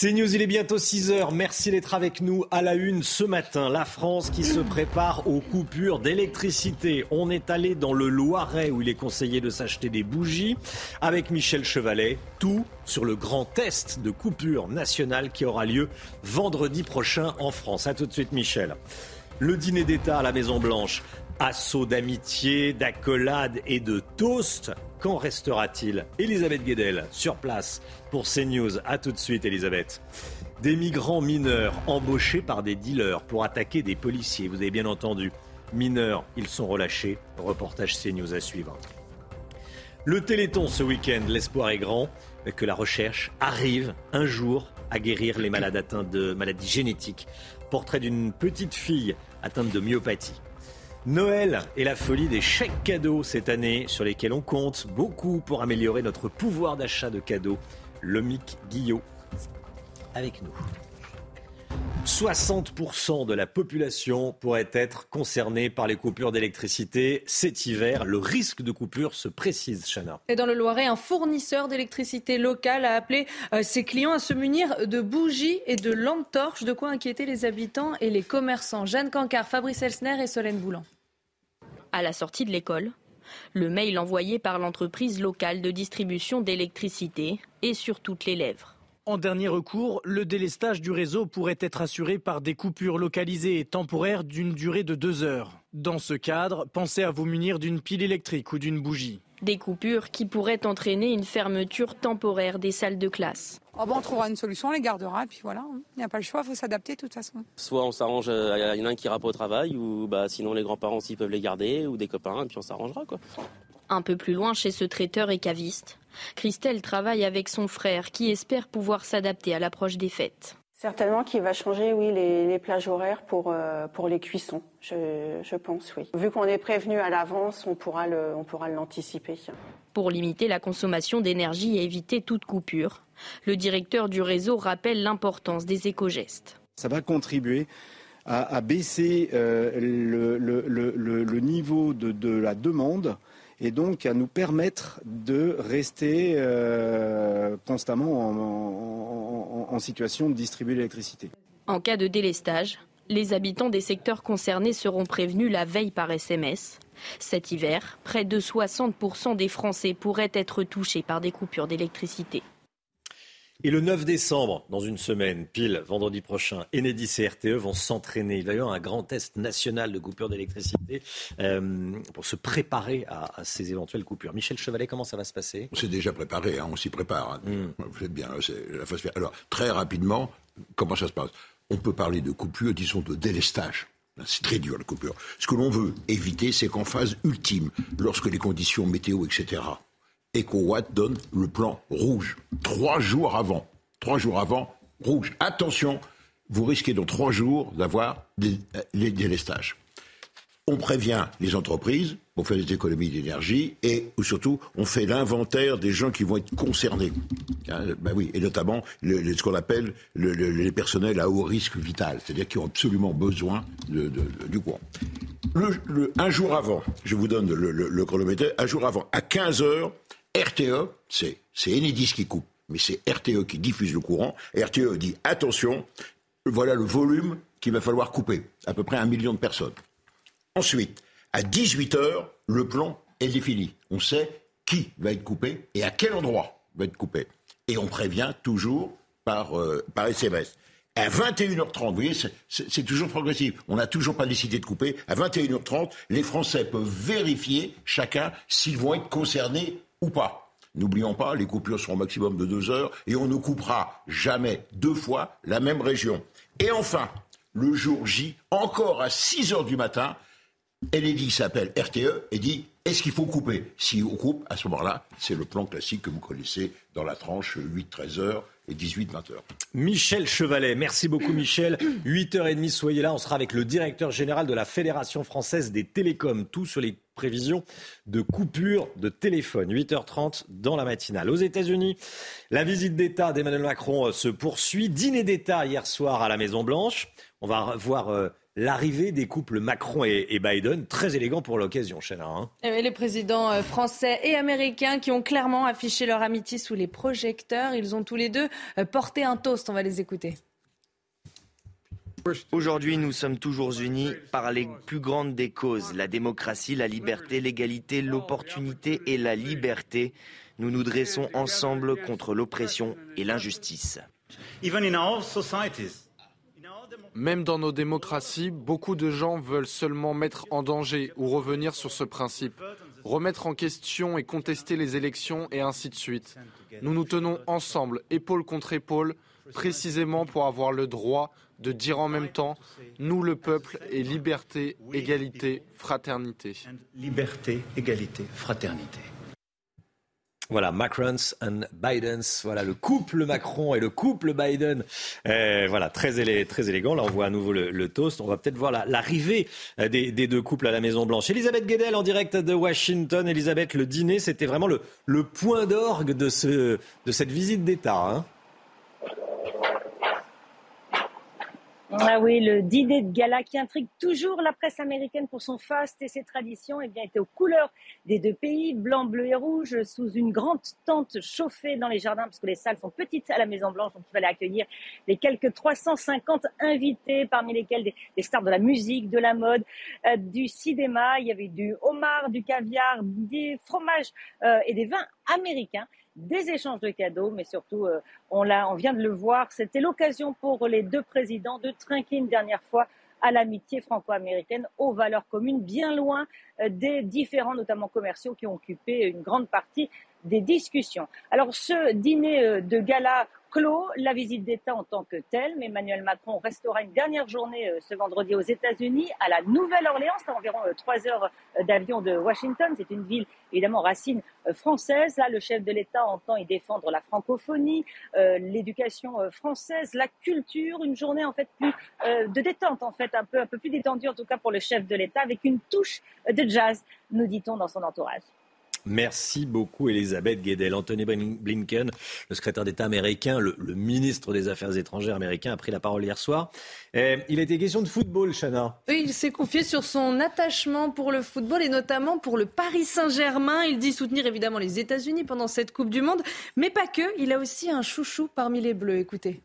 C'est News, il est bientôt 6 heures. Merci d'être avec nous à la une ce matin. La France qui se prépare aux coupures d'électricité. On est allé dans le Loiret où il est conseillé de s'acheter des bougies avec Michel Chevalet. Tout sur le grand test de coupure nationale qui aura lieu vendredi prochain en France. A tout de suite, Michel. Le dîner d'État à la Maison Blanche. Assaut d'amitié, d'accolade et de toast. Qu'en restera-t-il? Elisabeth Guedel, sur place pour CNews. A tout de suite, Elisabeth. Des migrants mineurs embauchés par des dealers pour attaquer des policiers. Vous avez bien entendu. Mineurs, ils sont relâchés. Reportage CNews à suivre. Le Téléthon ce week-end, l'espoir est grand que la recherche arrive un jour à guérir les malades atteints de maladies génétiques. Portrait d'une petite fille atteinte de myopathie. Noël et la folie des chèques cadeaux cette année sur lesquels on compte beaucoup pour améliorer notre pouvoir d'achat de cadeaux. Le Mick Guillot avec nous. 60% de la population pourrait être concernée par les coupures d'électricité cet hiver. Le risque de coupure se précise, Chana. Et dans le Loiret, un fournisseur d'électricité local a appelé euh, ses clients à se munir de bougies et de lampes torches, de quoi inquiéter les habitants et les commerçants. Jeanne Cancard, Fabrice Elsner et Solène Boulan. À la sortie de l'école, le mail envoyé par l'entreprise locale de distribution d'électricité est sur toutes les lèvres. En dernier recours, le délestage du réseau pourrait être assuré par des coupures localisées et temporaires d'une durée de deux heures. Dans ce cadre, pensez à vous munir d'une pile électrique ou d'une bougie. Des coupures qui pourraient entraîner une fermeture temporaire des salles de classe. Oh ben, on trouvera une solution, on les gardera, et puis voilà. Il n'y a pas le choix, il faut s'adapter de toute façon. Soit on s'arrange, il y en a un qui ira pas au travail, ou bah, sinon les grands-parents aussi peuvent les garder, ou des copains, et puis on s'arrangera. quoi. Un peu plus loin, chez ce traiteur et caviste, Christelle travaille avec son frère qui espère pouvoir s'adapter à l'approche des fêtes. Certainement qu'il va changer, oui, les, les plages horaires pour, euh, pour les cuissons, je, je pense, oui. Vu qu'on est prévenu à l'avance, on pourra le- on pourra l'anticiper. Pour limiter la consommation d'énergie et éviter toute coupure, le directeur du réseau rappelle l'importance des éco-gestes. Ça va contribuer à, à baisser euh, le, le- le- le- le niveau de, de la demande et donc à nous permettre de rester euh, constamment en, situation de distribuer l'électricité. En cas de délestage, les habitants des secteurs concernés seront prévenus la veille par SMS. Cet hiver, près de 60% des Français pourraient être touchés par des coupures d'électricité. Et le 9 décembre, dans une semaine, pile, vendredi prochain, Enedis et RTE vont s'entraîner. Il va y avoir un grand test national de coupure d'électricité euh, pour se préparer à, à ces éventuelles coupures. Michel Chevalet, comment ça va se passer? On s'est déjà préparé, hein, on s'y prépare. hein. Hmm. Vous êtes bien, c'est la. Alors, très rapidement, comment ça se passe? On peut parler de coupure, disons de délestage. C'est très dur la coupure. Ce que l'on veut éviter, c'est qu'en phase ultime, lorsque les conditions météo, etc., EcoWatt donne le plan rouge. Trois jours avant. Trois jours avant, rouge. Attention, vous risquez dans trois jours d'avoir des, euh, les délestages on prévient les entreprises pour faire des économies d'énergie et ou surtout on fait l'inventaire des gens qui vont être concernés. Hein, ben oui, et notamment ce qu'on appelle le- le- les personnels à haut risque vital, c'est-à-dire qui ont absolument besoin de- du courant. Un jour avant, je vous donne le chronomètre, un jour avant, à 15 heures, RTE, c'est Enedis qui coupe, mais c'est RTE qui diffuse le courant. RTE dit attention, voilà le volume qu'il va falloir couper, à peu près un million de personnes. Ensuite, à 18h, le plan est défini. On sait qui va être coupé et à quel endroit va être coupé. Et on prévient toujours par, euh, par SMS. À 21h30, vous voyez, c'est toujours progressif. On n'a toujours pas décidé de couper. À 21h30, les Français peuvent vérifier chacun s'ils vont être concernés ou pas. N'oublions pas, les coupures seront au maximum de deux heures et on ne coupera jamais deux fois la même région. Et enfin, le jour J, encore à 6 heures du matin, Enedis s'appelle RTE et dit est-ce qu'il faut couper? Si on coupe, à ce moment-là, c'est le plan classique que vous connaissez dans la tranche 8-13 heures et 18-20 heures. Michel Chevalet, merci beaucoup Michel. 8h30, soyez là, on sera avec le directeur général de la Fédération française des télécoms, tout sur les prévisions de coupure de téléphone. 8h30 dans la matinale. Aux États-Unis, la visite d'État d'Emmanuel Macron se poursuit. Dîner d'État hier soir à la Maison-Blanche. On va voir euh, l'arrivée des couples Macron et, Biden, très élégant pour l'occasion, Chana. Hein. les présidents euh, français et américains qui ont clairement affiché leur amitié sous les projecteurs. Ils ont tous les deux euh, porté un toast. On va les écouter. Aujourd'hui, nous sommes toujours unis par les plus grandes des causes, la démocratie, la liberté, l'égalité, l'opportunité et la liberté. Nous nous dressons ensemble contre l'oppression et l'injustice. Même dans nos démocraties, beaucoup de gens veulent seulement mettre en danger ou revenir sur ce principe, remettre en question et contester les élections et ainsi de suite. Nous nous tenons ensemble, épaule contre épaule, précisément pour avoir le droit de dire en même temps, nous le peuple et liberté, égalité, fraternité. Liberté, égalité, fraternité. Voilà, Macrons and Bidens. Voilà, le couple Macron et le couple Biden. Euh, voilà, très, élégant. Là, on voit à nouveau le, toast. On va peut-être voir l'arrivée euh, des, deux couples à la Maison-Blanche. Elisabeth Guedel en direct de Washington. Elisabeth, le dîner, c'était vraiment le, point d'orgue de cette visite d'État. Hein Ah oui, le dîner de gala qui intrigue toujours la presse américaine pour son faste et ses traditions, eh bien, était aux couleurs des deux pays, blanc, bleu et rouge, sous une grande tente chauffée dans les jardins, parce que les salles sont petites à la Maison Blanche, donc il fallait accueillir les quelques 350 invités, parmi lesquels des, stars de la musique, de la mode, euh, du cinéma. Il y avait du homard, du caviar, des fromages euh, et des vins américains des échanges de cadeaux, mais surtout, euh, on, on vient de le voir, c'était l'occasion pour les deux présidents de trinquer une dernière fois à l'amitié franco-américaine, aux valeurs communes, bien loin euh, des différents, notamment commerciaux, qui ont occupé une grande partie des discussions. Alors ce dîner euh, de gala clos la visite d'État en tant que telle, mais Emmanuel Macron restera une dernière journée euh, ce vendredi aux États-Unis, à la Nouvelle-Orléans. C'est environ euh, trois heures euh, d'avion de Washington. C'est une ville évidemment racine française. Là, le chef de l'État entend y défendre la francophonie, l'éducation française, la culture. Une journée en fait plus de détente, en fait un peu un peu plus détendue en tout cas pour le chef de l'État, avec une touche de jazz, nous dit-on dans son entourage. Merci beaucoup, Elisabeth Guedel. Anthony Blinken, le secrétaire d'État américain, le, ministre des Affaires étrangères américain, a pris la parole hier soir. Eh, il a été question de football, Chana. Oui, il s'est confié sur son attachement pour le football et notamment pour le Paris Saint-Germain. Il dit soutenir évidemment les États-Unis pendant cette Coupe du Monde, mais pas que. Il a aussi un chouchou parmi les Bleus. Écoutez.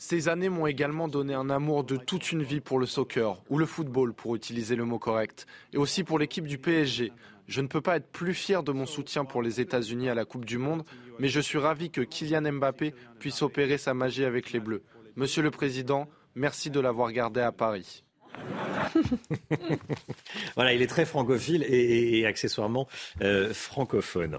Ces années m'ont également donné un amour de toute une vie pour le soccer, ou le football pour utiliser le mot correct, et aussi pour l'équipe du PSG. Je ne peux pas être plus fier de mon soutien pour les États-Unis à la Coupe du Monde, mais je suis ravi que Kylian Mbappé puisse opérer sa magie avec les Bleus. Monsieur le Président, merci de l'avoir gardé à Paris. voilà, il est très francophile et, accessoirement euh, francophone.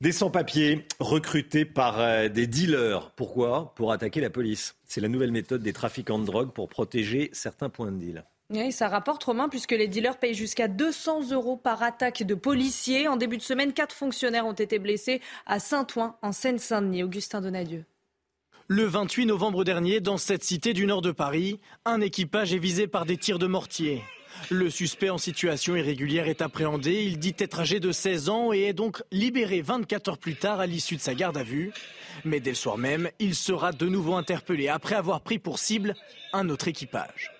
Des sans-papiers recrutés par euh, des dealers. Pourquoi? Pour attaquer la police. C'est la nouvelle méthode des trafiquants de drogue pour protéger certains points de deal. Ça rapporte Romain puisque les dealers payent jusqu'à 200 euros par attaque de policiers. En début de semaine, quatre fonctionnaires ont été blessés à Saint-Ouen, en Seine-Saint-Denis. Augustin Donadieu. Le 28 novembre dernier, dans cette cité du nord de Paris, un équipage est visé par des tirs de mortier. Le suspect en situation irrégulière est appréhendé. Il dit être âgé de 16 ans et est donc libéré 24 heures plus tard à l'issue de sa garde à vue. Mais dès le soir même, il sera de nouveau interpellé après avoir pris pour cible un autre équipage.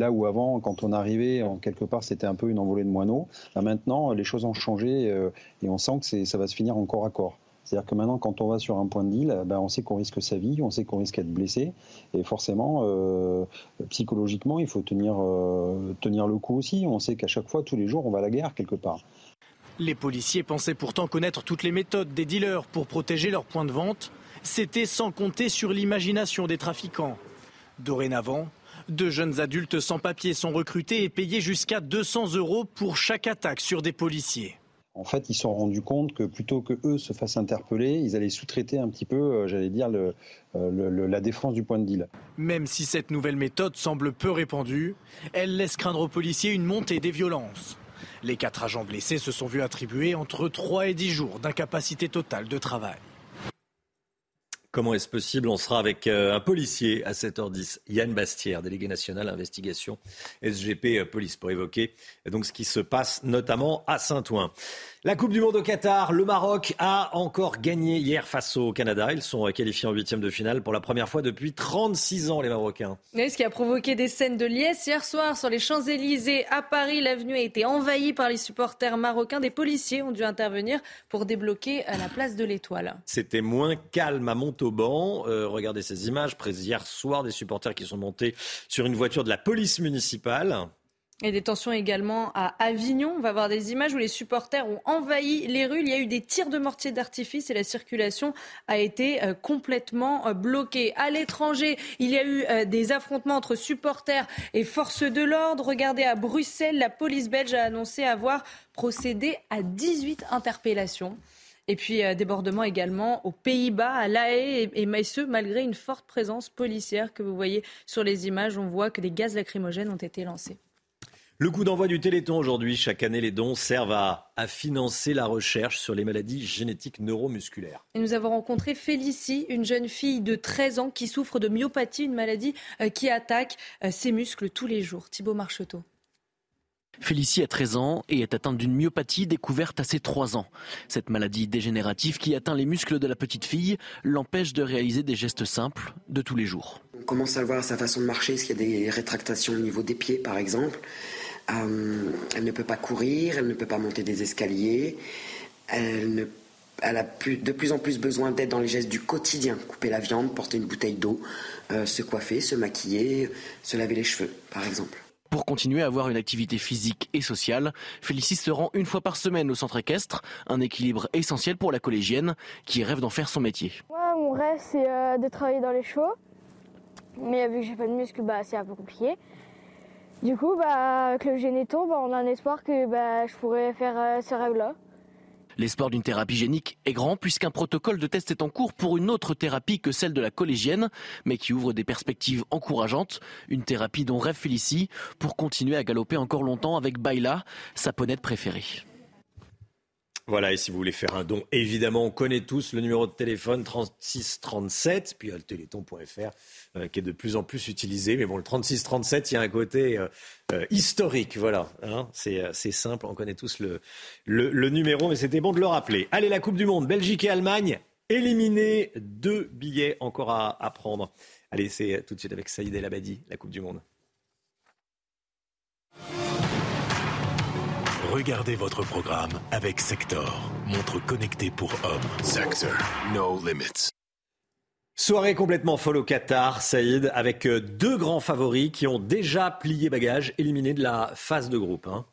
Là où avant, quand on arrivait, en quelque part, c'était un peu une envolée de moineaux. Maintenant, les choses ont changé euh, et on sent que ça va se finir encore à corps. C'est-à-dire que maintenant, quand on va sur un point de deal, ben, on sait qu'on risque sa vie, on sait qu'on risque d'être blessé. Et forcément, euh, psychologiquement, il faut tenir, euh, tenir le coup aussi. On sait qu'à chaque fois, tous les jours, on va à la guerre quelque part. Les policiers pensaient pourtant connaître toutes les méthodes des dealers pour protéger leurs points de vente. C'était sans compter sur l'imagination des trafiquants. Dorénavant, deux jeunes adultes sans papier sont recrutés et payés jusqu'à 200 euros pour chaque attaque sur des policiers. en fait, ils se sont rendus compte que plutôt que eux se fassent interpeller, ils allaient sous-traiter un petit peu, euh, j'allais dire, le, euh, la défense du point de deal. Même si cette nouvelle méthode semble peu répandue, elle laisse craindre aux policiers une montée des violences. Les quatre agents blessés se sont vus attribuer entre 3 et 10 jours d'incapacité totale de travail. Comment est-ce possible On sera avec euh, un policier à 7h10, Yann Bastière, délégué national investigation SGP Police, pour évoquer donc ce qui se passe notamment à Saint-Ouen. La Coupe du Monde au Qatar, le Maroc a encore gagné hier face au Canada. Ils sont qualifiés en huitième de finale pour la première fois depuis 36 ans, les Marocains. ce qui a provoqué des scènes de liesse hier soir sur les Champs-Élysées à Paris. L'avenue a été envahie par les supporters marocains. Des policiers ont dû intervenir pour débloquer la place de l'Étoile. C'était moins calme à Montauban. Euh, regardez ces images prises hier soir des supporters qui sont montés sur une voiture de la police municipale. Et des tensions également à Avignon. On va voir des images où les supporters ont envahi les rues. Il y a eu des tirs de mortier d'artifice et la circulation a été euh, complètement euh, bloquée. À l'étranger, il y a eu euh, des affrontements entre supporters et forces de l'ordre. Regardez à Bruxelles, la police belge a annoncé avoir procédé à 18 interpellations. Et puis débordement également aux Pays-Bas, à La Haye, et, ce, malgré une forte présence policière que vous voyez sur les images. On voit que des gaz lacrymogènes ont été lancés. Le coup d'envoi du Téléthon aujourd'hui. Chaque année, les dons servent à, financer la recherche sur les maladies génétiques neuromusculaires. Et nous avons rencontré Félicie, une jeune fille de 13 ans qui souffre de myopathie, une maladie euh, qui attaque euh, ses muscles tous les jours. Thibaut Marcheteau. Félicie a 13 ans et est atteinte d'une myopathie découverte à ses 3 ans. Cette maladie dégénérative qui atteint les muscles de la petite fille l'empêche de réaliser des gestes simples de tous les jours. On commence à le voir à sa façon de marcher, est-ce qu'il y a des rétractations au niveau des pieds par exemple? Euh, elle ne peut pas courir, elle ne peut pas monter des escaliers, elle, a de plus en plus besoin d'aide dans les gestes du quotidien, couper la viande, porter une bouteille d'eau, euh, se coiffer, se maquiller, se laver les cheveux, par exemple. Pour continuer à avoir une activité physique et sociale, Félicie se rend une fois par semaine au centre équestre, un équilibre essentiel pour la collégienne qui rêve d'en faire son métier. Moi, mon rêve, c'est euh, de travailler dans les chevaux. Mais vu que j'ai pas de muscles, bah, c'est un peu compliqué. Du coup, bah, avec le généton, bah, on a un espoir que bah, je pourrais faire euh, ce rêve-là. L'espoir d'une thérapie génique est grand puisqu'un protocole de test est en cours pour une autre thérapie que celle de la collégienne, mais qui ouvre des perspectives encourageantes. Une thérapie dont rêve Félicie pour continuer à galoper encore longtemps avec Baila, sa ponette préférée. Voilà, et si vous voulez faire un don, évidemment, on connaît tous le numéro de téléphone 3637, puis il y a le téléthon.fr euh, qui est de plus en plus utilisé. Mais bon, le 3637, il y a un côté euh, euh, historique, voilà. Hein, c'est simple, on connaît tous le, le, numéro, mais c'était bon de le rappeler. Allez, la Coupe du Monde, Belgique et Allemagne, éliminés, deux billets encore à, à prendre. Allez, c'est tout de suite avec Saïd El Abadi, la Coupe du Monde. Regardez votre programme avec Sector, montre connectée pour hommes. Sector, no limits. Soirée complètement folle au Qatar, Saïd, avec euh, deux grands favoris qui ont déjà plié bagage, éliminés de la phase de groupe. Hein.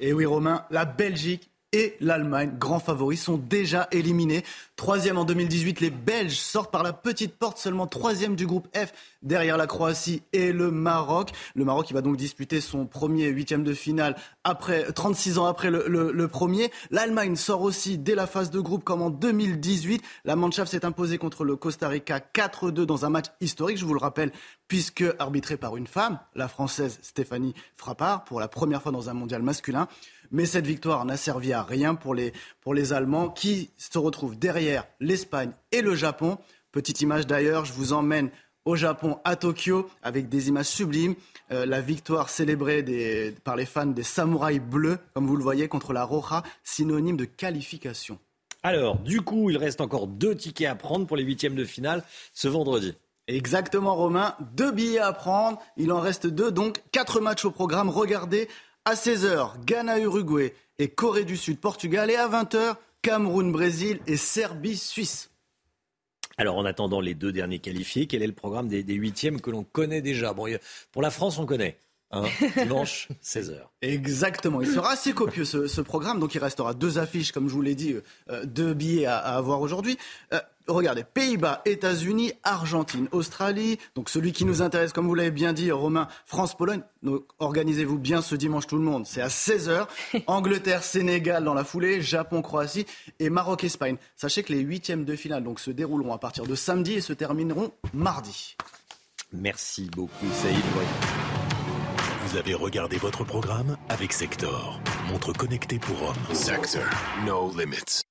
Et oui, Romain, la Belgique et l'Allemagne, grands favoris, sont déjà éliminés. Troisième en 2018, les Belges sortent par la petite porte, seulement troisième du groupe F, derrière la Croatie et le Maroc. Le Maroc qui va donc disputer son premier huitième de finale après 36 ans après le, premier. L'Allemagne sort aussi dès la phase de groupe comme en 2018. La Mannschaft s'est imposée contre le Costa Rica 4-2 dans un match historique, je vous le rappelle, puisque arbitré par une femme, la française Stéphanie Frappard, pour la première fois dans un mondial masculin. Mais cette victoire n'a servi à rien pour les, pour les Allemands qui se retrouvent derrière l'Espagne et le Japon. Petite image d'ailleurs, je vous emmène au Japon, à Tokyo, avec des images sublimes. Euh, la victoire célébrée des, par les fans des samouraïs bleus, comme vous le voyez, contre la Roja, synonyme de qualification. Alors, du coup, il reste encore deux tickets à prendre pour les huitièmes de finale ce vendredi. Exactement, Romain. Deux billets à prendre. Il en reste deux, donc quatre matchs au programme. Regardez à 16h, Ghana-Uruguay et Corée du Sud-Portugal. Et à 20h, Cameroun-Brésil et Serbie-Suisse. Alors, en attendant les deux derniers qualifiés, quel est le programme des, huitièmes que l'on connaît déjà? Bon, Pour la France, on connaît. Hein, dimanche, 16h. Exactement. Il sera assez copieux ce, programme. Donc il restera deux affiches, comme je vous l'ai dit, euh, deux billets à, avoir aujourd'hui. Euh, Regardez, Pays-Bas, États-Unis, Argentine, Australie. Donc celui qui nous intéresse, comme vous l'avez bien dit, Romain, France-Pologne. Organisez-vous bien ce dimanche tout le monde. C'est à 16h. Angleterre, Sénégal dans la foulée, Japon, Croatie et Maroc, Espagne. Sachez que les huitièmes de finale donc, se dérouleront à partir de samedi et se termineront mardi. Merci beaucoup, Saïd. Vous avez regardé votre programme avec Sector, montre connectée pour hommes. Sector, no limits.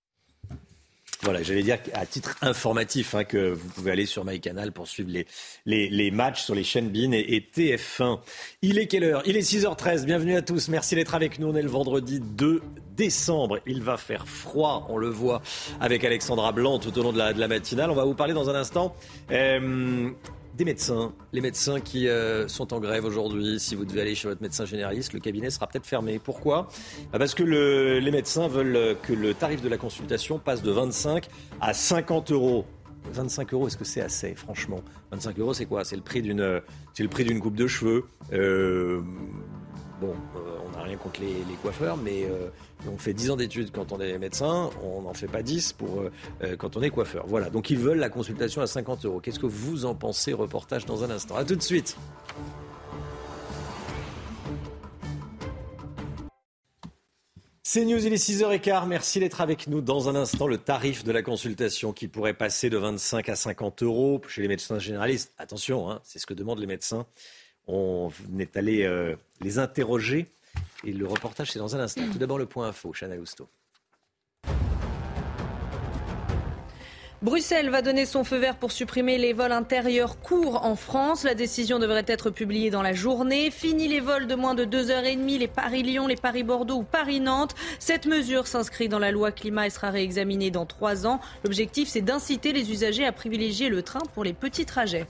Voilà, j'allais dire à titre informatif hein, que vous pouvez aller sur MyCanal pour suivre les, les, les matchs sur les chaînes BIN et, et, TF1. Il est quelle heure? Il est 6h13. Bienvenue à tous. Merci d'être avec nous. On est le vendredi 2 décembre. Il va faire froid, on le voit avec Alexandra Blanc tout au long de la, de la matinale. On va vous parler dans un instant. Euh, des médecins, les médecins qui euh, sont en grève aujourd'hui. Si vous devez aller chez votre médecin généraliste, le cabinet sera peut-être fermé. Pourquoi? Bah, Parce que le, les médecins veulent que le tarif de la consultation passe de 25 à 50 euros. 25 euros, est-ce que c'est assez, franchement? 25 euros, c'est quoi? C'est le prix d'une, c'est le prix d'une coupe de cheveux. Euh, bon, euh, on n'a rien contre les, coiffeurs, mais on fait 10 ans d'études quand on est médecin, on n'en fait pas 10 pour, euh, quand on est coiffeur. Voilà, donc ils veulent la consultation à 50 euros. Qu'est-ce que vous en pensez? Reportage dans un instant. A tout de suite. C'est News, il est 6h15. Merci d'être avec nous. Dans un instant, le tarif de la consultation qui pourrait passer de 25 à 50 euros chez les médecins généralistes. Attention, hein, c'est ce que demandent les médecins. On est allé euh, les interroger et le reportage, c'est dans un instant. Tout d'abord, le point info, Chana Lousteau. Bruxelles va donner son feu vert pour supprimer les vols intérieurs courts en France. La décision devrait être publiée dans la journée. Fini les vols de moins de 2h30, les Paris-Lyon, les Paris-Bordeaux ou Paris-Nantes. Cette mesure s'inscrit dans la loi climat et sera réexaminée dans trois ans. L'objectif, c'est d'inciter les usagers à privilégier le train pour les petits trajets.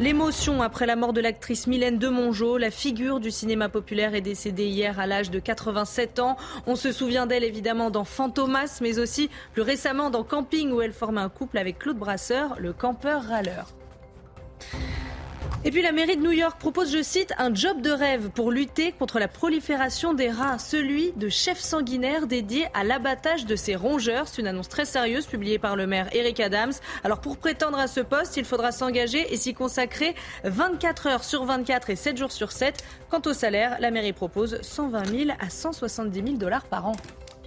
L'émotion après la mort de l'actrice Mylène de Mongeau, la figure du cinéma populaire est décédée hier à l'âge de 87 ans. On se souvient d'elle évidemment dans Fantomas, mais aussi plus récemment dans Camping où elle formait un couple avec Claude Brasseur, le campeur râleur. Et puis la mairie de New York propose, je cite, un job de rêve pour lutter contre la prolifération des rats, celui de chef sanguinaire dédié à l'abattage de ces rongeurs. C'est une annonce très sérieuse publiée par le maire Eric Adams. Alors pour prétendre à ce poste, il faudra s'engager et s'y consacrer 24 heures sur 24 et 7 jours sur 7. Quant au salaire, la mairie propose 120 000 à 170 000 dollars par an.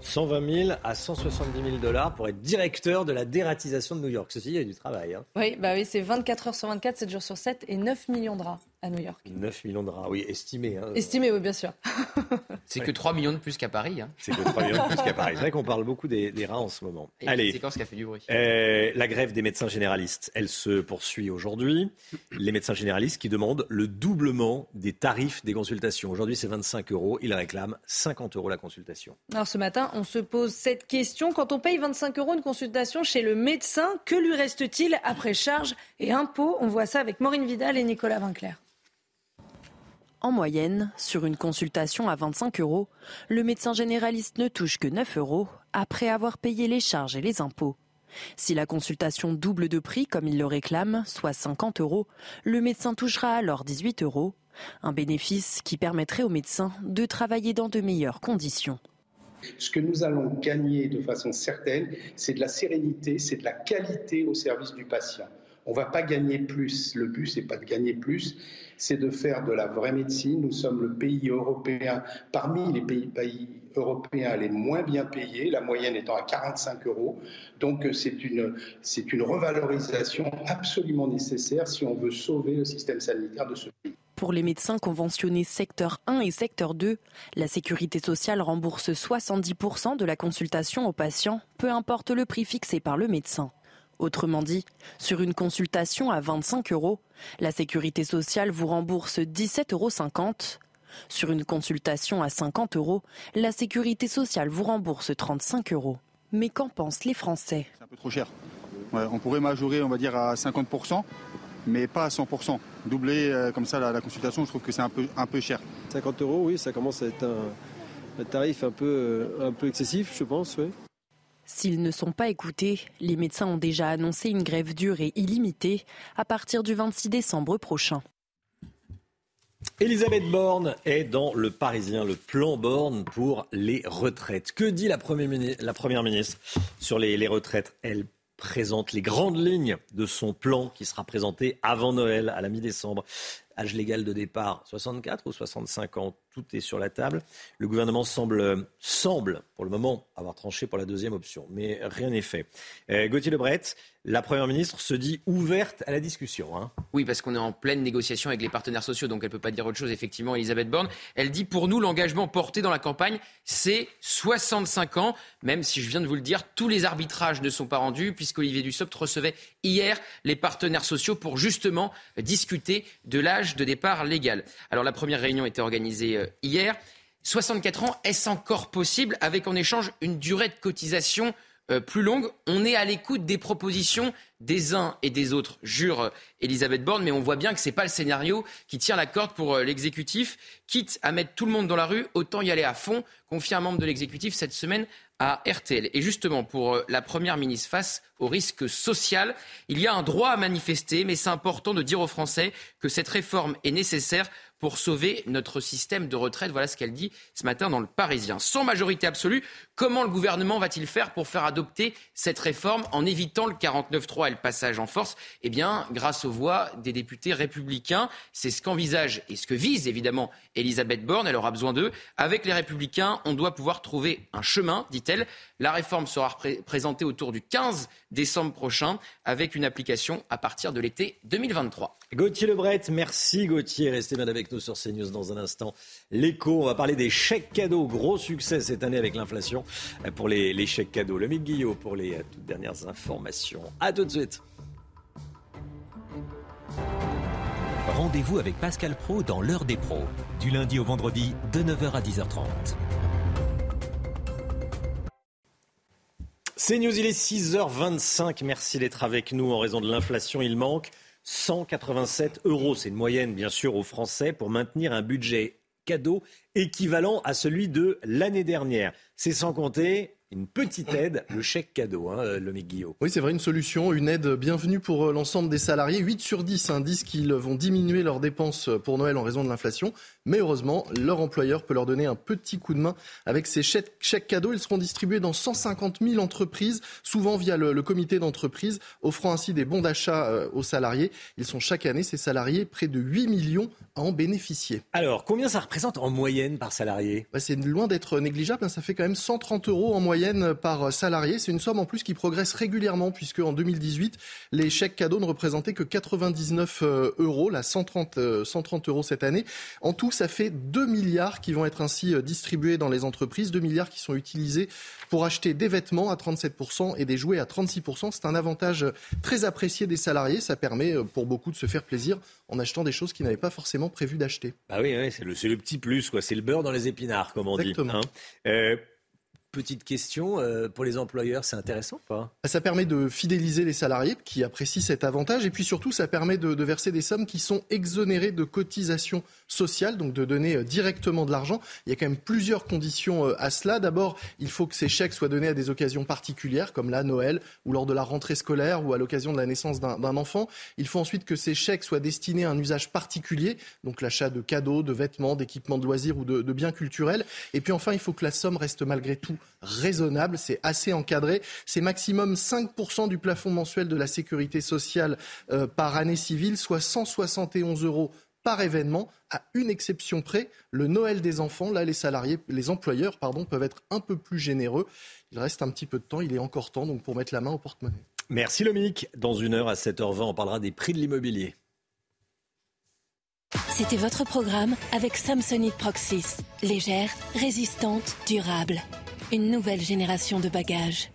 120 000 à 170 000 dollars pour être directeur de la dératisation de New York. Ceci, il y a du travail. Hein. Oui, bah oui c'est 24 heures sur 24, 7 jours sur 7 et 9 millions de rats à New York. 9 millions de rats, oui, estimé. Hein. Estimé, oui, bien sûr. c'est que 3 millions de plus qu'à Paris. Hein. C'est que 3 millions de plus qu'à Paris. C'est vrai qu'on parle beaucoup des, des, rats en ce moment. Et Allez, séquence qui a fait du bruit. Euh, la grève des médecins généralistes, elle se poursuit aujourd'hui. Les médecins généralistes qui demandent le doublement des tarifs des consultations. Aujourd'hui, c'est 25 euros. Ils réclament 50 euros la consultation. Alors ce matin, on se pose cette question. Quand on paye 25 euros une consultation chez le médecin, que lui reste-t-il après charges et impôts? On voit ça avec Maureen Vidal et Nicolas Vinclair. En moyenne, sur une consultation à 25 euros, le médecin généraliste ne touche que 9 euros après avoir payé les charges et les impôts. Si la consultation double de prix comme il le réclame, soit 50 euros, le médecin touchera alors 18 euros, un bénéfice qui permettrait au médecin de travailler dans de meilleures conditions. Ce que nous allons gagner de façon certaine, c'est de la sérénité, c'est de la qualité au service du patient. On ne va pas gagner plus. Le but, c'est pas de gagner plus, c'est de faire de la vraie médecine. Nous sommes le pays européen, parmi les pays, européens les moins bien payés, la moyenne étant à 45 euros. Donc c'est une, c'est une revalorisation absolument nécessaire si on veut sauver le système sanitaire de ce pays. Pour les médecins conventionnés secteur 1 et secteur 2, la sécurité sociale rembourse 70% de la consultation aux patients, peu importe le prix fixé par le médecin. Autrement dit, sur une consultation à 25 euros, la sécurité sociale vous rembourse 17,50 euros. Sur une consultation à 50 euros, la sécurité sociale vous rembourse 35 euros. Mais qu'en pensent les Français? C'est un peu trop cher. Ouais, on pourrait majorer, on va dire, à 50%, mais pas à 100%. Doubler euh, comme ça la, la, consultation, je trouve que c'est un peu, un peu cher. 50 euros, oui, ça commence à être un, un tarif un peu, euh, un peu excessif, je pense. Oui. S'ils ne sont pas écoutés, les médecins ont déjà annoncé une grève dure et illimitée à partir du 26 décembre prochain. Elisabeth Borne est dans le Parisien, le plan Borne pour les retraites. Que dit la Première ministre, sur les, les retraites? Elle présente les grandes lignes de son plan qui sera présenté avant Noël, à la mi-décembre. Âge légal de départ, 64 ou 65 ans, tout est sur la table. Le gouvernement semble, semble pour le moment, avoir tranché pour la deuxième option, mais rien n'est fait. Euh, Gauthier Lebret, la Première ministre se dit ouverte à la discussion. Hein. Oui, parce qu'on est en pleine négociation avec les partenaires sociaux, donc elle ne peut pas dire autre chose, effectivement, Elisabeth Borne. Elle dit, pour nous, l'engagement porté dans la campagne, c'est 65 ans, même si je viens de vous le dire, tous les arbitrages ne sont pas rendus, puisqu'Olivier Dussopt recevait hier les partenaires sociaux pour justement discuter de l'âge de départ légal. Alors la première réunion était organisée euh, hier. 64 ans, est-ce encore possible? Avec en échange une durée de cotisation euh, plus longue. On est à l'écoute des propositions des uns et des autres, jure euh, Elisabeth Borne, mais on voit bien que ce n'est pas le scénario qui tient la corde pour euh, l'exécutif. Quitte à mettre tout le monde dans la rue, autant y aller à fond, confie un membre de l'exécutif cette semaine à RTL. Et justement, pour la Première ministre, face au risque social, il y a un droit à manifester, mais c'est important de dire aux Français que cette réforme est nécessaire pour sauver notre système de retraite. Voilà ce qu'elle dit ce matin dans le Parisien. Sans majorité absolue, comment le gouvernement va-t-il faire pour faire adopter cette réforme en évitant le 49-3 et le passage en force? Eh bien, grâce aux voix des députés républicains. C'est ce qu'envisage et ce que vise évidemment Elisabeth Borne. Elle aura besoin d'eux. Avec les républicains, on doit pouvoir trouver un chemin, dit-elle. La réforme sera présentée autour du 15 décembre prochain avec une application à partir de l'été 2023. Gauthier Lebret, merci Gauthier. Restez bien avec nous sur CNews dans un instant. L'écho, on va parler des chèques cadeaux. Gros succès cette année avec l'inflation pour les, chèques cadeaux. Le Mick Guillot pour les euh, toutes dernières informations. A tout de suite. Rendez-vous avec Pascal Pro dans l'heure des pros, du lundi au vendredi de 9h à 10h30. C'est News, il est 6h25. Merci d'être avec nous. En raison de l'inflation, il manque 187 euros. C'est une moyenne, bien sûr, aux Français pour maintenir un budget cadeau équivalent à celui de l'année dernière. C'est sans compter une petite aide, le chèque cadeau, hein, le Guillaume. Oui, c'est vrai, une solution, une aide bienvenue pour euh, l'ensemble des salariés. 8 sur 10 hein, disent qu'ils vont diminuer leurs dépenses pour Noël en raison de l'inflation. Mais heureusement, leur employeur peut leur donner un petit coup de main avec ces chèques, cadeaux. Ils seront distribués dans 150 000 entreprises, souvent via le, comité d'entreprise, offrant ainsi des bons d'achat euh, aux salariés. Ils sont chaque année, ces salariés, près de 8 millions à en bénéficier. Alors, combien ça représente en moyenne par salarié? Bah, C'est loin d'être négligeable. Hein. Ça fait quand même 130 euros en moyenne par salarié. C'est une somme en plus qui progresse régulièrement puisque en 2018, les chèques cadeaux ne représentaient que 99 euh, euros, là 130, 130 euros cette année. En tout, ça fait 2 milliards qui vont être ainsi euh, distribués dans les entreprises, 2 milliards qui sont utilisés pour acheter des vêtements à 37% et des jouets à 36%. C'est un avantage très apprécié des salariés. Ça permet euh, pour beaucoup de se faire plaisir en achetant des choses qu'ils n'avaient pas forcément prévu d'acheter. Bah oui, c'est le, le, petit plus, quoi. C'est le beurre dans les épinards, comme on dit. Hein. Petite question, euh, pour les employeurs, c'est intéressant ou pas? Ça permet de fidéliser les salariés qui apprécient cet avantage et puis surtout ça permet de, verser des sommes qui sont exonérées de cotisations sociales, donc de donner euh, directement de l'argent. Il y a quand même plusieurs conditions euh, à cela. D'abord, il faut que ces chèques soient donnés à des occasions particulières comme la Noël ou lors de la rentrée scolaire ou à l'occasion de la naissance d'un enfant. Il faut ensuite que ces chèques soient destinés à un usage particulier, donc l'achat de cadeaux, de vêtements, d'équipements de loisirs ou de biens culturels. Et puis enfin, il faut que la somme reste malgré tout raisonnable, c'est assez encadré. C'est maximum 5% du plafond mensuel de la sécurité sociale euh, par année civile, soit 171 euros par événement, à une exception près, le Noël des enfants. Là, les salariés, les employeurs, pardon, peuvent être un peu plus généreux. Il reste un petit peu de temps, il est encore temps, donc pour mettre la main au porte-monnaie. Merci Lomique. Dans une heure à 7h20, on parlera des prix de l'immobilier. C'était votre programme avec Samsonite Proxys. Légère, résistante, durable. Une nouvelle génération de bagages.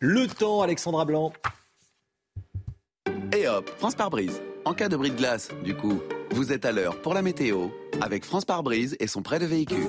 Le temps, Alexandra Blanc. Et hop, France par brise. En cas de bris de glace, du coup, vous êtes à l'heure pour la météo avec France par brise et son prêt de véhicule.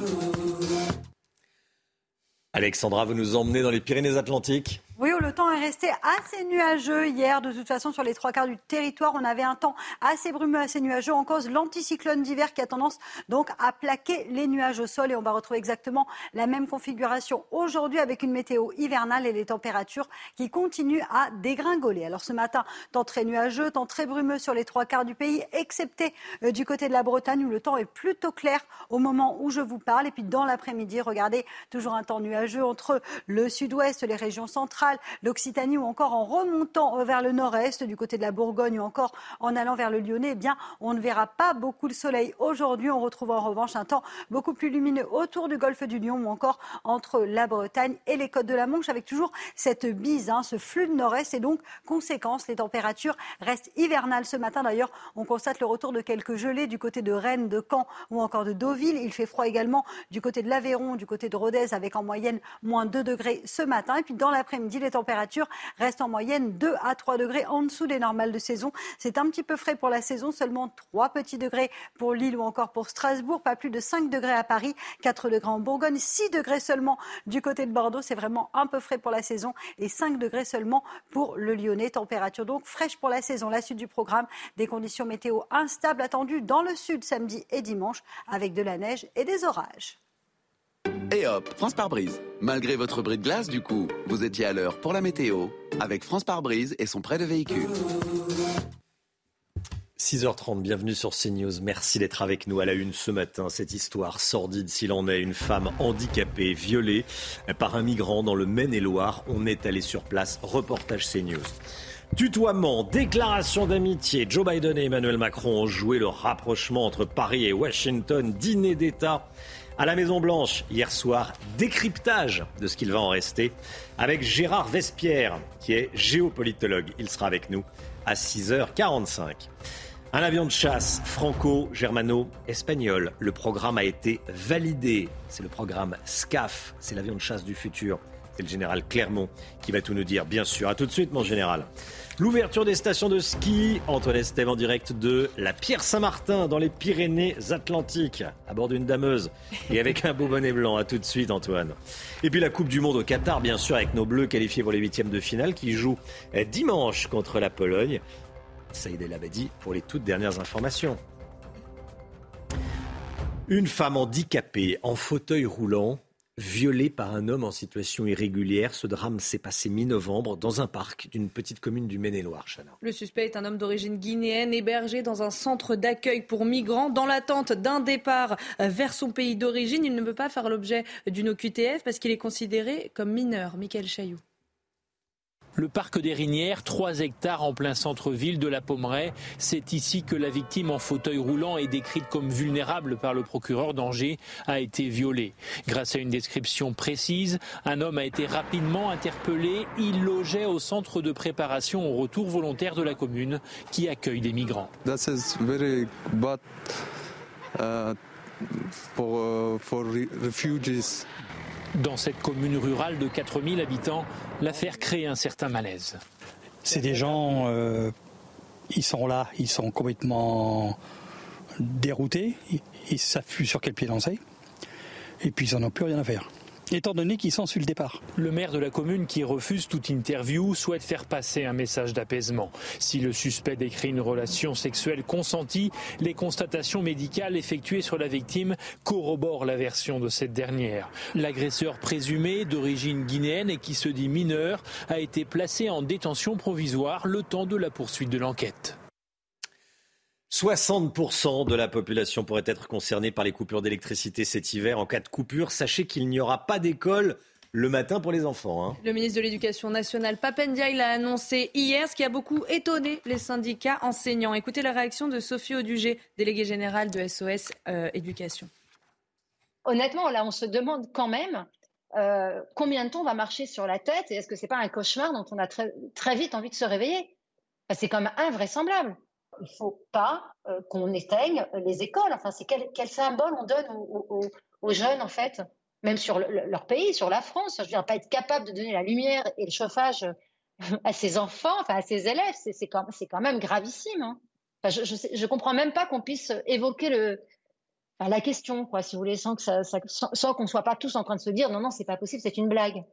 Alexandra, vous nous emmenez dans les Pyrénées-Atlantiques oui, le temps est resté assez nuageux hier. De toute façon, sur les trois quarts du territoire, on avait un temps assez brumeux, assez nuageux. En cause, l'anticyclone d'hiver qui a tendance donc à plaquer les nuages au sol. Et on va retrouver exactement la même configuration aujourd'hui avec une météo hivernale et les températures qui continuent à dégringoler. Alors ce matin, temps très nuageux, temps très brumeux sur les trois quarts du pays, excepté euh, du côté de la Bretagne où le temps est plutôt clair au moment où je vous parle. Et puis dans l'après-midi, regardez, toujours un temps nuageux entre le sud-ouest, les régions centrales l'Occitanie ou encore en remontant vers le nord-est, du côté de la Bourgogne ou encore en allant vers le Lyonnais, eh bien, on ne verra pas beaucoup le soleil aujourd'hui. On retrouve en revanche un temps beaucoup plus lumineux autour du golfe du Lion ou encore entre la Bretagne et les côtes de la Manche avec toujours cette bise, hein, ce flux de nord-est et donc conséquence, les températures restent hivernales ce matin. D'ailleurs, on constate le retour de quelques gelées du côté de Rennes, de Caen ou encore de Deauville. Il fait froid également du côté de l'Aveyron, du côté de Rodez avec en moyenne moins 2 degrés ce matin. Et puis dans l'après-midi, les températures restent en moyenne 2 à 3 degrés en dessous des normales de saison. C'est un petit peu frais pour la saison, seulement 3 petits degrés pour Lille ou encore pour Strasbourg, pas plus de 5 degrés à Paris, 4 degrés en Bourgogne, 6 degrés seulement du côté de Bordeaux. C'est vraiment un peu frais pour la saison et 5 degrés seulement pour le Lyonnais. Température donc fraîche pour la saison. La suite du programme, des conditions météo instables attendues dans le sud samedi et dimanche avec de la neige et des orages. Et hop, France par brise. Malgré votre bris de glace, du coup, vous étiez à l'heure pour la météo avec France par brise et son prêt de véhicule. 6h30, bienvenue sur CNews. Merci d'être avec nous à la une ce matin. Cette histoire sordide s'il en est, une femme handicapée, violée par un migrant dans le Maine-et-Loire. On est allé sur place. Reportage CNews. Tutoiement, déclaration d'amitié. Joe Biden et Emmanuel Macron ont joué le rapprochement entre Paris et Washington. Dîner d'État à la Maison Blanche hier soir. Décryptage de ce qu'il va en rester avec Gérard Vespierre, qui est géopolitologue. Il sera avec nous à 6h45. Un avion de chasse franco-germano-espagnol. Le programme a été validé. C'est le programme SCAF. C'est l'avion de chasse du futur. C'est le général Clermont qui va tout nous dire, bien sûr. À tout de suite, mon général. L'ouverture des stations de ski. Antoine Estève en direct de la Pierre Saint-Martin dans les Pyrénées-Atlantiques, à bord d'une dameuse et avec un beau bonnet blanc. À tout de suite, Antoine. Et puis la Coupe du Monde au Qatar, bien sûr, avec nos Bleus qualifiés pour les huitièmes de finale qui jouent dimanche contre la Pologne. Saïd El Abadi pour les toutes dernières informations. Une femme handicapée en fauteuil roulant violée par un homme en situation irrégulière. Ce drame s'est passé mi-novembre dans un parc d'une petite commune du Maine-et-Loire. Le suspect est un homme d'origine guinéenne hébergé dans un centre d'accueil pour migrants dans l'attente d'un départ vers son pays d'origine. Il ne peut pas faire l'objet d'une OQTF parce qu'il est considéré comme mineur. Michael Chailloux. Le parc des Rinières, 3 hectares en plein centre-ville de la Pommeraye. C'est ici que la victime en fauteuil roulant et décrite comme vulnérable par le procureur d'Angers a été violée. Grâce à une description précise, un homme a été rapidement interpellé. Il logeait au centre de préparation au retour volontaire de la commune qui accueille des migrants. Dans cette commune rurale de 4000 habitants, l'affaire crée un certain malaise. C'est des gens, euh, ils sont là, ils sont complètement déroutés, ils ne savent plus sur quel pied danser, et puis ils n'en ont plus rien à faire étant donné qu'ils sont sur le départ. Le maire de la commune qui refuse toute interview souhaite faire passer un message d'apaisement. Si le suspect décrit une relation sexuelle consentie, les constatations médicales effectuées sur la victime corroborent la version de cette dernière. L'agresseur présumé, d'origine guinéenne et qui se dit mineur, a été placé en détention provisoire le temps de la poursuite de l'enquête. 60% de la population pourrait être concernée par les coupures d'électricité cet hiver. En cas de coupure, sachez qu'il n'y aura pas d'école le matin pour les enfants. Hein. Le ministre de l'Éducation nationale, Papendiaï, l'a annoncé hier, ce qui a beaucoup étonné les syndicats enseignants. Écoutez la réaction de Sophie Audugé, déléguée générale de SOS euh, Éducation. Honnêtement, là, on se demande quand même euh, combien de temps on va marcher sur la tête et est-ce que ce n'est pas un cauchemar dont on a très, très vite envie de se réveiller? C'est quand même invraisemblable il ne faut pas euh, qu'on éteigne les écoles. Enfin, c'est quel, symbole on donne aux, jeunes, en fait, même sur leur pays, sur la France. Je veux dire, pas être capable de donner la lumière et le chauffage à ses enfants, enfin à ses élèves, c'est quand, même gravissime. Hein. je ne comprends même pas qu'on puisse évoquer la question, quoi, si vous voulez, sans qu'on ne soit pas tous en train de se dire non, non, c'est pas possible, c'est une blague.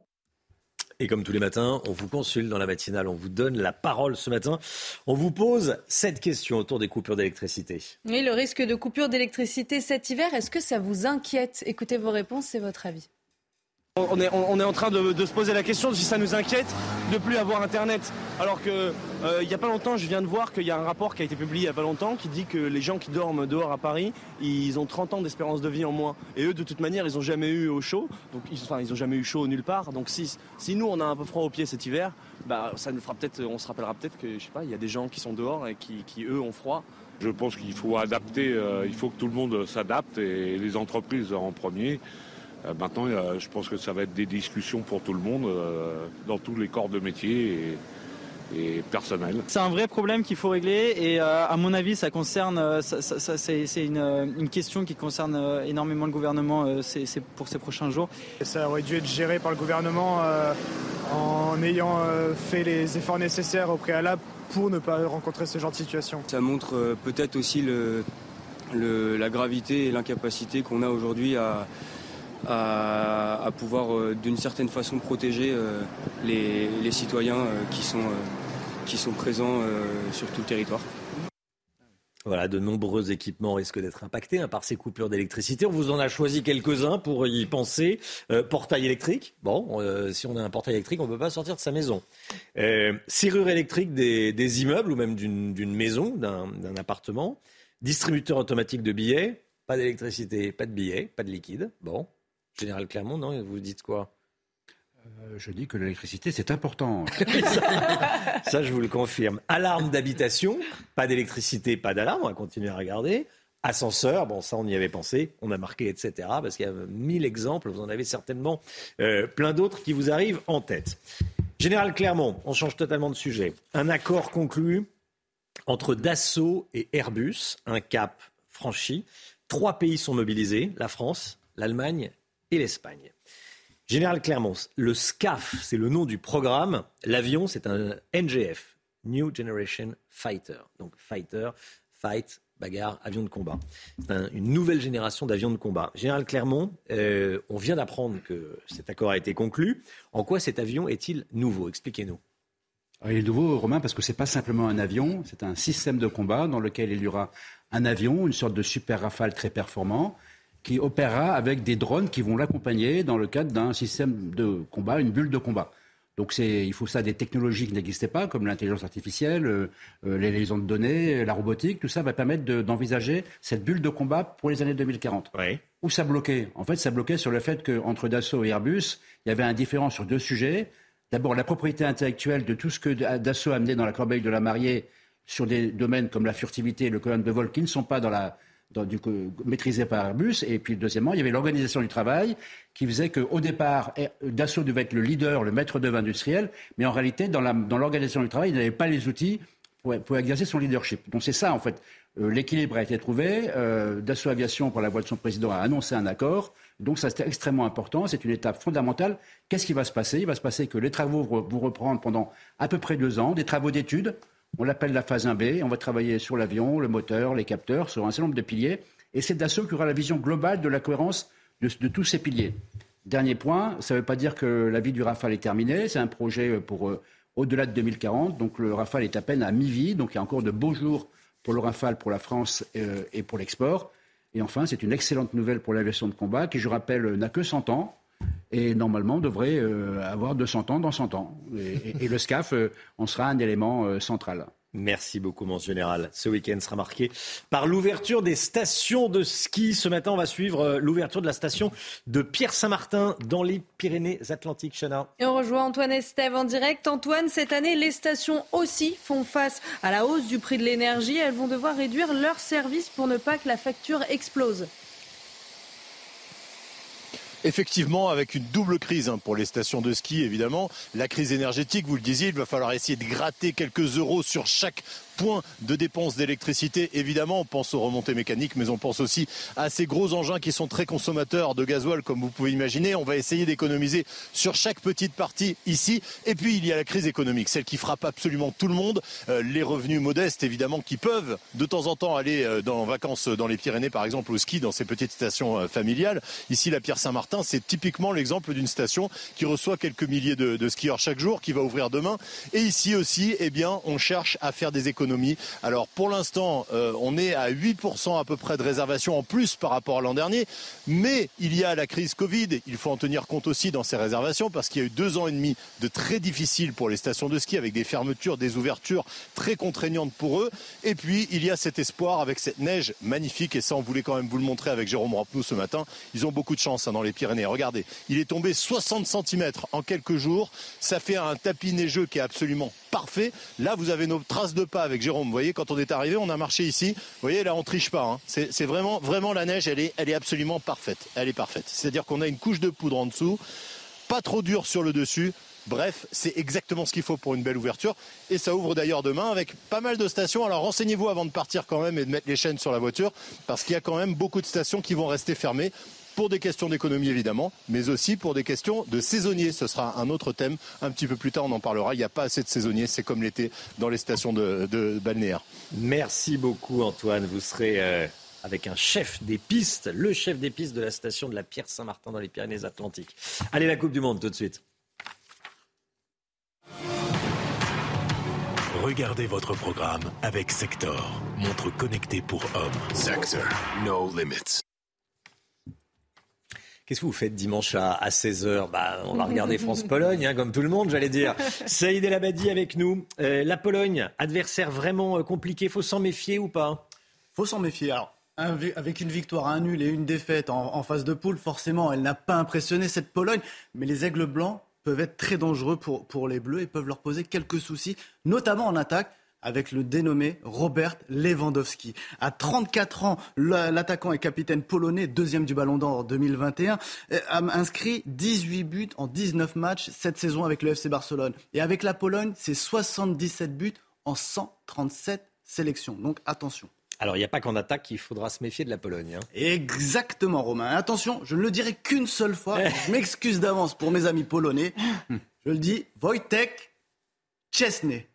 Et comme tous les matins, on vous consulte dans la matinale, on vous donne la parole ce matin. On vous pose cette question autour des coupures d'électricité. Oui, le risque de coupure d'électricité cet hiver, est-ce que ça vous inquiète? Écoutez vos réponses, c'est votre avis. On est, en train de, se poser la question si ça nous inquiète de plus avoir Internet. Alors que euh, il n'y a pas longtemps, je viens de voir qu'il y a un rapport qui a été publié il n'y a pas longtemps qui dit que les gens qui dorment dehors à Paris, ils ont 30 ans d'espérance de vie en moins. Et eux, de toute manière, ils n'ont jamais eu au chaud. Donc, ils, enfin, n'ont jamais eu chaud nulle part. Donc, si, nous, on a un peu froid aux pieds cet hiver, bah, ça nous fera peut-être, on se rappellera peut-être que, y a des gens qui sont dehors et qui, qui eux, ont froid. Je pense qu'il faut adapter, euh, il faut que tout le monde s'adapte et les entreprises en premier. Euh, maintenant, euh, je pense que ça va être des discussions pour tout le monde, euh, dans tous les corps de métier et, et personnel. C'est un vrai problème qu'il faut régler et à mon avis, ça concerne, ça, ça, c'est une, une, question qui concerne énormément le gouvernement c'est pour ces prochains jours. Ça aurait dû être géré par le gouvernement en ayant fait les efforts nécessaires au préalable pour ne pas rencontrer ce genre de situation. Ça montre peut-être aussi le, le, la gravité et l'incapacité qu'on a aujourd'hui à à, pouvoir euh, d'une certaine façon protéger euh, les, citoyens euh, qui, sont, qui sont présents sur tout le territoire. Voilà, de nombreux équipements risquent d'être impactés hein, par ces coupures d'électricité. On vous en a choisi quelques-uns pour y penser. Portail électrique. Bon, si on a un portail électrique, on ne peut pas sortir de sa maison. Euh, serrure électrique des, des, immeubles ou même d'une maison, d'un appartement. Distributeur automatique de billets. Pas d'électricité, pas de billets, pas de liquide. Bon, Général Clermont, non Vous dites quoi? Euh, Je dis que l'électricité, c'est important. ça, ça, je vous le confirme. Alarme d'habitation, pas d'électricité, pas d'alarme, on va continuer à regarder. Ascenseur, bon, ça, on y avait pensé, on a marqué, etc. Parce qu'il y a mille exemples, vous en avez certainement euh, plein d'autres qui vous arrivent en tête. Général Clermont, on change totalement de sujet. Un accord conclu entre Dassault et Airbus, un cap franchi. Trois pays sont mobilisés, la France, l'Allemagne l'Espagne. Général Clermont, le SCAF, c'est le nom du programme. L'avion, c'est un NGF, New Generation Fighter. Donc fighter, fight, bagarre, avion de combat. C'est un, une nouvelle génération d'avions de combat. Général Clermont, euh, on vient d'apprendre que cet accord a été conclu. En quoi cet avion est-il nouveau? Expliquez-nous. Il est nouveau, Romain, parce que ce n'est pas simplement un avion, c'est un système de combat dans lequel il y aura un avion, une sorte de super rafale très performant, qui opérera avec des drones qui vont l'accompagner dans le cadre d'un système de combat, une bulle de combat. Donc il faut ça des technologies qui n'existaient pas, comme l'intelligence artificielle, euh, euh, les liaisons de données, la robotique, tout ça va permettre d'envisager cette bulle de combat pour les années 2040. Oui. Où ça bloquait? En fait, ça bloquait sur le fait qu'entre Dassault et Airbus, il y avait un différent sur deux sujets. D'abord, la propriété intellectuelle de tout ce que Dassault a amené dans la corbeille de la mariée sur des domaines comme la furtivité et le colonne de vol qui ne sont pas dans la dans, maîtrisé par Airbus. Et puis, deuxièmement, il y avait l'organisation du travail qui faisait qu'au départ, Dassault devait être le leader, le maître d'œuvre industriel, mais en réalité, dans l'organisation du travail, il n'avait pas les outils pour, exercer son leadership. Donc, c'est ça, en fait. Euh, L'équilibre a été trouvé. Euh, Dassault Aviation, par la voix de son président, a annoncé un accord. Donc, ça, c'était extrêmement important. C'est une étape fondamentale. Qu'est-ce qui va se passer? Il va se passer que les travaux vont reprendre pendant à peu près deux ans, des travaux d'études on l'appelle la phase 1B. On va travailler sur l'avion, le moteur, les capteurs, sur un certain nombre de piliers. Et c'est Dassault qui aura la vision globale de la cohérence de, tous ces piliers. Dernier point, ça ne veut pas dire que la vie du Rafale est terminée. C'est un projet pour euh, au-delà de 2040. Donc le Rafale est à peine à mi-vie. Donc il y a encore de beaux jours pour le Rafale, pour la France euh, et pour l'export. Et enfin, c'est une excellente nouvelle pour l'aviation de combat qui, je rappelle, n'a que 100 ans et normalement devrait euh, avoir 200 ans dans 100 ans. Et, et, et le SCAF euh, en sera un élément euh, central. Merci beaucoup, mon général. Ce week-end sera marqué par l'ouverture des stations de ski. Ce matin, on va suivre l'ouverture de la station de Pierre-Saint-Martin dans les Pyrénées-Atlantiques. Chana. Et on rejoint Antoine Estève en direct. Antoine, cette année, les stations aussi font face à la hausse du prix de l'énergie. Elles vont devoir réduire leurs services pour ne pas que la facture explose. Effectivement, avec une double crise hein, pour les stations de ski, évidemment. La crise énergétique, vous le disiez, il va falloir essayer de gratter quelques euros sur chaque point de dépenses d'électricité. Évidemment, on pense aux remontées mécaniques, mais on pense aussi à ces gros engins qui sont très consommateurs de gasoil, comme vous pouvez imaginer. On va essayer d'économiser sur chaque petite partie ici. Et puis, il y a la crise économique, celle qui frappe absolument tout le monde. Euh, les revenus modestes, évidemment, qui peuvent de temps en temps aller euh, dans, en vacances dans les Pyrénées, par exemple, au ski, dans ces petites stations euh, familiales. Ici, la Pierre Saint-Martin, c'est typiquement l'exemple d'une station qui reçoit quelques milliers de, skieurs chaque jour, qui va ouvrir demain. Et ici aussi, eh bien, on cherche à faire des économies Alors pour l'instant, euh, on est à 8% à peu près de réservations en plus par rapport à l'an dernier, mais il y a la crise Covid, il faut en tenir compte aussi dans ces réservations parce qu'il y a eu deux ans et demi de très difficiles pour les stations de ski avec des fermetures, des ouvertures très contraignantes pour eux. Et puis il y a cet espoir avec cette neige magnifique et ça on voulait quand même vous le montrer avec Jérôme Rampenou ce matin. Ils ont beaucoup de chance hein, dans les Pyrénées. Regardez, il est tombé 60 cm en quelques jours. Ça fait un tapis neigeux qui est absolument parfait. Là, vous avez nos traces de pas avec Jérôme. Vous voyez, quand on est arrivé, on a marché ici. Vous voyez, là, on triche pas. Hein. C'est vraiment, vraiment la neige, elle est, elle est absolument parfaite. Elle est parfaite. C'est-à-dire qu'on a une couche de poudre en dessous, pas trop dur sur le dessus. Bref, c'est exactement ce qu'il faut pour une belle ouverture. Et ça ouvre d'ailleurs demain avec pas mal de stations. Alors renseignez-vous avant de partir quand même et de mettre les chaînes sur la voiture, parce qu'il y a quand même beaucoup de stations qui vont rester fermées pour des questions d'économie évidemment, mais aussi pour des questions de saisonniers. Ce sera un autre thème. Un petit peu plus tard, on en parlera. Il n'y a pas assez de saisonniers. C'est comme l'été dans les stations de, de balnéaires. Merci beaucoup, Antoine. Vous serez. Euh, avec un chef des pistes, le chef des pistes de la station de la Pierre Saint-Martin dans les Pyrénées-Atlantiques. Allez, la Coupe du Monde tout de suite. Regardez votre programme avec Sector, montre connectée pour hommes. Sector, no limits. Qu'est-ce que vous faites dimanche à, 16h bah, On va regarder France-Pologne, hein, comme tout le monde, j'allais dire. Saïd El Abadi avec nous. Euh, la Pologne, adversaire vraiment euh, compliqué, faut s'en méfier ou pas? Faut s'en méfier. Alors, avec une victoire, un nul et une défaite en, en phase de poule, forcément, elle n'a pas impressionné cette Pologne. Mais les Aigles Blancs peuvent être très dangereux pour, pour les Bleus et peuvent leur poser quelques soucis, notamment en attaque avec le dénommé Robert Lewandowski. À 34 ans, l'attaquant et capitaine polonais, deuxième du Ballon d'Or 2021, a inscrit 18 buts en 19 matchs cette saison avec le FC Barcelone. Et avec la Pologne, c'est 77 buts en 137 sélections. Donc attention. Alors, il n'y a pas qu'en attaque qu'il faudra se méfier de la Pologne. Hein. Exactement, Romain. Attention, je ne le dirai qu'une seule fois. je m'excuse d'avance pour mes amis polonais. Je le dis, Wojtek Chesney.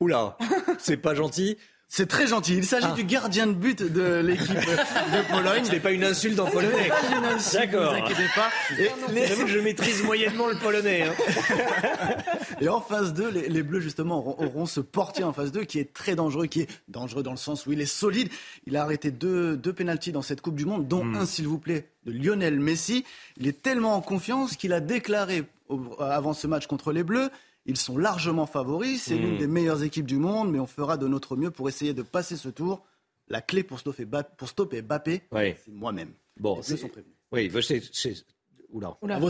Oula, c'est pas gentil. C'est très gentil. Il s'agit ah. du gardien de but de l'équipe de Pologne. C'est pas une insulte en polonais. D'accord. Ne vous inquiétez pas. Et je maîtrise moyennement le polonais. Hein. Et en phase 2, les, Bleus, justement, auront, ce portier en phase 2 qui est très dangereux, qui est dangereux dans le sens où il est solide. Il a arrêté deux, deux pénalties dans cette Coupe du Monde, dont hmm. un, s'il vous plaît, de Lionel Messi. Il est tellement en confiance qu'il a déclaré avant ce match contre les Bleus ils sont largement favoris. C'est l'une hmm. des meilleures équipes du monde, mais on fera de notre mieux pour essayer de passer ce tour. La clé pour stopper, pour stopper Mbappé, c'est moi-même. Bon, c'est sont prévenus. Oui, c'est Oula. Oula.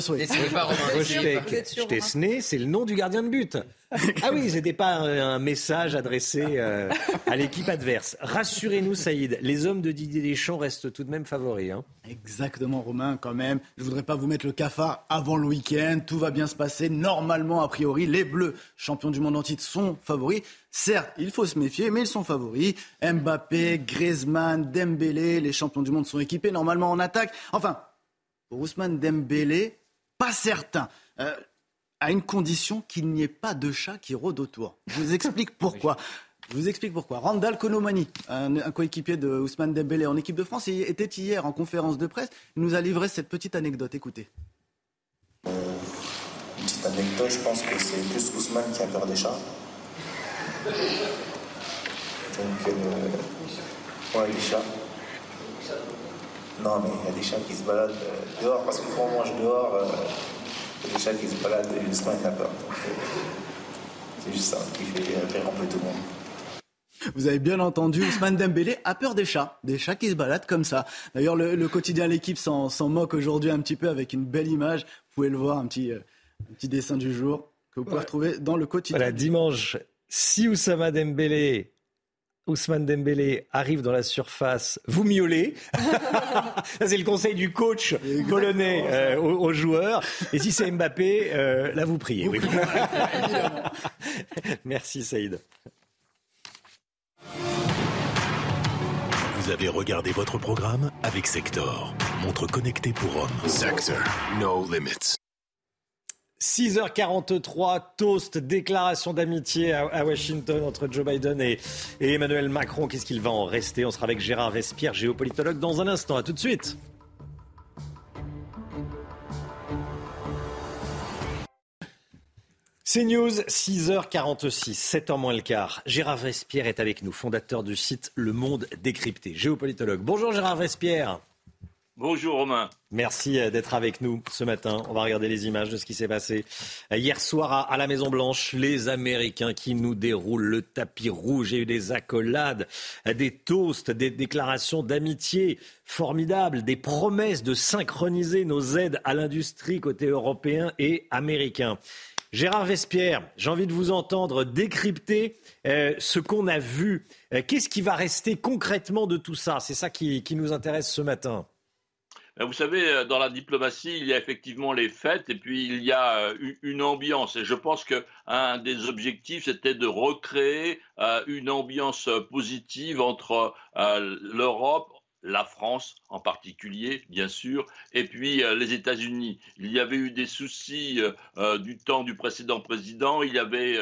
c'est le nom du gardien de but. Ah oui, c'était pas un, message adressé euh, à l'équipe adverse. Rassurez-nous, Saïd, les hommes de Didier Deschamps restent tout de même favoris. Hein. Exactement, Romain, quand même. Je voudrais pas vous mettre le cafard avant le week-end. Tout va bien se passer. Normalement, a priori, les Bleus, champions du monde en titre, sont favoris. Certes, il faut se méfier, mais ils sont favoris. Mbappé, Griezmann, Dembélé, les champions du monde sont équipés normalement en attaque. Enfin, pour Ousmane Dembélé, pas certain. Euh, à une condition qu'il n'y ait pas de chat qui rôde autour. Je vous explique pourquoi. Je vous explique pourquoi. Randall Konomani, un, coéquipier de Ousmane Dembélé en équipe de France, il était hier en conférence de presse. Il nous a livré cette petite anecdote. Écoutez. une petite anecdote, je pense que c'est plus Ousmane qui a peur des chats. Donc, euh, ouais, les chats. Non, mais il y a des chats qui se baladent euh, dehors, parce que quand on mange dehors, euh, il y a des chats qui se baladent et il a peur. Euh, c'est juste ça qui fait rire un peu tout le monde. Vous avez bien entendu, Ousmane Dembélé a peur des chats, des chats qui se baladent comme ça. D'ailleurs, le, quotidien L'équipe s'en moque aujourd'hui un petit peu avec une belle image. Vous pouvez le voir, un petit, un petit dessin du jour que vous pouvez retrouver dans le quotidien. Voilà, dimanche, si Oussama Dembélé Ousmane Dembélé arrive dans la surface, vous miaulez. c'est le conseil du coach polonais euh, aux, joueurs. Et si c'est Mbappé, euh, là vous priez. Merci Saïd. Vous avez regardé votre programme avec Sector, montre connectée pour hommes. Sector, no limits. 6h43, toast, déclaration d'amitié à, Washington entre Joe Biden et, Emmanuel Macron. Qu'est-ce qu'il va en rester? On sera avec Gérard Vespierre, géopolitologue, dans un instant. À tout de suite. C'est News, 6h46, 7 h moins le quart. Gérard Vespierre est avec nous, fondateur du site Le Monde Décrypté, géopolitologue. Bonjour Gérard Vespierre. Bonjour Romain. Merci euh, d'être avec nous ce matin. On va regarder les images de ce qui s'est passé euh, hier soir à la Maison Blanche. Les Américains qui nous déroulent le tapis rouge. Il y a eu des accolades, euh, des toasts, des déclarations d'amitié formidables, des promesses de synchroniser nos aides à l'industrie côté européen et américain. Gérard Vespierre, j'ai envie de vous entendre décrypter ce qu'on a vu. Qu'est-ce qui va rester concrètement de tout ça? C'est ça qui, nous intéresse ce matin. Euh, vous savez, dans la diplomatie, il y a effectivement les fêtes et puis il y a une ambiance. Et je pense qu'un des objectifs, c'était de recréer une ambiance positive entre l'Europe, la France en particulier, bien sûr, et puis euh, les États-Unis. Il y avait eu des soucis euh, euh, du temps du précédent président, il y avait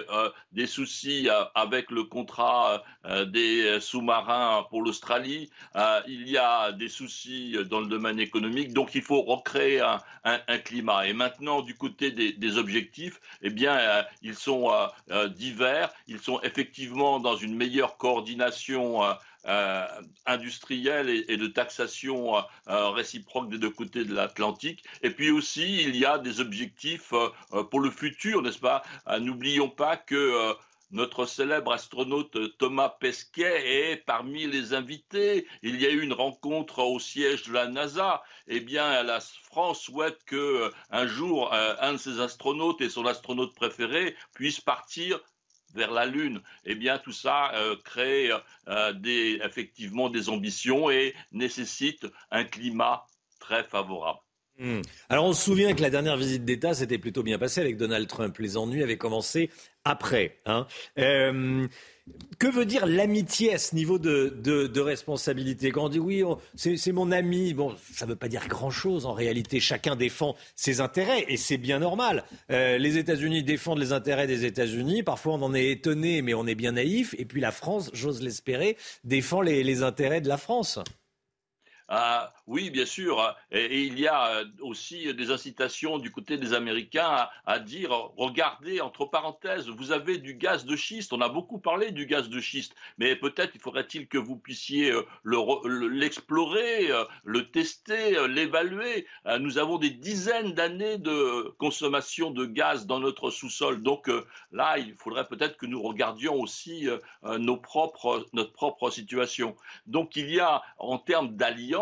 des soucis avec le contrat des sous-marins pour l'Australie, il y a des soucis dans le domaine économique, donc il faut recréer un, climat. Et maintenant, du côté des, objectifs, eh bien, ils sont divers, ils sont effectivement dans une meilleure coordination euh, industrielle et, de taxation euh, euh, réciproque des deux côtés de l'Atlantique. Et puis aussi, il y a des objectifs pour le futur, n'est-ce pas? N'oublions pas que notre célèbre astronaute Thomas Pesquet est parmi les invités. Il y a eu une rencontre au siège de la NASA. Eh bien, la France souhaite que un jour un de ses astronautes et son astronaute préféré puissent partir vers la Lune. Eh bien, tout ça euh, crée euh, effectivement des ambitions et nécessite un climat très favorable. Hmm. Alors on se souvient que la dernière visite d'État s'était plutôt bien passée avec Donald Trump. Les ennuis avaient commencé après. Hein. Euh, que veut dire l'amitié à ce niveau de, responsabilité? Quand on dit oui, c'est mon ami, bon, ça ne veut pas dire grand-chose en réalité. Chacun défend ses intérêts et c'est bien normal. Euh, les États-Unis défendent les intérêts des États-Unis. Parfois, on en est étonné, mais on est bien naïf. Et puis la France, j'ose l'espérer, défend les intérêts de la France. Ah, oui, bien sûr. Et, il y a euh, aussi des incitations du côté des Américains à, dire, regardez, entre parenthèses, vous avez du gaz de schiste. On a beaucoup parlé du gaz de schiste, mais peut-être il faudrait-il que vous puissiez euh, l'explorer, euh, le, tester, l'évaluer. Nous avons des dizaines d'années de consommation de gaz dans notre sous-sol. Donc là, il faudrait peut-être que nous regardions aussi notre propre situation. Donc il y a, en termes d'alliance,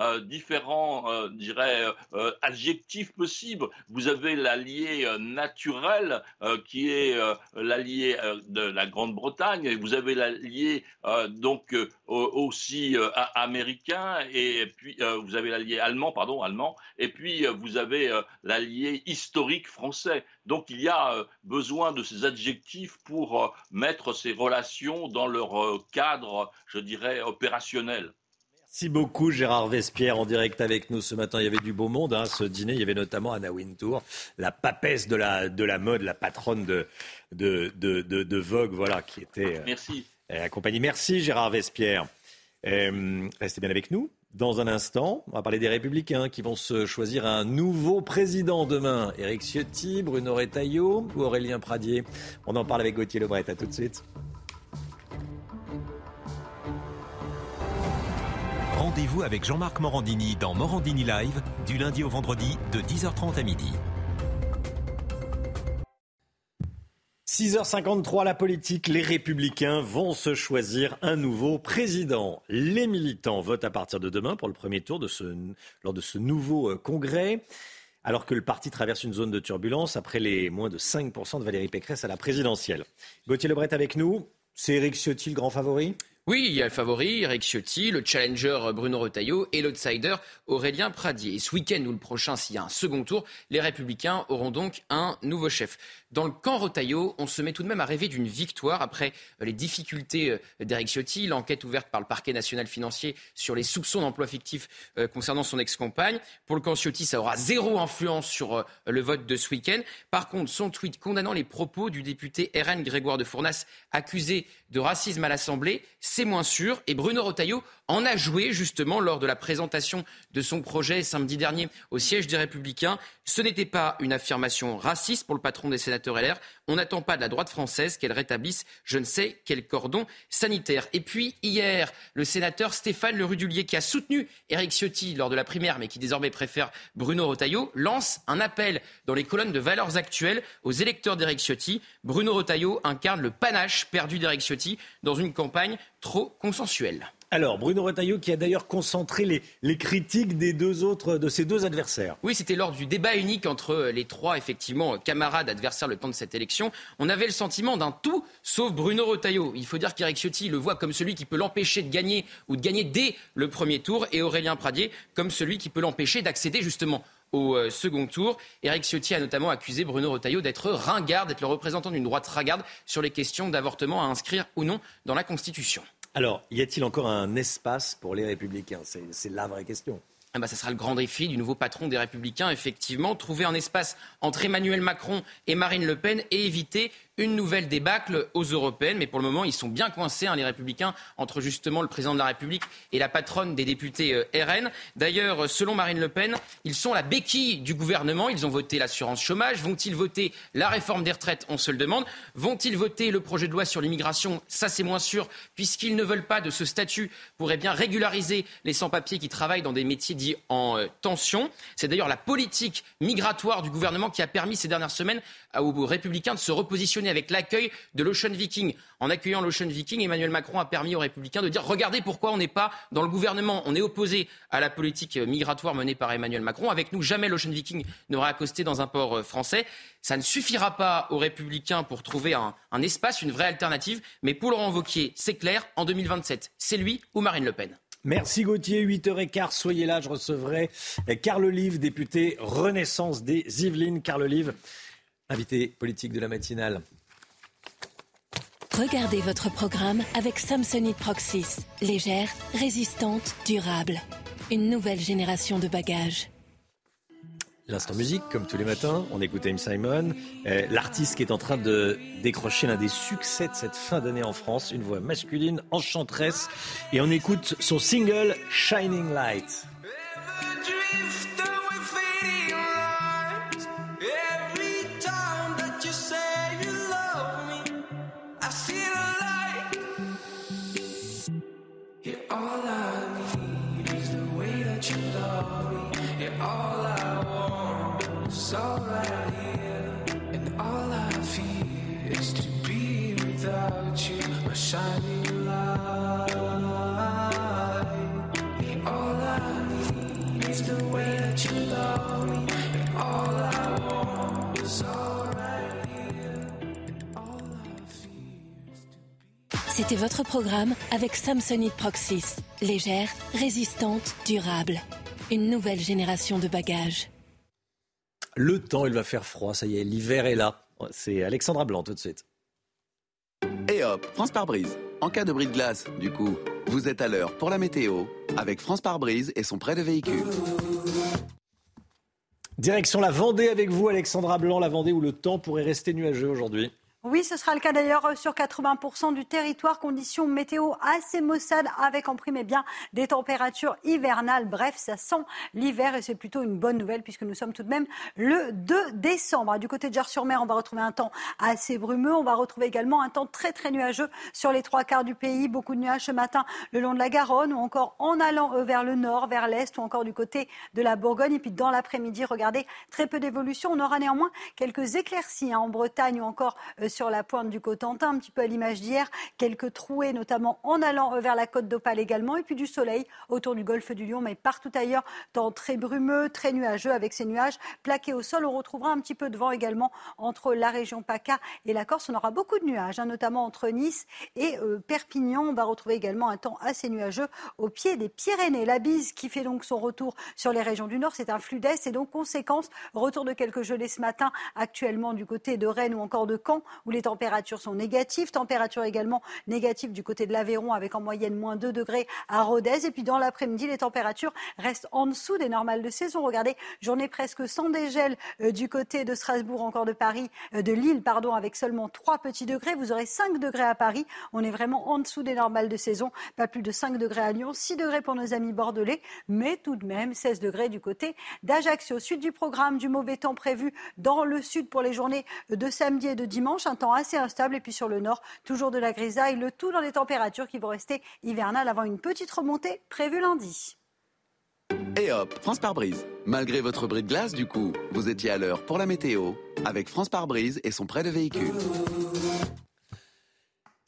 euh, différents, euh, dirais, euh, adjectifs possibles. Vous avez l'allié naturel qui est l'allié de la Grande-Bretagne, et vous avez l'allié donc aussi américain, et puis vous avez l'allié allemand, pardon, allemand, et puis vous avez l'allié historique français. Donc il y a besoin de ces adjectifs pour mettre ces relations dans leur cadre, je dirais, opérationnel. Merci beaucoup Gérard Vespierre en direct avec nous ce matin. Il y avait du beau monde, hein, ce dîner. Il y avait notamment Anna Wintour, la papesse de la, de la mode, la patronne de, de, de, Vogue, voilà, qui était euh, Merci. accompagnée. Merci Gérard Vespierre. Euh, restez bien avec nous. Dans un instant, on va parler des Républicains qui vont se choisir un nouveau président demain. Éric Ciotti, Bruno Retailleau ou Aurélien Pradier? On en parle avec Gauthier Lebret. À tout de suite. Rendez-vous avec Jean-Marc Morandini dans Morandini Live du lundi au vendredi de 10h30 à midi. 6h53, la politique, les républicains vont se choisir un nouveau président. Les militants votent à partir de demain pour le premier tour de ce, lors de ce nouveau euh, congrès, alors que le parti traverse une zone de turbulence après les moins de 5% de Valérie Pécresse à la présidentielle. Gauthier Lebret avec nous. C'est Éric Ciotti le grand favori? Oui, il y a le favori, Eric Ciotti, le challenger Bruno Retailleau et l'outsider Aurélien Pradier. Et ce week-end ou le prochain, s'il y a un second tour, les Républicains auront donc un nouveau chef. Dans le camp Retailleau, on se met tout de même à rêver d'une victoire après euh, les difficultés euh, d'Eric Ciotti, l'enquête ouverte par le parquet national financier sur les soupçons d'emploi fictif euh, concernant son ex-compagne. Pour le camp Ciotti, ça aura zéro influence sur le vote de ce week-end. Par contre, son tweet condamnant les propos du député RN Grégoire de Fournas, accusé de racisme à l'Assemblée, c'est moins sûr. Et Bruno Retailleau en a joué justement lors de la présentation de son projet samedi dernier au siège des Républicains. Ce n'était pas une affirmation raciste pour le patron des sénateurs On n'attend pas de la droite française qu'elle rétablisse je ne sais quel cordon sanitaire. Et puis hier, le sénateur Stéphane Le Rudulier, qui a soutenu Éric Ciotti lors de la primaire, mais qui désormais préfère Bruno Retailleau, lance un appel dans les colonnes de valeurs actuelles aux électeurs d'Éric Ciotti. Bruno Retailleau incarne le panache perdu d'Éric Ciotti dans une campagne trop consensuelle. Alors, Bruno Retailleau qui a d'ailleurs concentré les, critiques des deux autres, de ses deux adversaires. Oui, c'était lors du débat unique entre les trois, effectivement, camarades adversaires le temps de cette élection. On avait le sentiment d'un tout sauf Bruno Retailleau. Il faut dire qu'Eric Ciotti le voit comme celui qui peut l'empêcher de gagner ou de gagner dès le premier tour et Aurélien Pradier comme celui qui peut l'empêcher d'accéder justement au euh, second tour. Éric Ciotti a notamment accusé Bruno Retailleau d'être ringard, d'être le représentant d'une droite ringarde sur les questions d'avortement à inscrire ou non dans la Constitution. Alors, y a-t-il encore un espace pour les républicains? C'est la vraie question. Ah bah, ça sera le grand défi du nouveau patron des Républicains, effectivement, trouver un espace entre Emmanuel Macron et Marine Le Pen et éviter une nouvelle débâcle aux européennes. Mais pour le moment, ils sont bien coincés, hein, les républicains, entre justement le président de la République et la patronne des députés euh, RN. D'ailleurs, selon Marine Le Pen, ils sont la béquille du gouvernement. Ils ont voté l'assurance chômage. Vont-ils voter la réforme des retraites? On se le demande. Vont-ils voter le projet de loi sur l'immigration? Ça, c'est moins sûr, puisqu'ils ne veulent pas de ce statut pour eh bien régulariser les sans-papiers qui travaillent dans des métiers dits en euh, tension. C'est d'ailleurs la politique migratoire du gouvernement qui a permis ces dernières semaines aux républicains de se repositionner avec l'accueil de l'Ocean Viking. En accueillant l'Ocean Viking, Emmanuel Macron a permis aux républicains de dire regardez pourquoi on n'est pas dans le gouvernement. On est opposé à la politique migratoire menée par Emmanuel Macron. Avec nous, jamais l'Ocean Viking n'aura accosté dans un port euh, français. Ça ne suffira pas aux républicains pour trouver un, espace, une vraie alternative. Mais pour Laurent Wauquiez, c'est clair, en 2027, c'est lui ou Marine Le Pen. Merci Gauthier, 8h15, soyez là, je recevrai Carl Olive, député Renaissance des Yvelines. Carl Olive, invité politique de la matinale. Regardez votre programme avec Samsonite Proxys. Légère, résistante, durable. Une nouvelle génération de bagages. L'instant musique, comme tous les matins, on écoute M. Simon, euh, l'artiste qui est en train de décrocher l'un des succès de cette fin d'année en France, une voix masculine, enchanteresse, et on écoute son single Shining Light. C'était votre programme avec Samsonite Proxys. Légère, résistante, durable. Une nouvelle génération de bagages. Le temps, il va faire froid, ça y est, l'hiver est là. C'est Alexandra Blanc tout de suite. Et hop, France par brise. En cas de bris de glace, du coup, vous êtes à l'heure pour la météo avec France par brise et son prêt de véhicule. Direction la Vendée avec vous, Alexandra Blanc, la Vendée où le temps pourrait rester nuageux aujourd'hui. Oui, ce sera le cas d'ailleurs euh, sur 80% du territoire. Conditions météo assez maussades avec en prime eh bien, des températures hivernales. Bref, ça sent l'hiver et c'est plutôt une bonne nouvelle puisque nous sommes tout de même le 2 décembre. Du côté de Gers-sur-Mer, on va retrouver un temps assez brumeux. On va retrouver également un temps très très nuageux sur les trois quarts du pays. Beaucoup de nuages ce matin le long de la Garonne ou encore en allant euh, vers le nord, vers l'est ou encore du côté de la Bourgogne. Et puis dans l'après-midi, regardez, très peu d'évolution. On aura néanmoins quelques éclaircies hein, en Bretagne ou encore euh, sur la pointe du Cotentin, un petit peu à l'image d'hier, quelques trouées, notamment en allant euh, vers la côte d'Opale également, et puis du soleil autour du golfe du Lion, mais partout ailleurs, temps très brumeux, très nuageux, avec ces nuages plaqués au sol. On retrouvera un petit peu de vent également entre la région PACA et la Corse. On aura beaucoup de nuages, hein, notamment entre Nice et euh, Perpignan. On va retrouver également un temps assez nuageux au pied des Pyrénées. La bise qui fait donc son retour sur les régions du Nord, c'est un flux d'est et donc conséquence, retour de quelques gelées ce matin actuellement du côté de Rennes ou encore de Caen où les températures sont négatives. Température également négative du côté de l'Aveyron avec en moyenne moins 2 degrés à Rodez. Et puis dans l'après-midi, les températures restent en dessous des normales de saison. Regardez, journée presque sans dégel euh, du côté de Strasbourg, encore de Paris, euh, de Lille, pardon, avec seulement 3 petits degrés. Vous aurez 5 degrés à Paris. On est vraiment en dessous des normales de saison. Pas plus de 5 degrés à Lyon, 6 degrés pour nos amis bordelais, mais tout de même 16 degrés du côté d'Ajaccio. Suite du programme du mauvais temps prévu dans le sud pour les journées de samedi et de dimanche. Un temps assez instable. Et puis sur le nord, toujours de la grisaille. Le tout dans des températures qui vont rester hivernales avant une petite remontée prévue lundi. Et hop, France par brise. Malgré votre bris de glace, du coup, vous étiez à l'heure pour la météo avec France par brise et son prêt de véhicule.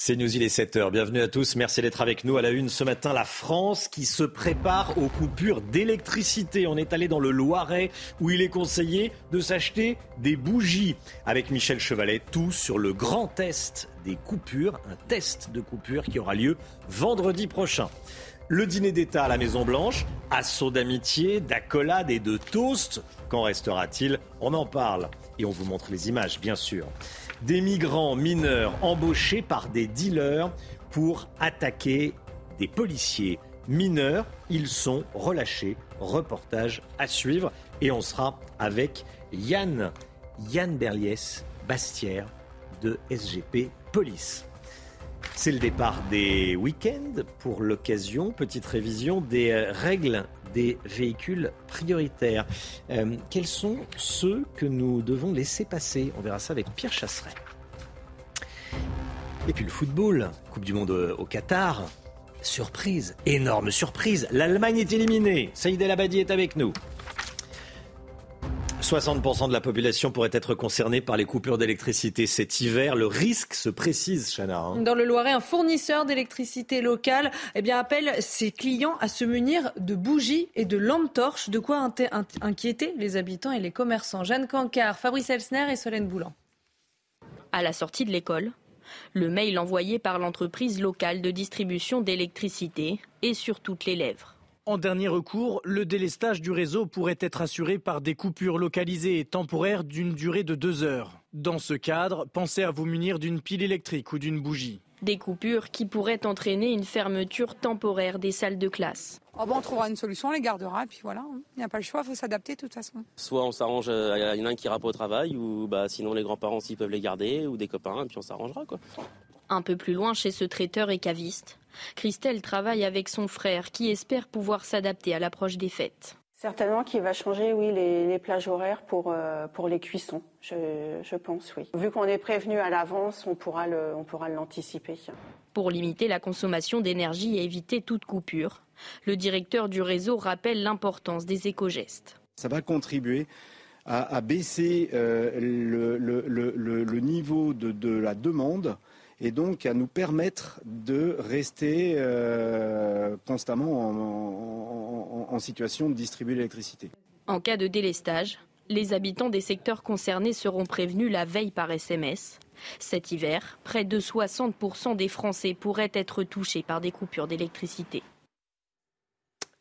C'est News, il est 7h. Bienvenue à tous. Merci d'être avec nous à la une ce matin. La France qui se prépare aux coupures d'électricité. On est allé dans le Loiret où il est conseillé de s'acheter des bougies. Avec Michel Chevalet, tout sur le grand test des coupures. Un test de coupures qui aura lieu vendredi prochain. Le dîner d'État à la Maison-Blanche, assaut d'amitié, d'accolade et de toast. Qu'en restera-t-il? On en parle et on vous montre les images, bien sûr. Des migrants mineurs embauchés par des dealers pour attaquer des policiers mineurs. Ils sont relâchés. Reportage à suivre. Et on sera avec Yann, Yann Berliès, Bastière de SGP Police. C'est le départ des week-ends pour l'occasion. Petite révision des règles des véhicules prioritaires. Euh, quels sont ceux que nous devons laisser passer? On verra ça avec Pierre Chasseret. Et puis le football, Coupe du Monde au Qatar. Surprise, énorme surprise. L'Allemagne est éliminée. Saïd El Abadi est avec nous. 60% de la population pourrait être concernée par les coupures d'électricité cet hiver. Le risque se précise, Chana. Hein. Dans le Loiret, un fournisseur d'électricité local eh bien, appelle ses clients à se munir de bougies et de lampes torches, de quoi inquiéter les habitants et les commerçants. Jeanne Cancard, Fabrice Elsner et Solène Boulan. À la sortie de l'école, le mail envoyé par l'entreprise locale de distribution d'électricité est sur toutes les lèvres. En dernier recours, le délestage du réseau pourrait être assuré par des coupures localisées et temporaires d'une durée de deux heures. Dans ce cadre, pensez à vous munir d'une pile électrique ou d'une bougie. Des coupures qui pourraient entraîner une fermeture temporaire des salles de classe. Oh on trouvera une solution, on les gardera, et puis voilà, il hein. n'y a pas le choix, il faut s'adapter de toute façon. Soit on s'arrange, il euh, y en a un qui ira pas au travail, ou bah, sinon les grands-parents s'ils peuvent les garder, ou des copains, et puis on s'arrangera. quoi. Un peu plus loin, chez ce traiteur et caviste, Christelle travaille avec son frère qui espère pouvoir s'adapter à l'approche des fêtes. Certainement qu'il va changer, oui, les, plages horaires pour, euh, pour les cuissons, je, pense, oui. Vu qu'on est prévenu à l'avance, on pourra l'anticiper. Pour limiter la consommation d'énergie et éviter toute coupure, le directeur du réseau rappelle l'importance des éco-gestes. Ça va contribuer à, baisser euh, le, niveau de la demande et donc à nous permettre de rester euh, constamment en, situation de distribuer l'électricité. En cas de délestage, les habitants des secteurs concernés seront prévenus la veille par SMS. Cet hiver, près de 60% des Français pourraient être touchés par des coupures d'électricité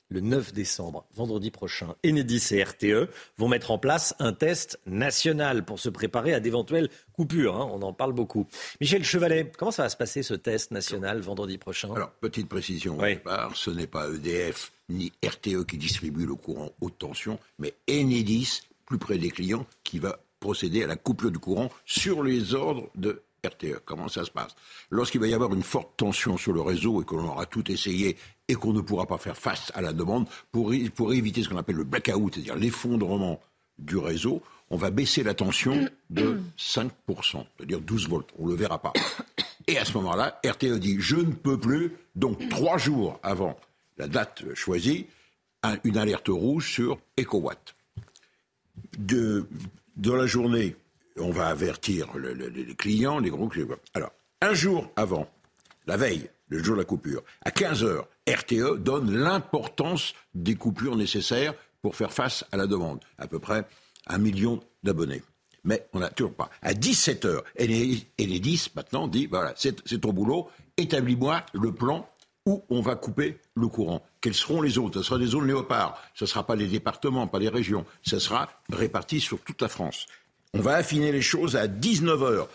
le 9 décembre, vendredi prochain, Enedis et RTE vont mettre en place un test national pour se préparer à d'éventuelles coupures. Hein. on en parle beaucoup. Michel Chevalet, comment ça va se passer ce test national vendredi prochain? Alors, petite précision au départ, ce n'est pas EDF ni RTE qui distribue le courant haute tension, mais Enedis, plus près des clients, qui va procéder à la coupure du courant sur les ordres de RTE. Comment ça se passe? Lorsqu'il va y avoir une forte tension sur le réseau et que l'on aura tout essayé et qu'on ne pourra pas faire face à la demande, pour, pour éviter ce qu'on appelle le blackout, c'est-à-dire l'effondrement du réseau, on va baisser la tension de 5%, c'est-à-dire 12 volts. On ne le verra pas. Et à ce moment-là, RTE dit je ne peux plus, donc trois jours avant la date choisie, une alerte rouge sur EcoWatt. De, dans la journée, on va avertir les clients, les groupes. Alors, un jour avant, la veille, le jour de la coupure, à 15 heures, RTE donne l'importance des coupures nécessaires pour faire face à la demande. À peu près un million d'abonnés. Mais on n'a toujours pas. À 17 heures, et les 10 maintenant dit voilà, c'est ton boulot, établis-moi le plan où on va couper le courant. Quels seront les autres? Ce sera des zones léopards. Ce ne sera pas les départements, pas les régions. Ce sera réparti sur toute la France. On va affiner les choses à 19h.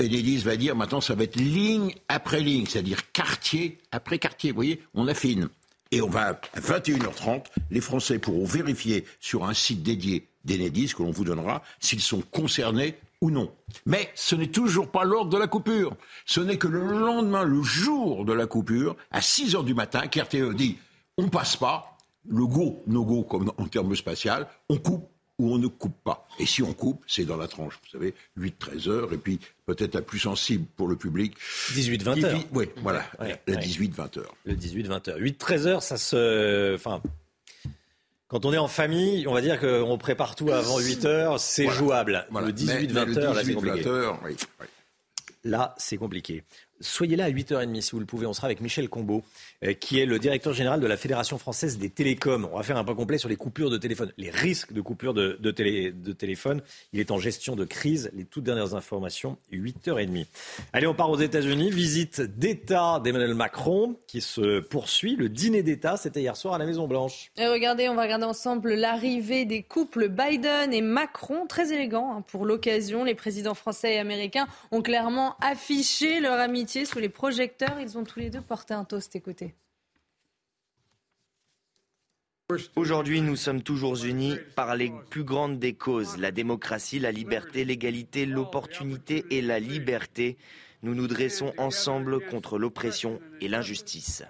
Enedis va dire maintenant ça va être ligne après ligne, c'est-à-dire quartier après quartier. Vous voyez, on affine. Et on va à 21h30, les Français pourront vérifier sur un site dédié d'Enedis que l'on vous donnera s'ils sont concernés ou non. Mais ce n'est toujours pas l'ordre de la coupure. Ce n'est que le lendemain, le jour de la coupure, à 6 heures du matin, qu'RTE dit on passe pas, le go, no go comme en termes spatial, on coupe ou on ne coupe pas. Et si on coupe, c'est dans la tranche, vous savez, 8-13 heures, et puis peut-être la plus sensible pour le public. 18-20 heures. Oui, voilà, la 18-20 heures. Le 18-20 heures. 8-13 heures, ça se... Enfin, quand on est en famille, on va dire qu'on prépare tout avant 8 heures, c'est jouable. Le 18-20 heures, là, c'est compliqué. Oui, oui. Là, c'est compliqué. Soyez là à 8h30 si vous le pouvez. On sera avec Michel Combeau, euh, qui est le directeur général de la Fédération française des télécoms. On va faire un point complet sur les coupures de téléphone, les risques de coupure de, de, télé, de téléphone. Il est en gestion de crise. Les toutes dernières informations, 8h30. Allez, on part aux États-Unis. Visite d'État d'Emmanuel Macron qui se poursuit. Le dîner d'État, c'était hier soir à la Maison-Blanche. Et regardez, on va regarder ensemble l'arrivée des couples Biden et Macron. Très élégant hein, pour l'occasion. Les présidents français et américains ont clairement affiché leur amitié sous les projecteurs. Ils ont tous les deux porté un toast. Écoutez. Aujourd'hui, nous sommes toujours unis par les plus grandes des causes, la démocratie, la liberté, l'égalité, l'opportunité et la liberté. Nous nous dressons ensemble contre l'oppression et l'injustice.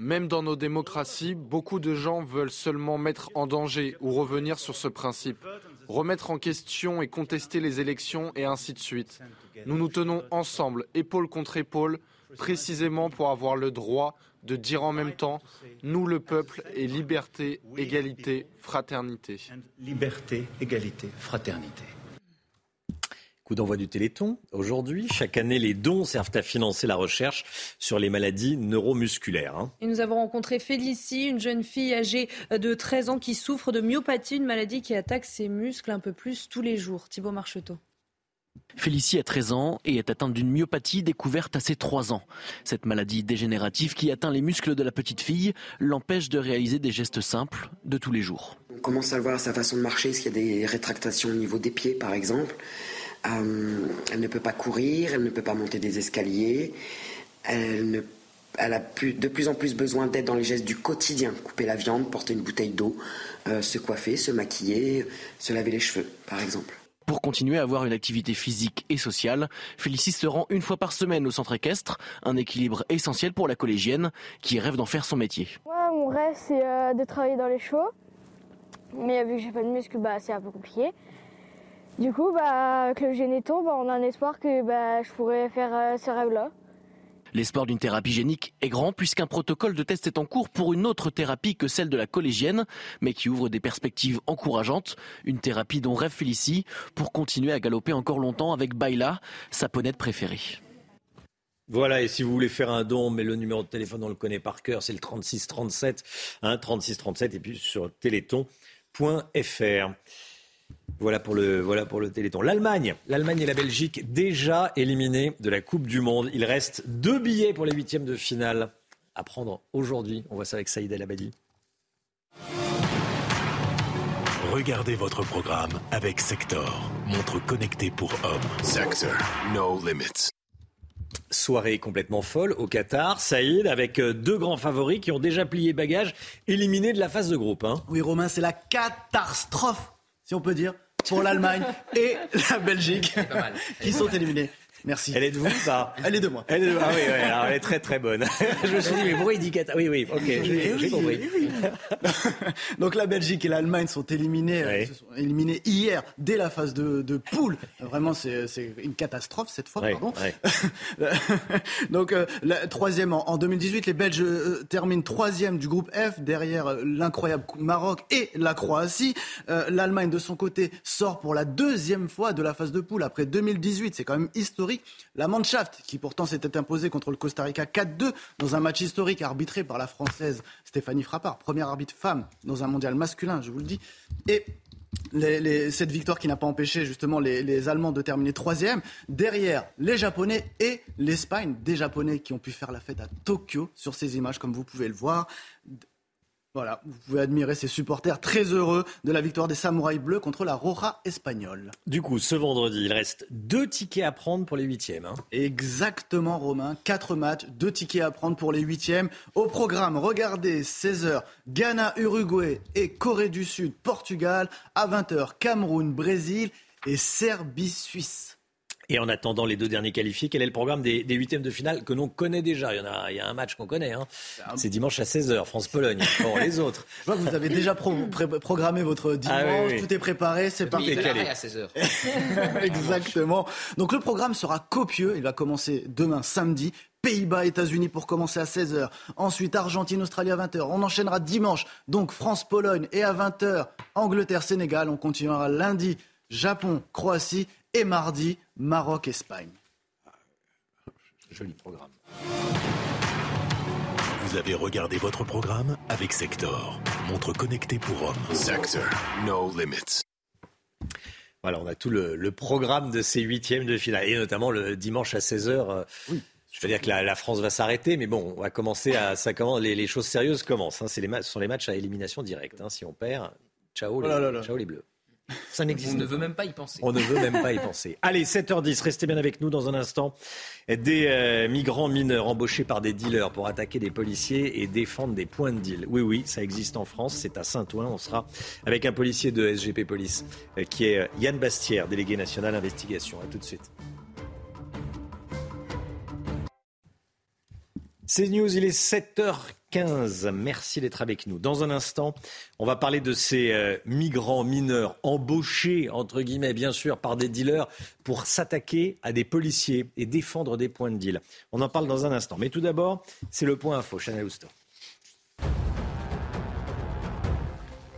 Même dans nos démocraties, beaucoup de gens veulent seulement mettre en danger ou revenir sur ce principe remettre en question et contester les élections et ainsi de suite. Nous nous tenons ensemble, épaule contre épaule, précisément pour avoir le droit de dire en même temps, nous le peuple et liberté, égalité, fraternité. Liberté, égalité, fraternité. Coup d'envoi du Téléthon. Aujourd'hui, chaque année, les dons servent à financer la recherche sur les maladies neuromusculaires. Hein. Et nous avons rencontré Félicie, une jeune fille âgée de 13 ans qui souffre de myopathie, une maladie qui attaque ses muscles un peu plus tous les jours. Thibaut Marcheteau. Félicie a 13 ans et est atteinte d'une myopathie découverte à ses 3 ans. Cette maladie dégénérative qui atteint les muscles de la petite fille l'empêche de réaliser des gestes simples de tous les jours. On commence à le voir à sa façon de marcher, est-ce qu'il y a des rétractations au niveau des pieds par exemple? Euh, elle ne peut pas courir, elle ne peut pas monter des escaliers, elle, a de plus en plus besoin d'aide dans les gestes du quotidien, couper la viande, porter une bouteille d'eau, euh, se coiffer, se maquiller, se laver les cheveux, par exemple. Pour continuer à avoir une activité physique et sociale, Félicie se rend une fois par semaine au centre équestre, un équilibre essentiel pour la collégienne qui rêve d'en faire son métier. Moi, mon rêve, c'est euh, de travailler dans les chevaux. Mais vu que j'ai pas de muscles, bah, c'est un peu compliqué. Du coup, bah, avec le généto, bah, on a un espoir que bah, je pourrais faire euh, ce rêve-là. L'espoir d'une thérapie génique est grand puisqu'un protocole de test est en cours pour une autre thérapie que celle de la collégienne, mais qui ouvre des perspectives encourageantes. Une thérapie dont rêve Félicie pour continuer à galoper encore longtemps avec Baila, sa ponette préférée. Voilà, et si vous voulez faire un don, mais le numéro de téléphone, on le connaît par cœur, c'est le 3637, hein, 3637, et puis sur téléthon.fr. Voilà pour le, voilà pour le Téléthon. L'Allemagne, l'Allemagne et la Belgique déjà éliminés de la Coupe du Monde. Il reste deux billets pour les huitièmes de finale à prendre aujourd'hui. On voit ça avec Saïd El Abadi. Regardez votre programme avec Sector, montre connectée pour hommes. Sector, no limits. Soirée complètement folle au Qatar, Saïd, avec euh, deux grands favoris qui ont déjà plié bagage, éliminés de la phase de groupe. Hein. Oui, Romain, c'est la catastrophe, si on peut dire pour l'Allemagne et la Belgique qui sont éliminés. Merci. Elle est de vous, ça Elle est de moi. Elle est de... Ah oui, oui alors elle est très très bonne. je me suis dit, mais pourquoi il dit Oui, oui, ok, j'ai compris. Donc la Belgique et l'Allemagne sont éliminés, euh, se sont éliminés hier dès la phase de, de poule. Vraiment, c'est une catastrophe cette fois, pardon. Donc euh, la, troisième en, en, 2018, les Belges euh, terminent troisième du groupe F derrière l'incroyable Maroc et la Croatie. L'Allemagne de son côté sort pour la deuxième fois de la phase de poule après 2018. C'est quand même historique la Mannschaft, qui pourtant s'était imposée contre le Costa Rica 4-2 dans un match historique arbitré par la Française Stéphanie Frappard, première arbitre femme dans un mondial masculin, je vous le dis. Et cette victoire qui n'a pas empêché justement les, les, Allemands de terminer troisième. Derrière, les Japonais et l'Espagne, des Japonais qui ont pu faire la fête à Tokyo sur ces images, comme vous pouvez le voir. Voilà, vous pouvez admirer ces supporters très heureux de la victoire des Samouraïs bleus contre la Roja espagnole. Du coup, ce vendredi, il reste deux tickets à prendre pour les huitièmes. Hein. Exactement, Romain. Quatre matchs, deux tickets à prendre pour les huitièmes. Au programme, regardez, 16h, Ghana, Uruguay et Corée du Sud, Portugal. À 20h, Cameroun, Brésil et Serbie, Suisse. Et en attendant les deux derniers qualifiés, quel est le programme des, huitièmes de finale que l'on connaît déjà? Il y, en a, il y a un match qu'on connaît. Hein. C'est dimanche à 16h, France-Pologne. Pour les autres. vous avez déjà programmé votre ah dimanche, tout est préparé, c'est parti. Tout est à 16h. Exactement. Donc le programme sera copieux. Il va commencer demain, samedi. Pays-Bas, États-Unis pour commencer à 16h. Ensuite, Argentine, Australie à 20h. On enchaînera dimanche, donc France-Pologne. Et à 20h, Angleterre-Sénégal. On continuera lundi, Japon, Croatie. Et mardi, Maroc-Espagne. Joli programme. Vous avez regardé votre programme avec Sector, montre connectée pour hommes. Sector, no limits. Voilà, on a tout le, programme de ces huitièmes de finale, et notamment le dimanche à 16h. Euh, oui. Je veux dire que la, France va s'arrêter, mais bon, on va commencer à. Ça commence, les, choses sérieuses commencent. Hein. C'est les, ce sont les matchs à élimination directe. Hein. Si on perd, ciao, oh ciao les Bleus. Ça n'existe. On ne veut même pas y penser. On ne veut même pas y penser. Allez, 7h10, restez bien avec nous dans un instant. Des euh, migrants mineurs embauchés par des dealers pour attaquer des policiers et défendre des points de deal. Oui, oui, ça existe en France. C'est à Saint-Ouen. On sera avec un policier de SGP Police euh, qui est euh, Yann Bastière, délégué national investigation. A tout de suite. C'est News, il est 7h15. Merci d'être avec nous. Dans un instant, on va parler de ces euh, migrants mineurs embauchés, entre guillemets, bien sûr, par des dealers pour s'attaquer à des policiers et défendre des points de deal. On en parle dans un instant. Mais tout d'abord, c'est le point info. Chanel Houster.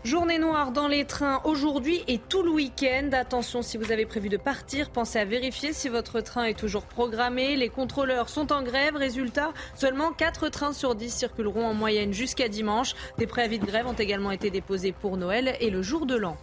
Journée noire dans les trains aujourd'hui et tout le week-end. Attention, si vous avez prévu de partir, pensez à vérifier si votre train est toujours programmé. Les contrôleurs sont en grève. Résultat, seulement 4 trains sur 10 circuleront en moyenne jusqu'à dimanche. Des préavis de grève ont également été déposés pour Noël et le jour de l'an.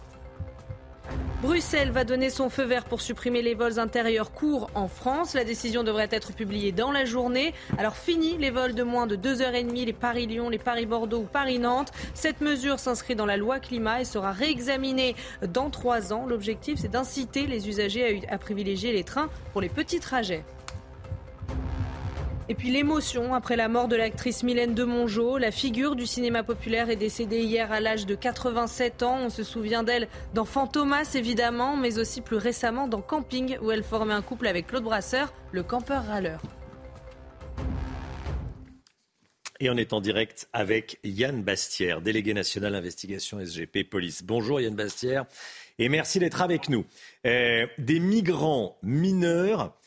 Bruxelles va donner son feu vert pour supprimer les vols intérieurs courts en France. La décision devrait être publiée dans la journée. Alors fini les vols de moins de 2h30, les Paris-Lyon, les Paris-Bordeaux ou Paris-Nantes. Cette mesure s'inscrit dans la loi climat et sera réexaminée dans trois ans. L'objectif, c'est d'inciter les usagers à privilégier les trains pour les petits trajets. Et puis l'émotion après la mort de l'actrice Mylène de Mongeau. La figure du cinéma populaire est décédée hier à l'âge de 87 ans. On se souvient d'elle dans Fantomas évidemment, mais aussi plus récemment dans Camping où elle formait un couple avec Claude Brasseur, le campeur râleur. Et on est en direct avec Yann Bastière, délégué national investigation SGP Police. Bonjour Yann Bastière et merci d'être avec nous. Euh, des migrants mineurs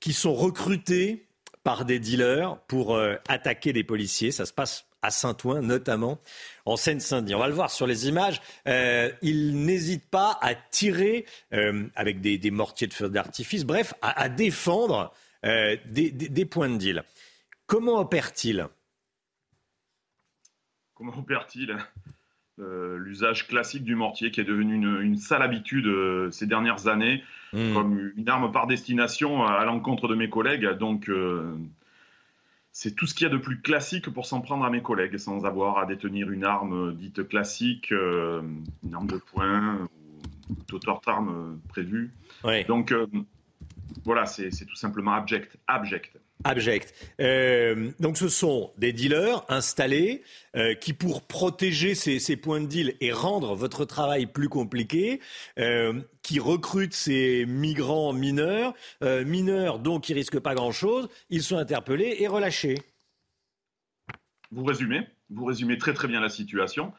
qui sont recrutés par des dealers pour euh, attaquer des policiers. Ça se passe à Saint-Ouen notamment, en Seine-Saint-Denis. On va le voir sur les images. Euh, ils n'hésitent pas à tirer euh, avec des, mortiers de feu d'artifice, bref, à, défendre des, points de deal. Comment opèrent-ils Comment opèrent-ils L'usage classique du mortier qui est devenu une sale habitude ces dernières années. Hmm. comme une arme par destination à l'encontre de mes collègues. Donc, euh, c'est tout ce qu'il y a de plus classique pour s'en prendre à mes collègues, sans avoir à détenir une arme dite classique, euh, une arme de poing ou toute autre arme prévue. Donc, euh, voilà, c'est tout simplement abject. abject. Abject. Euh, donc ce sont des dealers installés euh, qui, pour protéger ces, points de deal et rendre votre travail plus compliqué, euh, qui recrutent ces migrants mineurs, mineurs donc qui risquent pas grand-chose, ils sont interpellés et relâchés. Vous résumez, vous résumez très très bien la situation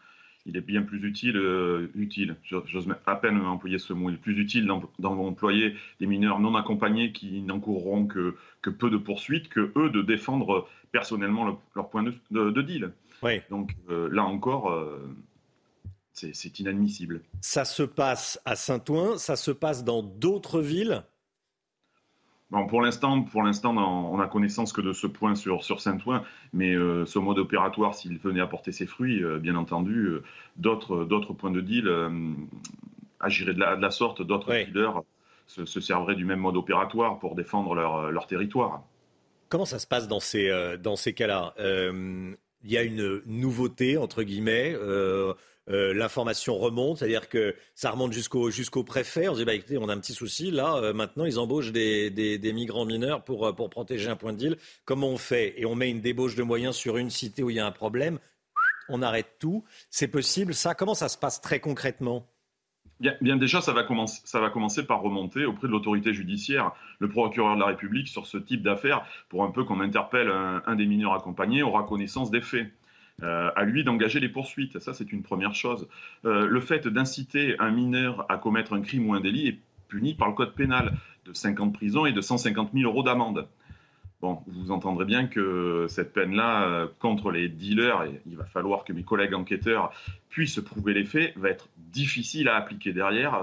il est bien plus utile, euh, utile, j'ose à peine employer ce mot, il est plus utile d'employer des mineurs non accompagnés qui n'encourront que, que, peu de poursuites que eux de défendre personnellement leur point de, deal. Donc euh, là encore, euh, c'est inadmissible. Ça se passe à Saint-Ouen, ça se passe dans d'autres villes pour l'instant, pour l'instant, on a connaissance que de ce point sur, sur Saint-Ouen, mais euh, ce mode opératoire, s'il venait à porter ses fruits, euh, bien entendu, euh, d'autres, d'autres points de deal agiraient de la, de la sorte, d'autres dealers se, se, serveraient du même mode opératoire pour défendre leur, leur territoire. Comment ça se passe dans ces, dans ces cas-là? Il y a une nouveauté, entre guillemets. Euh, euh, l'information remonte, c'est-à-dire que ça remonte jusqu'au préfet. On se dit, bah, écoutez, on a un petit souci. Là, euh, maintenant, ils embauchent des, migrants mineurs pour, pour protéger un point de deal. Comment on fait? Et on met une débauche de moyens sur une cité où il y a un problème. On arrête tout. C'est possible, ça? Comment ça se passe très concrètement? Bien, déjà, ça va, commencer, ça va commencer par remonter auprès de l'autorité judiciaire, le procureur de la République, sur ce type d'affaires, pour un peu qu'on interpelle un, des mineurs accompagnés, aura connaissance des faits. Euh, à lui d'engager les poursuites. Ça, c'est une première chose. Euh, le fait d'inciter un mineur à commettre un crime ou un délit est puni par le code pénal de 50 ans de prison et de 150 000 euros d'amende. Bon, vous entendrez bien que cette peine-là, euh, contre les dealers, et il va falloir que mes collègues enquêteurs puissent prouver les faits, va être difficile à appliquer derrière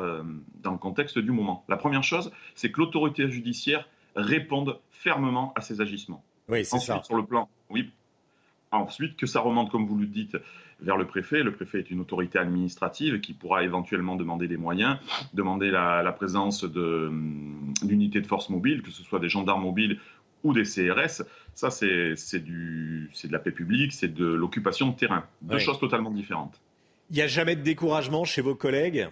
dans le contexte du moment. La première chose, c'est que l'autorité judiciaire réponde fermement à ces agissements. Oui, c'est ça. Sur le plan, oui. Ensuite, que ça remonte, comme vous le dites, vers le préfet. Le préfet est une autorité administrative qui pourra éventuellement demander des moyens, demander la, la présence hum, d'unités de, de force mobile, que ce soit des gendarmes mobiles ou des CRS, ça c'est de la paix publique, c'est de l'occupation de terrain. Deux choses totalement différentes. Il n'y a jamais de découragement chez vos collègues?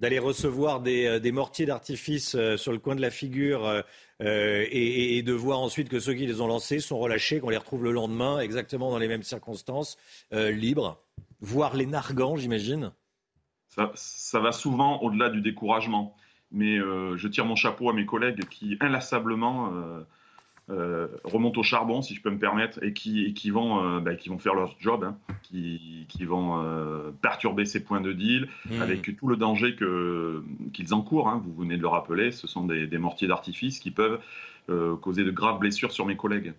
D'aller recevoir des, euh, mortiers d'artifice euh, sur le coin de la figure euh, et, de voir ensuite que ceux qui les ont lancés sont relâchés, qu'on les retrouve le lendemain exactement dans les mêmes circonstances, libres, voire les nargants, j'imagine ça, va souvent au-delà du découragement. Mais je tire mon chapeau à mes collègues qui inlassablement euh, remontent au charbon, si je peux me permettre, et qui, qui, vont, euh, bah, qui vont faire leur job, hein, qui, qui, vont euh, perturber ces points de deal, mmh. avec tout le danger qu'ils encourent. Hein, vous venez de le rappeler, ce sont des, mortiers d'artifice qui peuvent causer de graves blessures sur mes collègues.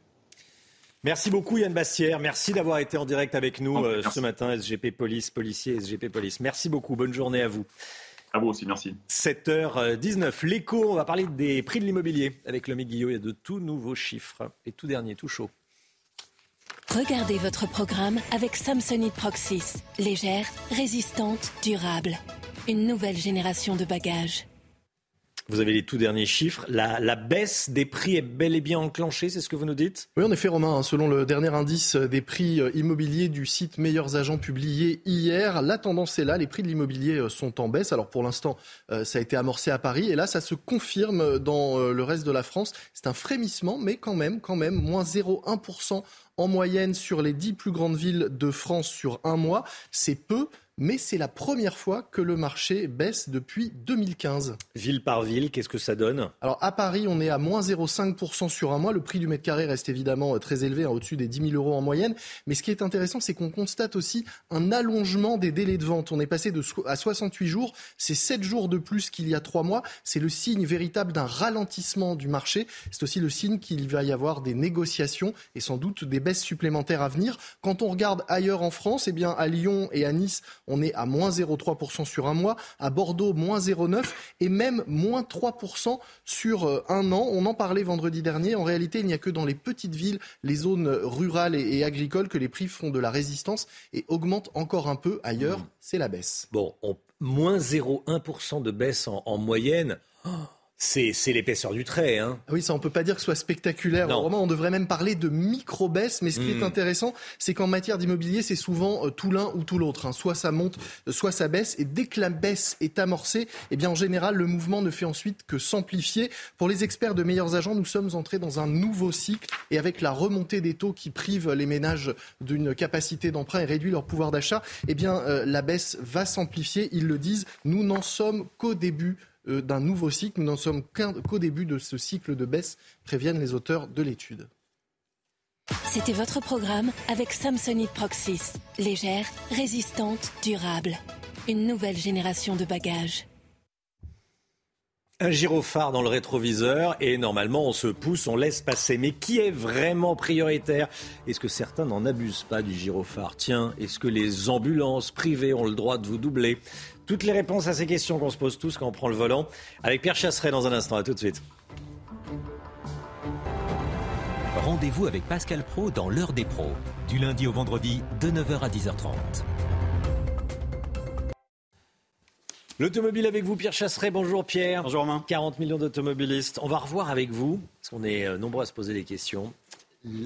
Merci beaucoup Yann Bastière, merci d'avoir été en direct avec nous ce matin, SGP Police, policier SGP Police. Merci beaucoup, bonne journée à vous. À vous aussi, merci. 7h19, l'écho, on va parler des prix de l'immobilier avec le Guillot. Il y a de tout nouveaux chiffres. Et tout dernier, tout chaud. Regardez votre programme avec Samsonite Proxys. Légère, résistante, durable. Une nouvelle génération de bagages. Vous avez les tout derniers chiffres. La, baisse des prix est bel et bien enclenchée, c'est ce que vous nous dites? Oui, en effet, Romain. Hein, selon le dernier indice des prix euh, immobiliers du site Meilleurs Agents publié hier, la tendance est là. Les prix de l'immobilier euh, sont en baisse. Alors pour l'instant, euh, ça a été amorcé à Paris. Et là, ça se confirme dans le reste de la France. C'est un frémissement, mais quand même, quand même, moins 0,1% en moyenne sur les 10 plus grandes villes de France sur un mois. C'est peu mais c'est la première fois que le marché baisse depuis 2015. Ville par ville, qu'est-ce que ça donne? Alors à Paris, on est à moins 0,5% sur un mois. Le prix du mètre carré reste évidemment euh, très élevé, hein, au-dessus des 10 000 euros en moyenne. Mais ce qui est intéressant, c'est qu'on constate aussi un allongement des délais de vente. On est passé de, à 68 jours, c'est 7 jours de plus qu'il y a 3 mois. C'est le signe véritable d'un ralentissement du marché. C'est aussi le signe qu'il va y avoir des négociations et sans doute des baisses supplémentaires à venir. Quand on regarde ailleurs en France, eh bien à Lyon et à Nice, on est à moins 0,3% sur un mois, à Bordeaux moins 0,9% et même moins 3% sur euh, un an. On en parlait vendredi dernier. En réalité, il n'y a que dans les petites villes, les zones rurales et, agricoles que les prix font de la résistance et augmentent encore un peu. Ailleurs, mmh. c'est la baisse. Bon, moins 0,1% de baisse en, moyenne. Oh c'est l'épaisseur du trait. Hein. Ah oui, ça on peut pas dire que ce soit spectaculaire. Vraiment, on devrait même parler de micro-baisse. Mais ce qui est hmm. intéressant, c'est qu'en matière d'immobilier, c'est souvent euh, tout l'un ou tout l'autre. Hein. Soit ça monte, soit ça baisse. Et dès que la baisse est amorcée, eh bien en général, le mouvement ne fait ensuite que s'amplifier. Pour les experts de meilleurs agents, nous sommes entrés dans un nouveau cycle. Et avec la remontée des taux qui privent les ménages d'une capacité d'emprunt et réduit leur pouvoir d'achat, eh bien euh, la baisse va s'amplifier. Ils le disent. Nous n'en sommes qu'au début euh, d'un nouveau cycle. Nous n'en sommes qu'au début de ce cycle de baisse, préviennent les auteurs de l'étude. C'était votre programme avec Samsonite Proxys. Légère, résistante, durable. Une nouvelle génération de bagages. Un gyrophare dans le rétroviseur et normalement on se pousse, on laisse passer. Mais qui est vraiment prioritaire? Est-ce que certains n'en abusent pas du gyrophare? Tiens, est-ce que les ambulances privées ont le droit de vous doubler? Toutes les réponses à ces questions qu'on se pose tous quand on prend le volant. Avec Pierre Chasseret dans un instant. À tout de suite. Rendez-vous avec Pascal Pro dans l'heure des pros. Du lundi au vendredi, de 9h à 10h30. L'automobile avec vous, Pierre Chasseret. Bonjour Pierre. Bonjour Romain. 40 millions d'automobilistes. On va revoir avec vous, parce qu'on est euh, nombreux à se poser des questions,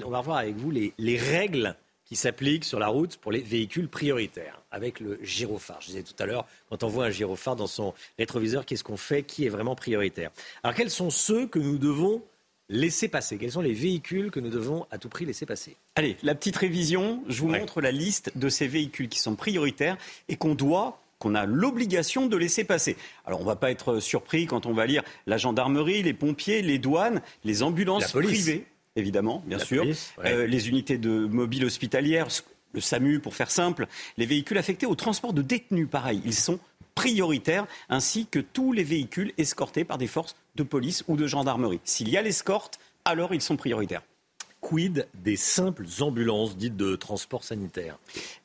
on va revoir avec vous les, les règles qui s'applique sur la route pour les véhicules prioritaires avec le gyrophare. Je disais tout à l'heure, quand on voit un gyrophare dans son rétroviseur, qu'est-ce qu'on fait? Qui est vraiment prioritaire? Alors quels sont ceux que nous devons laisser passer? Quels sont les véhicules que nous devons à tout prix laisser passer? Allez, la petite révision, je vous montre la liste de ces véhicules qui sont prioritaires et qu'on doit qu'on a l'obligation de laisser passer. Alors on ne va pas être surpris quand on va lire la gendarmerie, les pompiers, les douanes, les ambulances privées, évidemment, bien sûr, euh, les unités de mobile hospitalières, le SAMU pour faire simple, les véhicules affectés au transport de détenus, pareil, ils sont prioritaires, ainsi que tous les véhicules escortés par des forces de police ou de gendarmerie. S'il y a l'escorte, alors ils sont prioritaires. Quid des simples ambulances dites de transport sanitaire?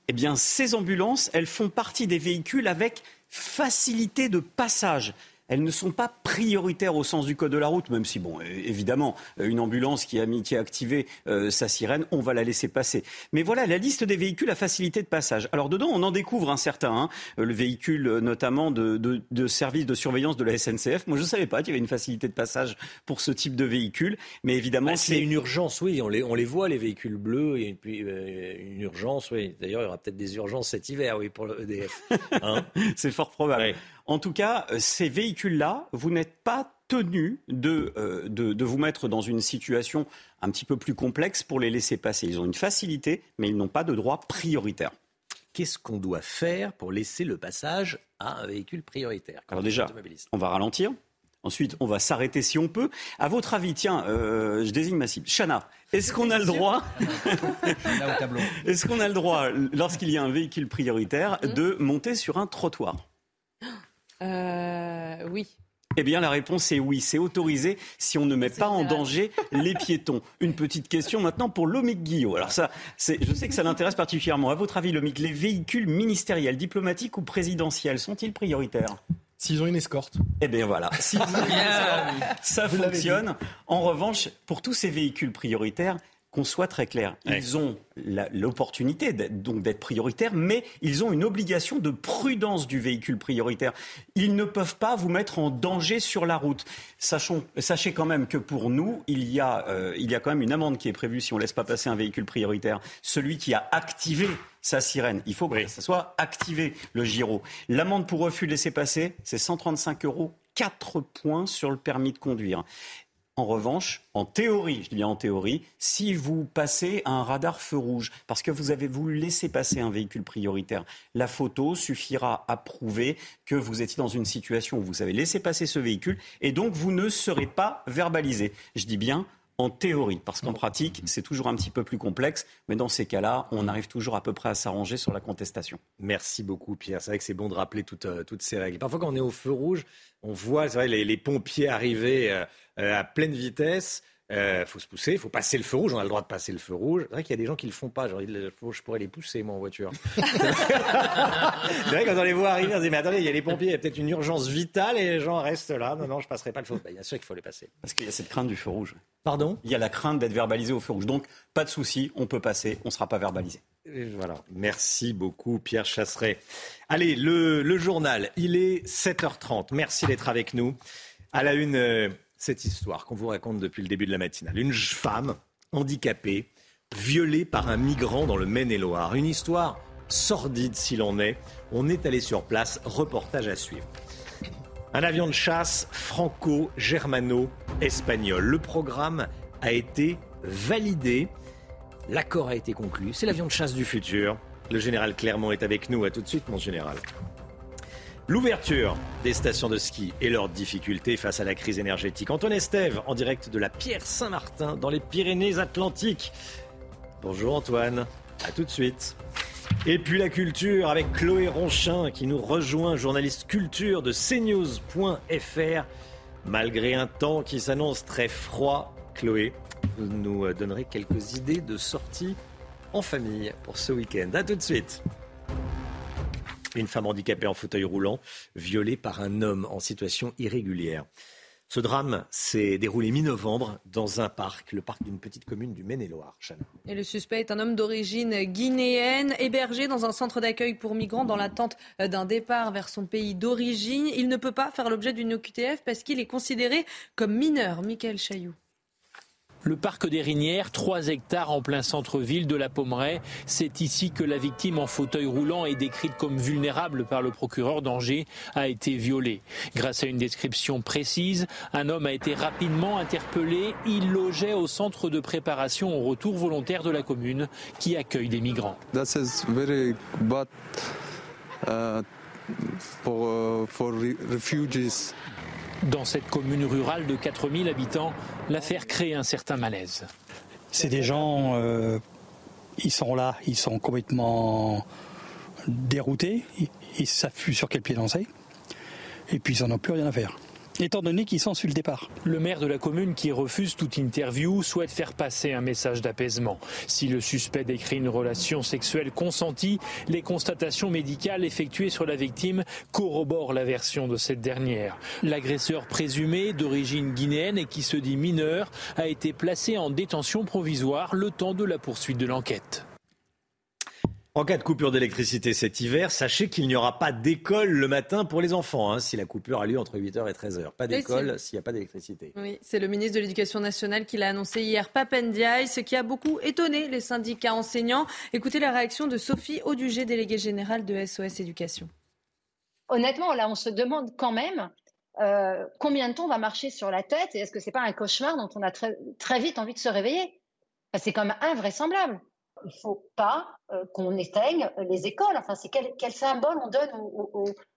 Eh bien, ces ambulances, elles font partie des véhicules avec facilité de passage elles ne sont pas prioritaires au sens du code de la route, même si, bon, évidemment, une ambulance qui a, mis, qui a activé euh, sa sirène, on va la laisser passer. Mais voilà, la liste des véhicules à facilité de passage. Alors dedans, on en découvre un certain, hein, le véhicule euh, notamment de, de, de, service de surveillance de la SNCF. Moi, je ne savais pas qu'il y avait une facilité de passage pour ce type de véhicule, mais évidemment, bah, c'est une urgence. Oui, on les, on les voit les véhicules bleus et puis euh, une urgence. Oui, d'ailleurs, il y aura peut-être des urgences cet hiver, oui, pour le EDF. Hein c'est fort probable. En tout cas, euh, ces véhicules-là, vous n'êtes pas tenu euh, de, de, vous mettre dans une situation un petit peu plus complexe pour les laisser passer. Ils ont une facilité, mais ils n'ont pas de droit prioritaire. Qu'est-ce qu'on doit faire pour laisser le passage à un véhicule prioritaire Alors déjà, on va ralentir. Ensuite, on va s'arrêter si on peut. À votre avis, tiens, euh, je désigne ma cible. Chana, est-ce qu'on a le droit Est-ce qu'on a le droit, lorsqu'il y a un véhicule prioritaire, hmm de monter sur un trottoir? Euh, oui. Eh bien, la réponse est oui. C'est autorisé si on ne met pas en danger les piétons. Une petite question maintenant pour Lomic Guillot. Alors ça, je sais que ça l'intéresse particulièrement. À votre avis, Lomic, les véhicules ministériels, diplomatiques ou présidentiels sont-ils prioritaires? S'ils ont une escorte. Eh bien voilà, ça fonctionne. En revanche, pour tous ces véhicules prioritaires, qu'on soit très clair. Ils ont l'opportunité donc d'être prioritaires, mais ils ont une obligation de prudence du véhicule prioritaire. Ils ne peuvent pas vous mettre en danger sur la route. Sachons, sachez quand même que pour nous, il y, a, euh, il y a quand même une amende qui est prévue si on ne laisse pas passer un véhicule prioritaire. Celui qui a activé sa sirène. Il faut que ça soit activé, le giro. L'amende pour refus de laisser passer, c'est 135 euros 4 points sur le permis de conduire. En revanche, en théorie, je dis bien en théorie, si vous passez un radar feu rouge, parce que vous avez voulu laisser passer un véhicule prioritaire, la photo suffira à prouver que vous étiez dans une situation où vous avez laissé passer ce véhicule et donc vous ne serez pas verbalisé. Je dis bien en théorie, parce qu'en pratique, c'est toujours un petit peu plus complexe, mais dans ces cas-là, on arrive toujours à peu près à s'arranger sur la contestation. Merci beaucoup, Pierre. C'est vrai que c'est bon de rappeler toutes, euh, toutes, ces règles. Parfois, quand on est au feu rouge, on voit vrai, les, pompiers arriver euh, à pleine vitesse. Il euh, faut se pousser, il faut passer le feu rouge. On a le droit de passer le feu rouge. C'est vrai qu'il y a des gens qui le font pas. Genre, je pourrais les pousser, moi, en voiture. c'est vrai, quand on les voit arriver, on se dit, mais attendez, il y a les pompiers, il y a peut-être une urgence vitale et les gens restent là. Non, non, je passerai pas le feu rouge. bien sûr qu'il faut les passer. Parce qu'il y a cette crainte du feu rouge. Pardon? Il y a la crainte d'être verbalisé au feu rouge. Donc, pas de souci, on peut passer, on ne sera pas verbalisé. voilà. Merci beaucoup, Pierre Chasseret. Allez, le, le journal, il est 7h30. Merci d'être avec nous. À la une, euh, cette histoire qu'on vous raconte depuis le début de la matinale. Une femme handicapée, violée par un migrant dans le Maine-et-Loire. Une histoire sordide s'il en est. On est allé sur place, reportage à suivre. Un avion de chasse franco-germano-espagnol. Le programme a été validé. L'accord a été conclu. C'est l'avion de chasse du futur. Le général Clermont est avec nous. À tout de suite, mon général. L'ouverture des stations de ski et leurs difficultés face à la crise énergétique. Antoine Estève, en direct de la Pierre Saint-Martin, dans les Pyrénées-Atlantiques. Bonjour Antoine, à tout de suite. Et puis la culture avec Chloé Ronchin qui nous rejoint, journaliste culture de cnews.fr. Malgré un temps qui s'annonce très froid, Chloé, vous nous donnerez quelques idées de sortie en famille pour ce week-end. A tout de suite. Une femme handicapée en fauteuil roulant, violée par un homme en situation irrégulière. Ce drame s'est déroulé mi-novembre dans un parc, le parc d'une petite commune du Maine-et-Loire. Et le suspect est un homme d'origine guinéenne, hébergé dans un centre d'accueil pour migrants dans l'attente d'un départ vers son pays d'origine. Il ne peut pas faire l'objet d'une OQTF parce qu'il est considéré comme mineur. Michael Chailloux. Le parc des Rinières, 3 hectares en plein centre-ville de la Pommeraye. C'est ici que la victime en fauteuil roulant et décrite comme vulnérable par le procureur d'Angers a été violée. Grâce à une description précise, un homme a été rapidement interpellé. Il logeait au centre de préparation au retour volontaire de la commune qui accueille des migrants. Dans cette commune rurale de 4000 habitants, l'affaire crée un certain malaise. C'est des gens, euh, ils sont là, ils sont complètement déroutés, ils ne savent plus sur quel pied danser, et puis ils n'en ont plus rien à faire étant donné qu'ils sont sur le départ. Le maire de la commune qui refuse toute interview souhaite faire passer un message d'apaisement. Si le suspect décrit une relation sexuelle consentie, les constatations médicales effectuées sur la victime corroborent la version de cette dernière. L'agresseur présumé, d'origine guinéenne et qui se dit mineur, a été placé en détention provisoire le temps de la poursuite de l'enquête. En cas de coupure d'électricité cet hiver, sachez qu'il n'y aura pas d'école le matin pour les enfants, hein, si la coupure a lieu entre 8h et 13h. Pas d'école s'il n'y a pas d'électricité. Oui, c'est le ministre de l'Éducation nationale qui l'a annoncé hier, Papendiaï, ce qui a beaucoup étonné les syndicats enseignants. Écoutez la réaction de Sophie Audugé, déléguée générale de SOS Éducation. Honnêtement, là, on se demande quand même euh, combien de temps on va marcher sur la tête et est-ce que ce n'est pas un cauchemar dont on a très, très vite envie de se réveiller? C'est comme invraisemblable il ne faut pas euh, qu'on éteigne les écoles. Enfin, c'est quel, symbole on donne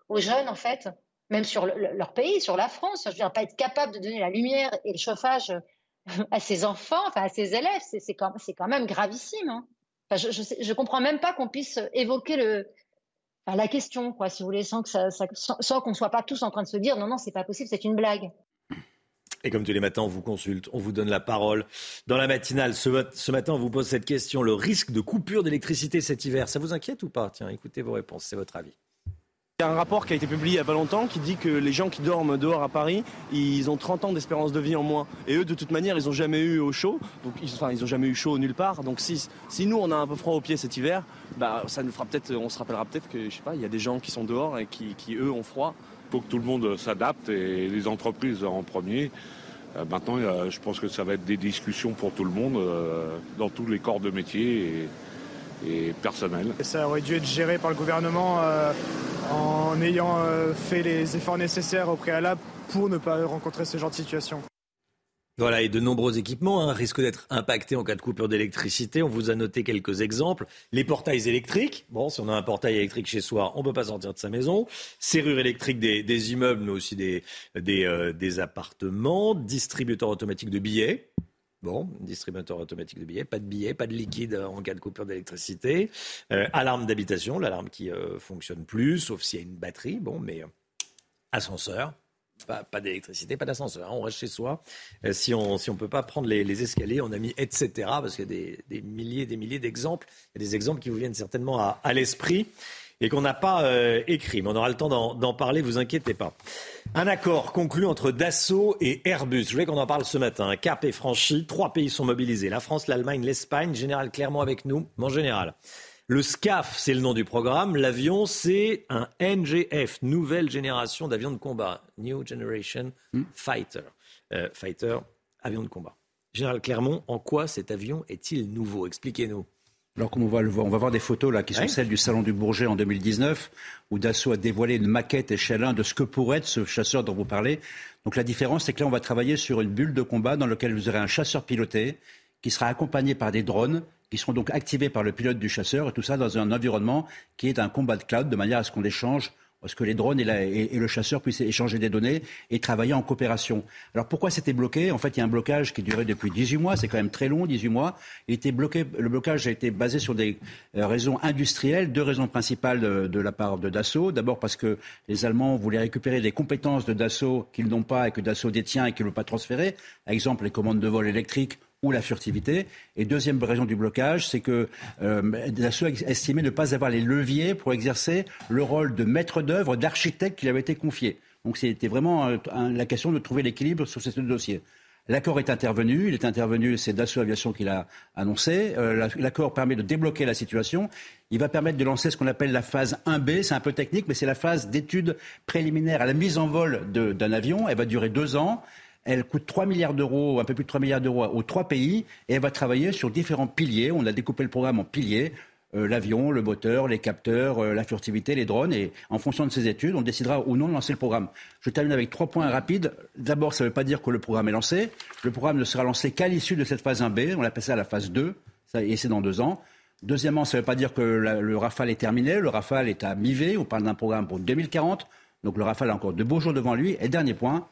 aux, jeunes, en fait, même sur leur pays, sur la France. Je veux dire, pas être capable de donner la lumière et le chauffage à ses enfants, enfin à ses élèves, c'est quand, même gravissime. Hein. je ne comprends même pas qu'on puisse évoquer la question, quoi, si vous voulez, sans qu'on ne soit pas tous en train de se dire non, non, c'est pas possible, c'est une blague. Et comme tous les matins, on vous consulte, on vous donne la parole. Dans la matinale, ce, matin, on vous pose cette question. Le risque de coupure d'électricité cet hiver, ça vous inquiète ou pas? Tiens, écoutez vos réponses, c'est votre avis. Il y a un rapport qui a été publié il n'y a pas longtemps qui dit que les gens qui dorment dehors à Paris, ils ont 30 ans d'espérance de vie en moins. Et eux, de toute manière, ils n'ont jamais eu au chaud. Donc, enfin, ils n'ont jamais eu chaud nulle part. Donc si, si nous, on a un peu froid aux pieds cet hiver, bah, ça nous fera peut-être, on se rappellera peut-être que, je sais pas, il y a des gens qui sont dehors et qui, qui eux, ont froid. Faut que tout le monde s'adapte et les entreprises en premier. Euh, maintenant, je pense que ça va être des discussions pour tout le monde, euh, dans tous les corps de métier et, personnel. Ça aurait dû être géré par le gouvernement euh, en ayant fait les efforts nécessaires au préalable pour ne pas rencontrer ce genre de situation. Voilà, et de nombreux équipements hein, risquent d'être impactés en cas de coupure d'électricité. On vous a noté quelques exemples. Les portails électriques. Bon, si on a un portail électrique chez soi, on ne peut pas sortir de sa maison. Serrures électriques des, immeubles, mais aussi des, euh, des, appartements. Distributeurs automatiques de billets. Bon, distributeur automatique de billets, pas de billets, pas de liquide en cas de coupure d'électricité. Euh, alarme d'habitation, l'alarme qui euh, fonctionne plus, sauf s'il y a une batterie. Bon, mais ascenseur, pas, d'électricité, pas d'ascenseur. On reste chez soi. Euh, si on si on peut pas prendre les, escaliers, on a mis etc. Parce qu'il y a des, milliers et des milliers d'exemples. Il y a des exemples qui vous viennent certainement à, l'esprit et qu'on n'a pas euh, écrit. Mais on aura le temps d'en parler, vous inquiétez pas. Un accord conclu entre Dassault et Airbus. Je voulais qu'on en parle ce matin. Un cap est franchi. Trois pays sont mobilisés. La France, l'Allemagne, l'Espagne. Général Clermont avec nous. Mon général. Le SCAF, c'est le nom du programme. L'avion, c'est un NGF, nouvelle génération d'avions de combat. New Generation hmm. Fighter. Euh, fighter, avion de combat. Général Clermont, en quoi cet avion est-il nouveau? Expliquez-nous. Alors, comme on va le voir, on va voir des photos là qui sont celles du Salon du Bourget en 2019, où Dassault a dévoilé une maquette échelle 1 de ce que pourrait être ce chasseur dont vous parlez. Donc, la différence, c'est que là, on va travailler sur une bulle de combat dans laquelle vous aurez un chasseur piloté qui sera accompagné par des drones qui seront donc activés par le pilote du chasseur, et tout ça dans un environnement qui est un combat de cloud, de manière à ce qu'on échange parce que les drones et, le chasseur puissent échanger des données et travailler en coopération. Alors pourquoi c'était bloqué? En fait, il y a un blocage qui durait depuis 18 mois, c'est quand même très long, 18 mois. Il était bloqué, le blocage a été basé sur des euh, raisons industrielles, deux raisons principales de, la part de Dassault. D'abord parce que les Allemands voulaient récupérer des compétences de Dassault qu'ils n'ont pas et que Dassault détient et qu'ils ne veulent pas transférer. Par exemple, les commandes de vol électriques ou la furtivité. Et deuxième raison du blocage, c'est que euh, Dassault estimait ne pas avoir les leviers pour exercer le rôle de maître d'œuvre, d'architecte qui lui avait été confié. Donc c'était vraiment la question de trouver l'équilibre sur ces deux dossiers. L'accord est intervenu, il est intervenu, c'est Dassault Aviation qui l'a annoncé. Euh, l'accord permet de débloquer la situation. Il va permettre de lancer ce qu'on appelle la phase 1B, c'est un peu technique, mais c'est la phase d'étude préliminaire à la mise en vol d'un avion. Elle va durer deux ans. Elle coûte 3 milliards d'euros, un peu plus de 3 milliards d'euros aux trois pays, et elle va travailler sur différents piliers. On a découpé le programme en piliers. Euh, l'avion, le moteur, les capteurs, euh, la furtivité, les drones. Et en fonction de ces études, on décidera ou non de lancer le programme. Je termine avec trois points rapides. D'abord, ça ne veut pas dire que le programme est lancé. Le programme ne sera lancé qu'à l'issue de cette phase 1B. On l'a passé à la phase 2, et c'est dans deux ans. Deuxièmement, ça ne veut pas dire que le Rafale est terminé. Le Rafale est à mi-V. On parle d'un programme pour 2040. Donc le Rafale a encore de beaux jours devant lui. Et dernier point,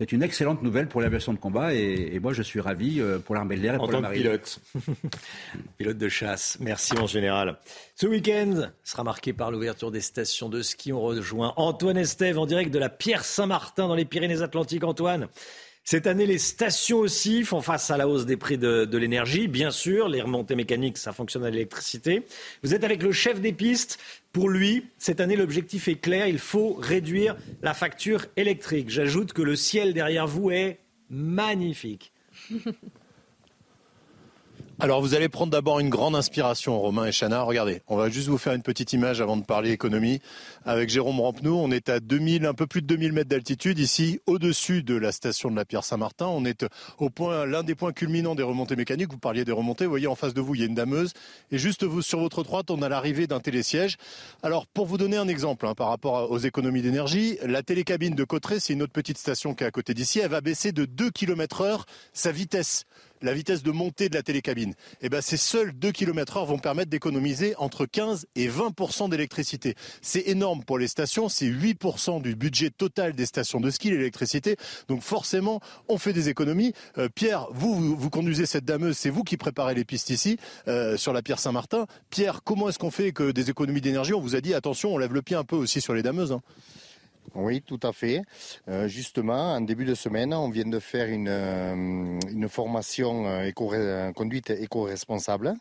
c'est une excellente nouvelle pour l'aviation de combat et, moi je suis ravi euh, pour l'armée de l'air et pour la marine. pilote. pilote de chasse. Merci mon général. Ce week-end sera marqué par l'ouverture des stations de ski. On rejoint Antoine Estève en direct de la Pierre Saint-Martin dans les Pyrénées-Atlantiques. Antoine. Cette année, les stations aussi font face à la hausse des prix de, l'énergie. Bien sûr, les remontées mécaniques, ça fonctionne à l'électricité. Vous êtes avec le chef des pistes. Pour lui, cette année, l'objectif est clair. Il faut réduire la facture électrique. J'ajoute que le ciel derrière vous est magnifique. Alors vous allez prendre d'abord une grande inspiration, Romain et Chana. Regardez, on va juste vous faire une petite image avant de parler économie. Avec Jérôme Rampenou, on est à 2000, un peu plus de 2000 mètres d'altitude ici, au-dessus de la station de la Pierre Saint-Martin. On est au point, l'un des points culminants des remontées mécaniques. Vous parliez des remontées. Vous voyez en face de vous, il y a une dameuse. Et juste vous, sur votre droite, on a l'arrivée d'un télésiège. Alors pour vous donner un exemple hein, par rapport aux économies d'énergie, la télécabine de Cotteret, c'est une autre petite station qui est à côté d'ici, elle va baisser de 2 km heure sa vitesse la vitesse de montée de la télécabine. Eh ben, ces seuls 2 km heure vont permettre d'économiser entre 15 et 20% d'électricité. C'est énorme pour les stations, c'est 8% du budget total des stations de ski, l'électricité. Donc forcément, on fait des économies. Euh, Pierre, vous, vous, conduisez cette dameuse, c'est vous qui préparez les pistes ici, euh, sur la Pierre Saint-Martin. Pierre, comment est-ce qu'on fait que des économies d'énergie On vous a dit, attention, on lève le pied un peu aussi sur les dameuses. Hein. Oui, tout à fait. Euh, justement, en début de semaine, on vient de faire une, euh, une formation euh, éco conduite éco-responsable.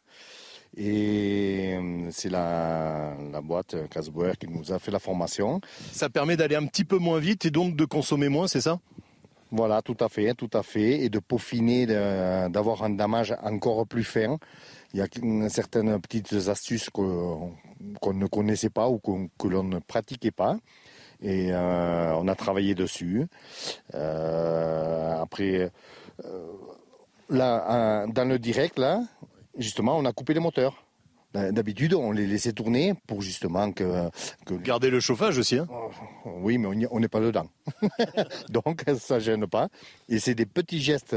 Et c'est la, la boîte Casboer qui nous a fait la formation. Ça permet d'aller un petit peu moins vite et donc de consommer moins, c'est ça? Voilà, tout à fait, tout à fait. Et de peaufiner, d'avoir un damage encore plus fin. Il y a certaines petites astuces qu'on ne connaissait pas ou que l'on ne pratiquait pas. Et euh, on a travaillé dessus. Euh, après, euh, là, dans le direct, là, justement, on a coupé les moteurs. D'habitude, on les laissait tourner pour justement que, garder le chauffage aussi. Hein. oui, mais on n'est pas dedans, donc ça gêne pas. Et c'est des petits gestes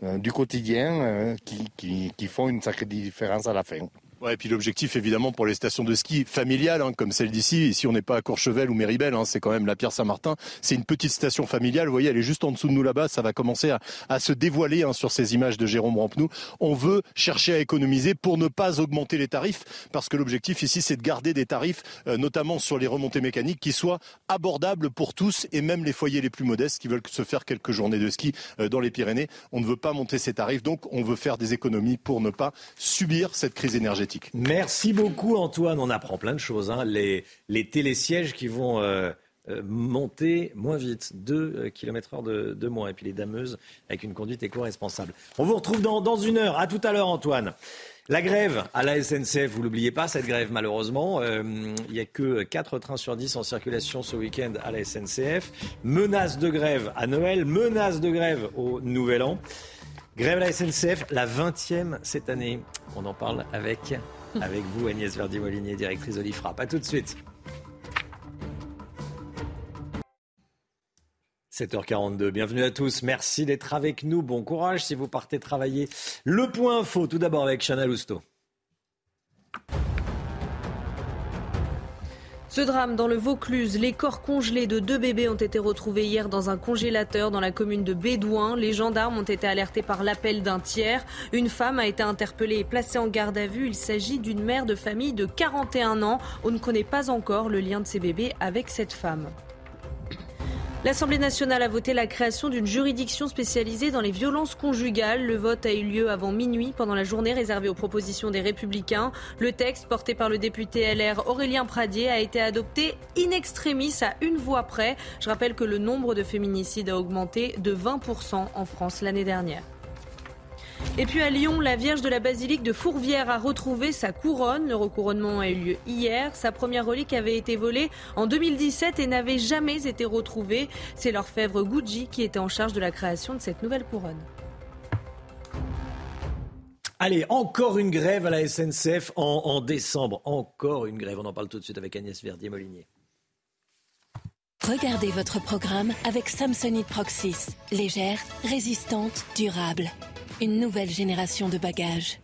du quotidien qui, qui, font une sacrée différence à la fin. Ouais, et puis l'objectif évidemment pour les stations de ski familiales, hein, comme celle d'ici, ici on n'est pas à Courchevel ou Méribel, hein, c'est quand même la Pierre Saint-Martin, c'est une petite station familiale, vous voyez, elle est juste en dessous de nous là-bas, ça va commencer à, se dévoiler hein, sur ces images de Jérôme Rampenou. On veut chercher à économiser pour ne pas augmenter les tarifs, parce que l'objectif ici c'est de garder des tarifs, euh, notamment sur les remontées mécaniques, qui soient abordables pour tous et même les foyers les plus modestes qui veulent se faire quelques journées de ski euh, dans les Pyrénées. On ne veut pas monter ces tarifs, donc on veut faire des économies pour ne pas subir cette crise énergétique. Merci beaucoup Antoine, on apprend plein de choses. Hein. Les, télésièges qui vont euh, euh, monter moins vite, 2 euh, km heure de, moins, et puis les dameuses avec une conduite éco-responsable. On vous retrouve dans, dans une heure. À tout à l'heure Antoine. La grève à la SNCF, vous l'oubliez pas, cette grève malheureusement. il n'y a que 4 trains sur 10 en circulation ce week-end à la SNCF. Menace de grève à Noël, menace de grève au Nouvel An. Grève la SNCF, la 20e cette année. On en parle avec, avec vous, Agnès Verdi-Molinier, directrice de l'IFRA. Pas tout de suite. 7h42, bienvenue à tous, merci d'être avec nous, bon courage si vous partez travailler. Le point info, tout d'abord avec Chana Lousteau. Ce drame dans le Vaucluse, les corps congelés de deux bébés ont été retrouvés hier dans un congélateur dans la commune de Bédouin. Les gendarmes ont été alertés par l'appel d'un tiers. Une femme a été interpellée et placée en garde à vue. Il s'agit d'une mère de famille de 41 ans. On ne connaît pas encore le lien de ces bébés avec cette femme. L'Assemblée nationale a voté la création d'une juridiction spécialisée dans les violences conjugales. Le vote a eu lieu avant minuit pendant la journée réservée aux propositions des Républicains. Le texte porté par le député LR Aurélien Pradier a été adopté in extremis à une voix près. Je rappelle que le nombre de féminicides a augmenté de 20% en France l'année dernière. Et puis à Lyon, la Vierge de la Basilique de Fourvière a retrouvé sa couronne. Le recouronnement a eu lieu hier. Sa première relique avait été volée en 2017 et n'avait jamais été retrouvée. C'est l'orfèvre Gucci qui était en charge de la création de cette nouvelle couronne. Allez, encore une grève à la SNCF en, en, décembre. Encore une grève. On en parle tout de suite avec Agnès Verdier-Molinier. Regardez votre programme avec Samsonite Proxys. Légère, résistante, durable. Une nouvelle génération de bagages.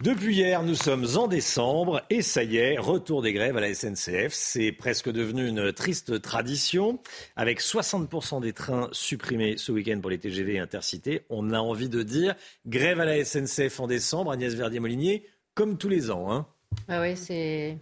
Depuis hier, nous sommes en décembre et ça y est, retour des grèves à la SNCF. C'est presque devenu une triste tradition. Avec 60% des trains supprimés ce week-end pour les TGV et intercités, on a envie de dire grève à la SNCF en décembre. Agnès Verdier-Molinier, comme tous les ans. Hein. Bah oui, c'est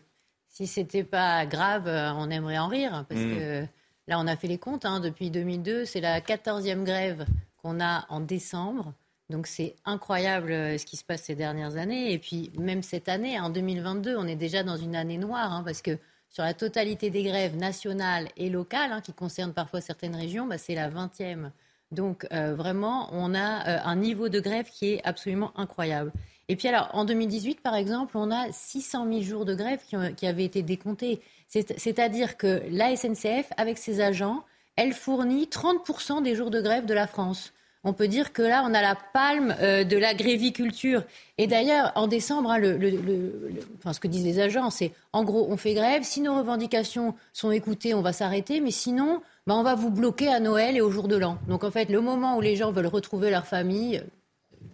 si c'était pas grave, euh, on aimerait en rire. Parce mm. que là, on a fait les comptes. Hein, depuis 2002, c'est la 14e grève qu'on a en décembre. Donc c'est incroyable euh, ce qui se passe ces dernières années. Et puis même cette année, en 2022, on est déjà dans une année noire. Hein, parce que sur la totalité des grèves nationales et locales, hein, qui concernent parfois certaines régions, bah, c'est la 20e. Donc euh, vraiment, on a un niveau de grève qui est absolument incroyable. Et puis alors, en 2018, par exemple, on a 600 000 jours de grève qui, avaient été décomptés. C'est-à-dire que la SNCF, avec ses agents, elle fournit 30% des jours de grève de la France. On peut dire que là, on a la palme euh, de la gréviculture. Et d'ailleurs, en décembre, hein, ce que disent les agents, c'est en gros, on fait grève. Si nos revendications sont écoutées, on va s'arrêter. Mais sinon, bah, on va vous bloquer à Noël et au jour de l'an. Donc en fait, le moment où les gens veulent retrouver leur famille,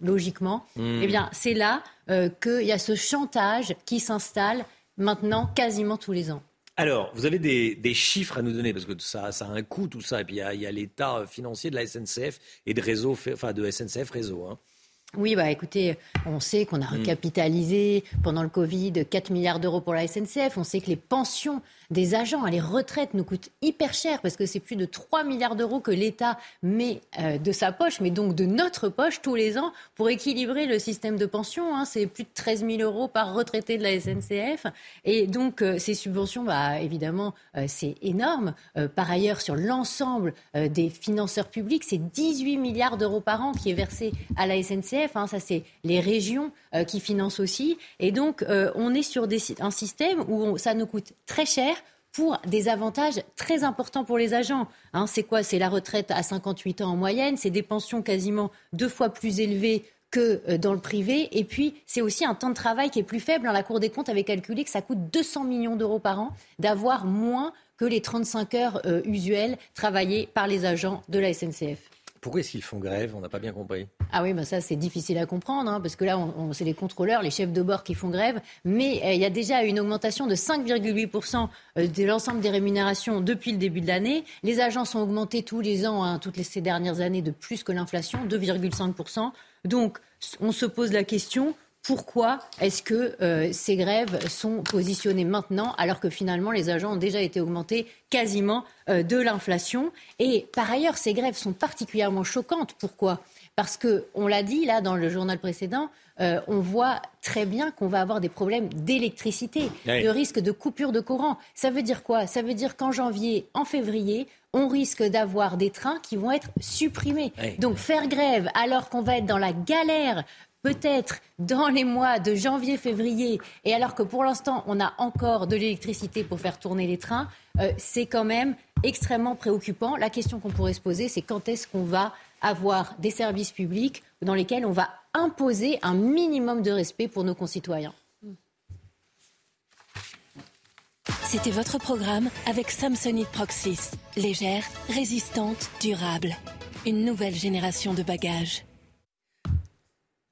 logiquement, hmm. eh bien, c'est là euh, qu'il y a ce chantage qui s'installe maintenant quasiment tous les ans. Alors, vous avez des, chiffres à nous donner, parce que ça, ça a un coût, tout ça, et puis il y a, l'état financier de la SNCF et de, réseau, enfin, de SNCF Réseau. Hein. Oui, bah écoutez, on sait qu'on a hmm. recapitalisé pendant le Covid 4 milliards d'euros pour la SNCF. On sait que les pensions des agents, les retraites nous coûtent hyper cher parce que c'est plus de 3 milliards d'euros que l'État met euh, de sa poche, mais donc de notre poche tous les ans pour équilibrer le système de pension. Hein. C'est plus de 13 000 euros par retraité de la SNCF. Et donc euh, ces subventions, bah, évidemment, euh, c'est énorme. par ailleurs, sur l'ensemble des financeurs publics, c'est 18 milliards d'euros par an qui est versé à la SNCF. Hein. Ça, c'est les régions qui financent aussi. Et donc, on est sur un système où ça nous coûte très cher pour des avantages très importants pour les agents. Hein, c'est quoi? C'est la retraite à 58 ans en moyenne, c'est des pensions quasiment deux fois plus élevées que euh, dans le privé. Et puis, c'est aussi un temps de travail qui est plus faible. Dans la Cour des comptes avait calculé que ça coûte 200 millions d'euros par an d'avoir moins que les 35 heures euh, usuelles travaillées par les agents de la SNCF. Pourquoi est-ce qu'ils font grève? On n'a pas bien compris. Ah oui, bah ça c'est difficile à comprendre, hein, parce que là, on, c'est les contrôleurs, les chefs de bord qui font grève. Mais euh, il y a déjà une augmentation de 5,8% euh, de l'ensemble des rémunérations depuis le début de l'année. Les agents sont augmentés tous les ans, hein, toutes ces dernières années, de plus que l'inflation, 2,5%. Donc, on se pose la question, pourquoi est-ce que euh, ces grèves sont positionnées maintenant alors que finalement les agents ont déjà été augmentés quasiment euh, de l'inflation? Et par ailleurs, ces grèves sont particulièrement choquantes. Pourquoi? Parce que, on l'a dit là dans le journal précédent, euh, on voit très bien qu'on va avoir des problèmes d'électricité, de risque de coupure de courant. Ça veut dire quoi? Ça veut dire qu'en janvier, en février, on risque d'avoir des trains qui vont être supprimés. Donc faire grève alors qu'on va être dans la galère peut-être dans les mois de janvier-février, et alors que pour l'instant on a encore de l'électricité pour faire tourner les trains, euh, c'est quand même extrêmement préoccupant. La question qu'on pourrait se poser, c'est quand est-ce qu'on va avoir des services publics dans lesquels on va imposer un minimum de respect pour nos concitoyens. C'était votre programme avec Samsonite Proxys. Légère, résistante, durable. Une nouvelle génération de bagages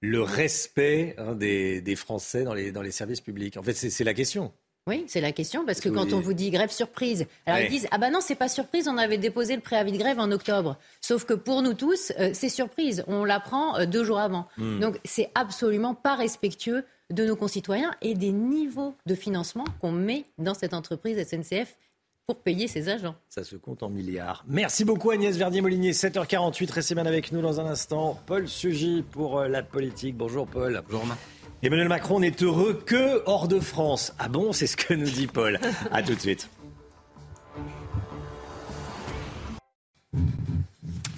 le respect hein, des, Français dans les, dans les services publics En fait, c'est la question. Oui, c'est la question, parce que quand on vous dit grève surprise, alors ils disent Ah ben non, c'est pas surprise, on avait déposé le préavis de grève en octobre. Sauf que pour nous tous, euh, c'est surprise, on l'apprend euh, deux jours avant. Hmm. Donc c'est absolument pas respectueux de nos concitoyens et des niveaux de financement qu'on met dans cette entreprise SNCF pour payer ses agents. Ça se compte en milliards. Merci beaucoup Agnès Verdier-Molinier. 7h48, restez bien avec nous dans un instant. Paul Sugy pour euh, la politique. Bonjour Paul. Bonjour Romain. Emmanuel Macron n'est heureux que hors de France. Ah bon, c'est ce que nous dit Paul. A tout de suite.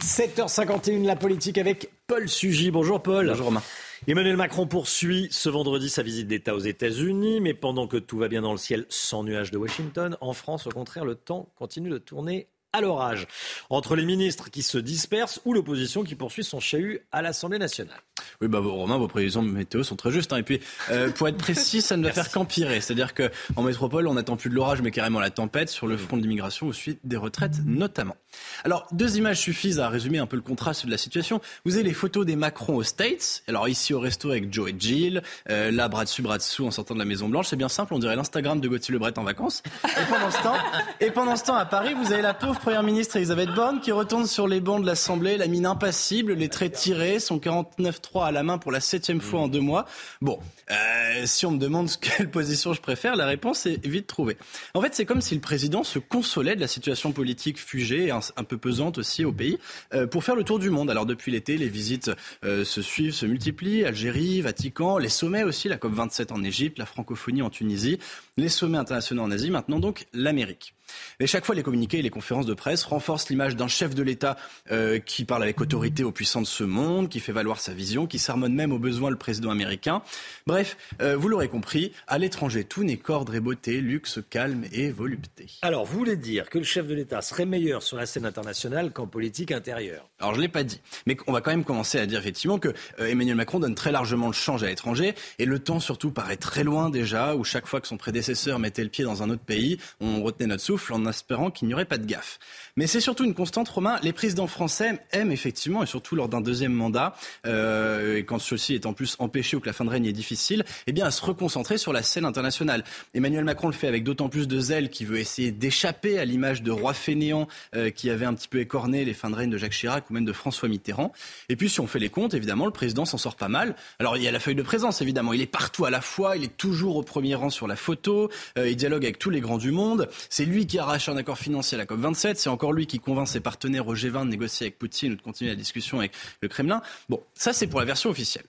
7h51, la politique avec Paul Sugy. Bonjour Paul. Bonjour Romain. Emmanuel Macron poursuit ce vendredi sa visite d'État aux États-Unis, mais pendant que tout va bien dans le ciel sans nuages de Washington, en France, au contraire, le temps continue de tourner à l'orage. Entre les ministres qui se dispersent ou l'opposition qui poursuit son chahut à l'Assemblée nationale. Oui, bah, Romain, vos prévisions météo sont très justes. Hein. Et puis, euh, pour être précis, ça ne va faire qu'empirer. C'est-à-dire qu'en métropole, on n'attend plus de l'orage, mais carrément la tempête sur le front de l'immigration au suite des retraites, notamment. Alors, deux images suffisent à résumer un peu le contraste de la situation. Vous avez les photos des Macron aux States. Alors, ici au resto avec Joe et Jill. Euh, là, bras dessus, bras dessous en sortant de la Maison-Blanche. C'est bien simple, on dirait l'Instagram de Gauthier Lebret en vacances. Et pendant ce temps, et pendant ce temps à Paris, vous avez la pauvre première ministre Elisabeth Borne qui retourne sur les bancs de l'Assemblée, la mine impassible, les traits tirés, son 49-3 à la main pour la septième fois en deux mois. Bon, euh, si on me demande quelle position je préfère, la réponse est vite trouvée. En fait, c'est comme si le président se consolait de la situation politique fugée et un, peu pesante aussi au pays euh, pour faire le tour du monde. Alors depuis l'été, les visites euh, se suivent, se multiplient. Algérie, Vatican, les sommets aussi, la COP 27 en Égypte, la francophonie en Tunisie, les sommets internationaux en Asie, maintenant donc l'Amérique. Mais chaque fois, les communiqués et les conférences de presse renforcent l'image d'un chef de l'État euh, qui parle avec autorité aux puissants de ce monde, qui fait valoir sa vision, qui sermonne même au besoin le président américain. Bref, euh, vous l'aurez compris, à l'étranger, tout n'est qu'ordre et beauté, luxe, calme et volupté. Alors, vous voulez dire que le chef de l'État serait meilleur sur la scène internationale qu'en politique intérieure? Alors, je ne l'ai pas dit. Mais on va quand même commencer à dire effectivement que euh, Emmanuel Macron donne très largement le change à l'étranger. Et le temps, surtout, paraît très loin déjà, où chaque fois que son prédécesseur mettait le pied dans un autre pays, on retenait notre souffle en espérant qu'il n'y aurait pas de gaffe. Mais c'est surtout une constante, Romain. Les présidents français aiment effectivement, et surtout lors d'un deuxième mandat, euh, et quand ceci est en plus empêché ou que la fin de règne est difficile, eh bien à se reconcentrer sur la scène internationale. Emmanuel Macron le fait avec d'autant plus de zèle qu'il veut essayer d'échapper à l'image de roi fainéant euh, qui avait un petit peu écorné les fins de règne de Jacques Chirac ou même de François Mitterrand. Et puis si on fait les comptes, évidemment, le président s'en sort pas mal. Alors il y a la feuille de présence, évidemment. Il est partout à la fois, il est toujours au premier rang sur la photo, euh, il dialogue avec tous les grands du monde. C'est lui qui arrache un accord financier à la COP27, c'est encore lui qui convainc ses partenaires au G20 de négocier avec Poutine ou de continuer la discussion avec le Kremlin. Bon, ça c'est pour la version officielle.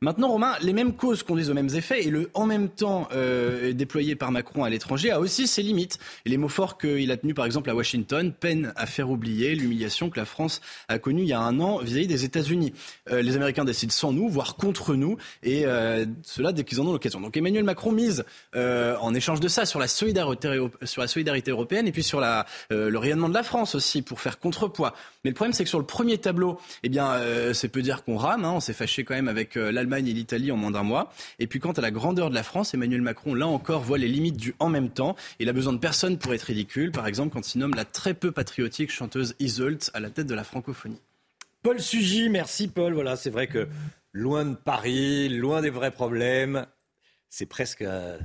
Maintenant, Romain, les mêmes causes conduisent aux mêmes effets et le en même temps euh, déployé par Macron à l'étranger a aussi ses limites. Et les mots forts qu'il a tenus par exemple à Washington peinent à faire oublier l'humiliation que la France a connue il y a un an vis-à-vis des États-Unis. Euh, les Américains décident sans nous, voire contre nous, et euh, cela dès qu'ils en ont l'occasion. Donc Emmanuel Macron mise en échange de ça sur la solidarité, la européenne et puis sur la, le rayonnement de la France aussi pour faire contrepoids. Mais le problème c'est que sur le premier tableau, eh bien c'est peu dire qu'on rame. Hein, on s'est fâché quand même avec l'Allemagne et l'Italie en moins d'un mois. Et puis quant à la grandeur de la France, Emmanuel Macron, là encore, voit les limites du en même temps. Il a besoin de personne pour être ridicule. Par exemple, quand il nomme la très peu patriotique chanteuse Iseult à la tête de la francophonie. Paul Sugy, merci Paul. Voilà, c'est vrai que loin de Paris, loin des vrais problèmes, c'est presque... Euh,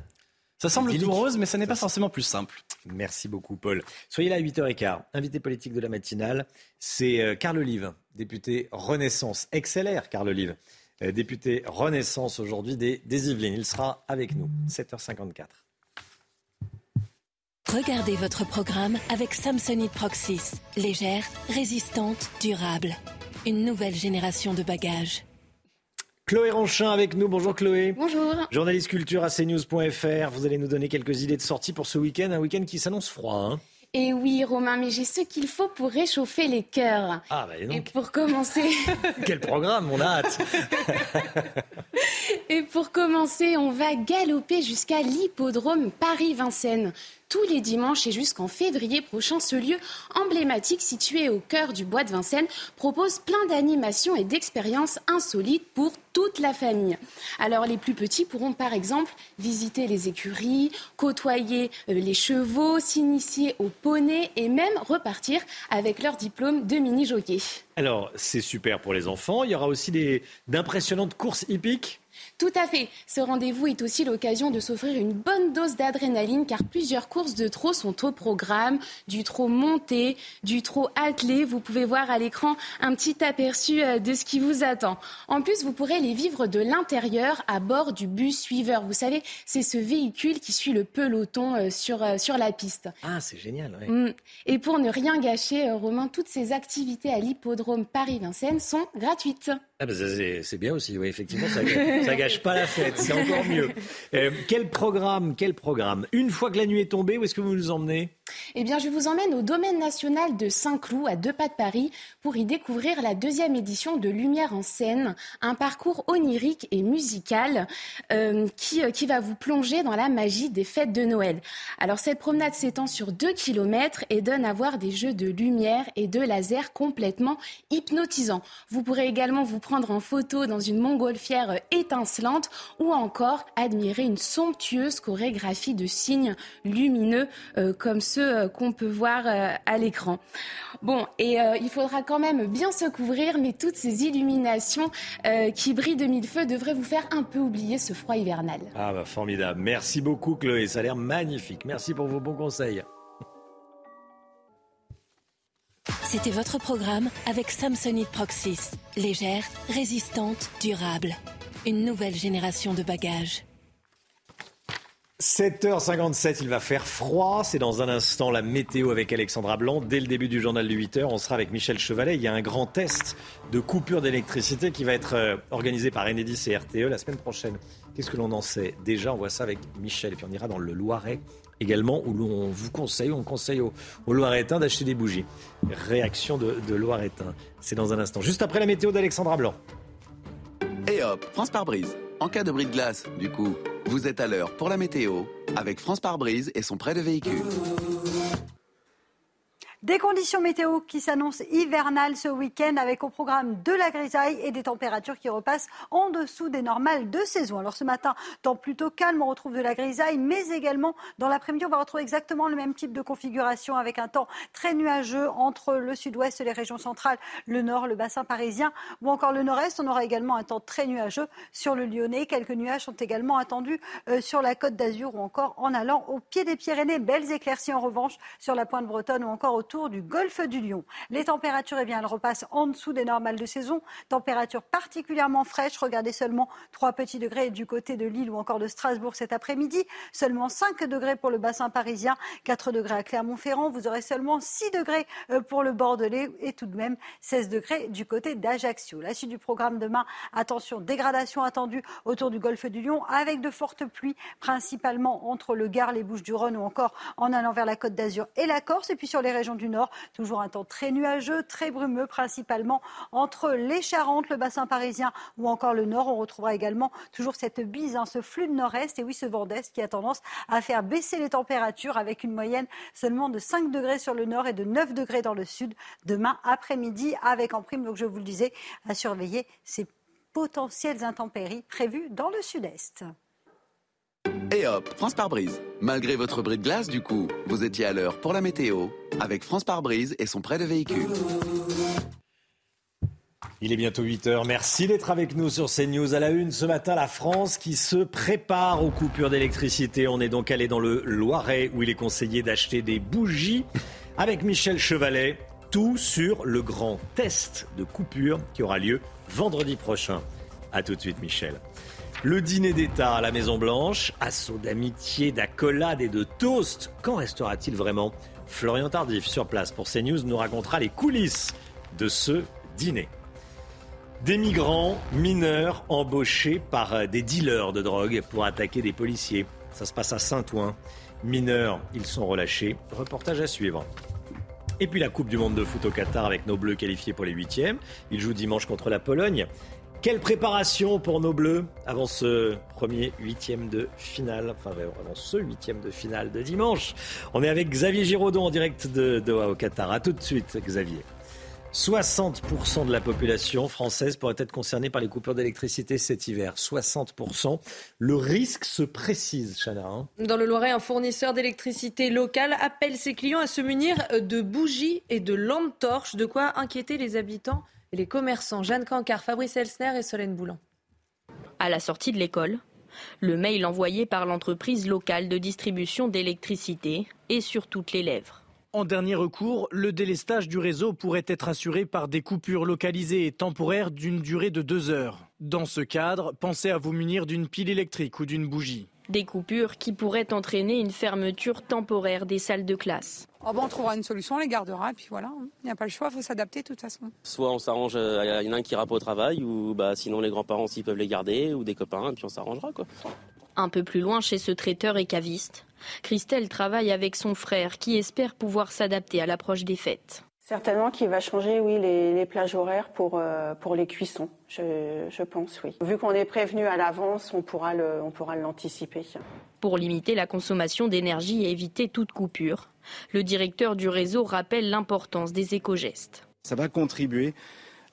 ça semble tout rose, mais ça n'est pas forcément plus simple. Merci beaucoup, Paul. Soyez là à 8h15. Invité politique de la matinale, c'est euh, Carl Olive, député Renaissance. XLR, Carl Olive. Euh, député Renaissance aujourd'hui des, des Yvelines. Il sera avec nous, 7h54. Regardez votre programme avec Samsonite Proxys. Légère, résistante, durable. Une nouvelle génération de bagages. Chloé Ronchin avec nous. Bonjour Chloé. Bonjour. Journaliste culture à cnews.fr. Vous allez nous donner quelques idées de sortie pour ce week-end. Un week-end qui s'annonce froid. Hein et oui, Romain, mais j'ai ce qu'il faut pour réchauffer les cœurs. Ah, bah donc. Et pour commencer. Quel programme, on a hâte. Et pour commencer, on va galoper jusqu'à l'hippodrome Paris-Vincennes tous les dimanches et jusqu'en février prochain, ce lieu emblématique situé au cœur du bois de Vincennes propose plein d'animations et d'expériences insolites pour toute la famille. Alors les plus petits pourront par exemple visiter les écuries, côtoyer euh, les chevaux, s'initier au poney et même repartir avec leur diplôme de mini-jockey. Alors c'est super pour les enfants, il y aura aussi d'impressionnantes courses hippiques tout à fait. Ce rendez-vous est aussi l'occasion de s'offrir une bonne dose d'adrénaline car plusieurs courses de trot sont au programme. Du trot monté, du trot attelé. Vous pouvez voir à l'écran un petit aperçu euh, de ce qui vous attend. En plus, vous pourrez les vivre de l'intérieur à bord du bus suiveur. Vous savez, c'est ce véhicule qui suit le peloton euh, sur, euh, sur la piste. Ah, c'est génial. Mm. Et pour ne rien gâcher, Romain, toutes ces activités à l'hippodrome Paris-Vincennes sont gratuites. Ah bah c'est bien aussi, oui, effectivement, ça, ça gâche pas la fête, c'est encore mieux. Euh, quel programme, quel programme? Une fois que la nuit est tombée, où est-ce que vous nous emmenez? Eh bien, je vous emmène au domaine national de Saint-Cloud, à deux pas de Paris, pour y découvrir la deuxième édition de Lumière en scène, un parcours onirique et musical euh, qui, euh, qui va vous plonger dans la magie des fêtes de Noël. Alors, cette promenade s'étend sur deux kilomètres et donne à voir des jeux de lumière et de laser complètement hypnotisants. Vous pourrez également vous prendre en photo dans une montgolfière étincelante ou encore admirer une somptueuse chorégraphie de signes lumineux euh, comme ceux euh, qu'on peut voir euh, à l'écran. Bon, et euh, il faudra quand même bien se couvrir, mais toutes ces illuminations qui brillent de mille feux devraient vous faire un peu oublier ce froid hivernal. Ah bah formidable. Merci beaucoup Chloé, ça a l'air magnifique. Merci pour vos bons conseils. C'était votre programme avec Samsonite Proxys. Légère, résistante, durable. Une nouvelle génération de bagages. 7h57, il va faire froid. C'est dans un instant la météo avec Alexandra Blanc. Dès le début du journal de 8h, on sera avec Michel Chevalet. Il y a un grand test de coupure d'électricité qui va être euh, organisé par Enedis et RTE la semaine prochaine. Qu'est-ce que l'on en sait Déjà, on voit ça avec Michel. Et puis on ira dans le Loiret également, où l'on vous conseille, on conseille aux, Loiretains d'acheter des bougies. Réaction de, de. C'est dans un instant. Juste après la météo d'Alexandra Blanc. Et hop, France par brise. En cas de bris de glace, du coup. Vous êtes à l'heure pour la météo avec France Pare-Brise et son prêt de véhicule. Des conditions météo qui s'annoncent hivernales ce week-end avec au programme de la grisaille et des températures qui repassent en dessous des normales de saison. Alors ce matin, temps plutôt calme, on retrouve de la grisaille, mais également dans l'après-midi, on va retrouver exactement le même type de configuration avec un temps très nuageux entre le sud-ouest, les régions centrales, le nord, le bassin parisien ou encore le nord-est. On aura également un temps très nuageux sur le Lyonnais. Quelques nuages sont également attendus euh, sur la côte d'Azur ou encore en allant au pied des Pyrénées. Belles éclaircies en revanche sur la pointe bretonne ou encore au du golfe du Lion. Les températures, eh bien, elles repassent en dessous des normales de saison. Température particulièrement fraîche. Regardez seulement 3 petits degrés du côté de Lille ou encore de Strasbourg cet après-midi. Seulement 5 degrés pour le bassin parisien, 4 degrés à Clermont-Ferrand. Vous aurez seulement 6 degrés euh, pour le Bordelais et tout de même 16 degrés du côté d'Ajaccio. La suite du programme demain, attention, dégradation attendue autour du golfe du Lion avec de fortes pluies, principalement entre le Gard, les Bouches-du-Rhône ou encore en allant vers la côte d'Azur et la Corse. Et puis sur les régions du Nord. Toujours un temps très nuageux, très brumeux, principalement entre les Charentes, le bassin parisien ou encore le Nord. On retrouvera également toujours cette bise, hein, ce flux de nord-est et oui, ce vent d'est qui a tendance à faire baisser les températures avec une moyenne seulement de 5 degrés sur le Nord et de 9 degrés dans le Sud demain après-midi avec en prime, donc je vous le disais, à surveiller ces potentielles intempéries prévues dans le Sud-Est. Et hop, France par brise. Malgré votre bris de glace, du coup, vous étiez à l'heure pour la météo avec France par brise et son prêt de véhicule. Il est bientôt 8 heures. Merci d'être avec nous sur CNews. À la une ce matin, la France qui se prépare aux coupures d'électricité. On est donc allé dans le Loiret où il est conseillé d'acheter des bougies avec Michel Chevalet. Tout sur le grand test de coupure qui aura lieu vendredi prochain. A tout de suite, Michel. Le dîner d'État à la Maison-Blanche, assaut d'amitié, d'accolade et de toast. Qu'en restera-t-il vraiment? Florian Tardif, sur place pour CNews, nous racontera les coulisses de ce dîner. Des migrants mineurs embauchés par des dealers de drogue pour attaquer des policiers. Ça se passe à Saint-Ouen. Mineurs, ils sont relâchés. Reportage à suivre. Et puis la Coupe du Monde de foot au Qatar avec nos Bleus qualifiés pour les huitièmes. Ils jouent dimanche contre la Pologne. Quelle préparation pour nos Bleus avant ce premier huitième de finale, enfin avant ce huitième de finale de dimanche. On est avec Xavier Giraudon en direct de Doha au Qatar. A tout de suite, Xavier. 60% de la population française pourrait être concernée par les coupures d'électricité cet hiver. 60%. Le risque se précise, Chana. Hein. Dans le Loiret, un fournisseur d'électricité local appelle ses clients à se munir de bougies et de lampes torches, de quoi inquiéter les habitants et les commerçants Jeanne Cancard, Fabrice Elsner et Solène Boulan. À la sortie de l'école, le mail envoyé par l'entreprise locale de distribution d'électricité est sur toutes les lèvres. En dernier recours, le délestage du réseau pourrait être assuré par des coupures localisées et temporaires d'une durée de deux heures. Dans ce cadre, pensez à vous munir d'une pile électrique ou d'une bougie. Des coupures qui pourraient entraîner une fermeture temporaire des salles de classe. Oh on trouvera une solution, on les gardera, et puis voilà, il hein. n'y a pas le choix, il faut s'adapter de toute façon. Soit on s'arrange, il euh, y en a un qui ira pas au travail, ou bah, sinon les grands-parents s'ils peuvent les garder, ou des copains, et puis on s'arrangera. quoi. Un peu plus loin, chez ce traiteur et caviste, Christelle travaille avec son frère qui espère pouvoir s'adapter à l'approche des fêtes. Certainement qu'il va changer, oui, les, plages horaires pour, euh, pour les cuissons, je, pense, oui. Vu qu'on est prévenu à l'avance, on pourra l'anticiper. Pour limiter la consommation d'énergie et éviter toute coupure, le directeur du réseau rappelle l'importance des éco-gestes. Ça va contribuer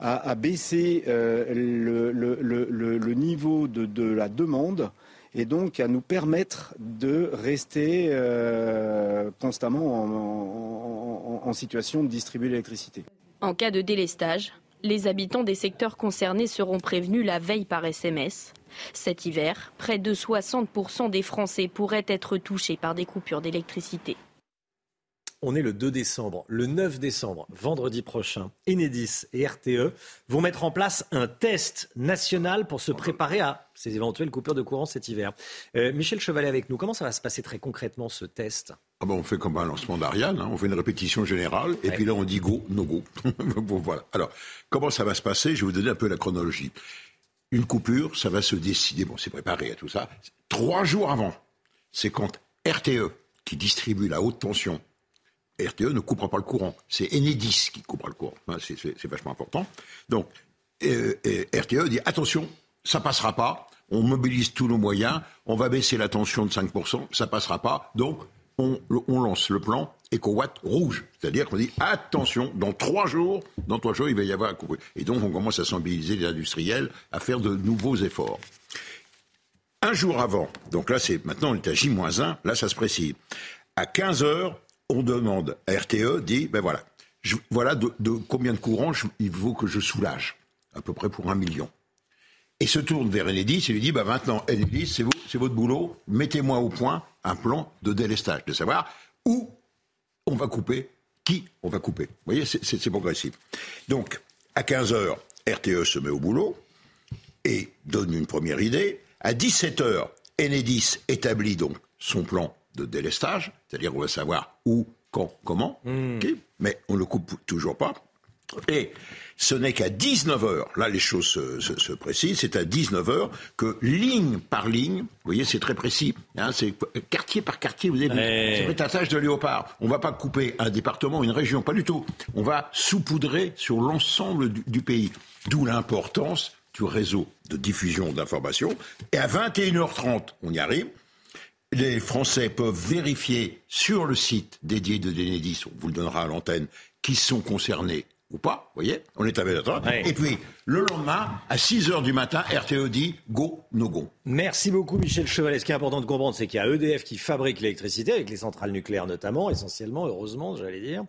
à, baisser euh, le, niveau de, la demande et donc à nous permettre de rester euh, constamment en, situation de distribuer l'électricité. En cas de délestage, les habitants des secteurs concernés seront prévenus la veille par SMS. Cet hiver, près de 60% des Français pourraient être touchés par des coupures d'électricité. On est le 2 décembre. Le 9 décembre, vendredi prochain, Enedis et RTE vont mettre en place un test national pour se préparer à ces éventuelles coupures de courant cet hiver. Euh, Michel Chevalet avec nous. Comment ça va se passer très concrètement ce test? Ah ben, on fait comme un lancement d'Ariane, hein. on fait une répétition générale, et puis là on dit go, no go. voilà. Alors, comment ça va se passer? Je vais vous donner un peu la chronologie. Une coupure, ça va se décider, bon c'est préparé à tout ça, trois jours avant. C'est quand RTE, qui distribue la haute tension RTE ne coupera pas le courant. C'est Enedis qui coupera le courant. C'est vachement important. Donc, euh, RTE dit attention, ça passera pas. On mobilise tous nos moyens. On va baisser la tension de 5%. Ça passera pas. Donc, on, lance le plan EcoWatt rouge. C'est-à-dire qu'on dit attention, dans trois jours, dans trois jours, il va y avoir un coup. Et donc, on commence à sensibiliser les industriels à faire de nouveaux efforts. Un jour avant, donc là, c'est maintenant, on est à J-1, là, ça se précise. À 15 heures, on demande à RTE, dit, ben voilà, voilà de, combien de courants il faut que je soulage, à peu près pour un million. Et se tourne vers Enedis et lui dit, ben maintenant, Enedis, c'est, vous, c'est votre boulot, mettez-moi au point un plan de délestage, de savoir où on va couper, qui on va couper. Vous voyez, c'est, progressif. Donc, à 15 heures, RTE se met au boulot et donne une première idée. À 17 heures, Enedis établit donc son plan de délestage, c'est-à-dire qu'on va savoir où, quand, comment, hmm. mais on ne le coupe toujours pas. Et ce n'est qu'à 19h, là les choses se, précisent, c'est à 19h que ligne par ligne, vous voyez c'est très précis, hein, c'est quartier par quartier, vous avez c'est un tâche de léopard. On ne va pas couper un département, une région, pas du tout. On va saupoudrer sur l'ensemble du, du pays. D'où l'importance du réseau de diffusion d'informations. Et à 21h30, on y arrive, les Français peuvent vérifier sur le site dédié de Denedis, on vous le donnera à l'antenne, qui sont concernés ou pas, vous voyez, on est avec ouais. Et puis, le lendemain, à 6 h du matin, RTE dit go, no go. Merci beaucoup, Michel Chevalet. Ce qui est important de comprendre, c'est qu'il y a EDF qui fabrique l'électricité, avec les centrales nucléaires notamment, essentiellement, heureusement, j'allais dire.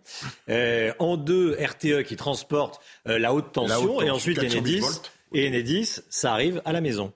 Euh, en deux, RTE qui transporte euh, la, haute tension, et ensuite Enedis. Et Enedis, ça arrive à la maison.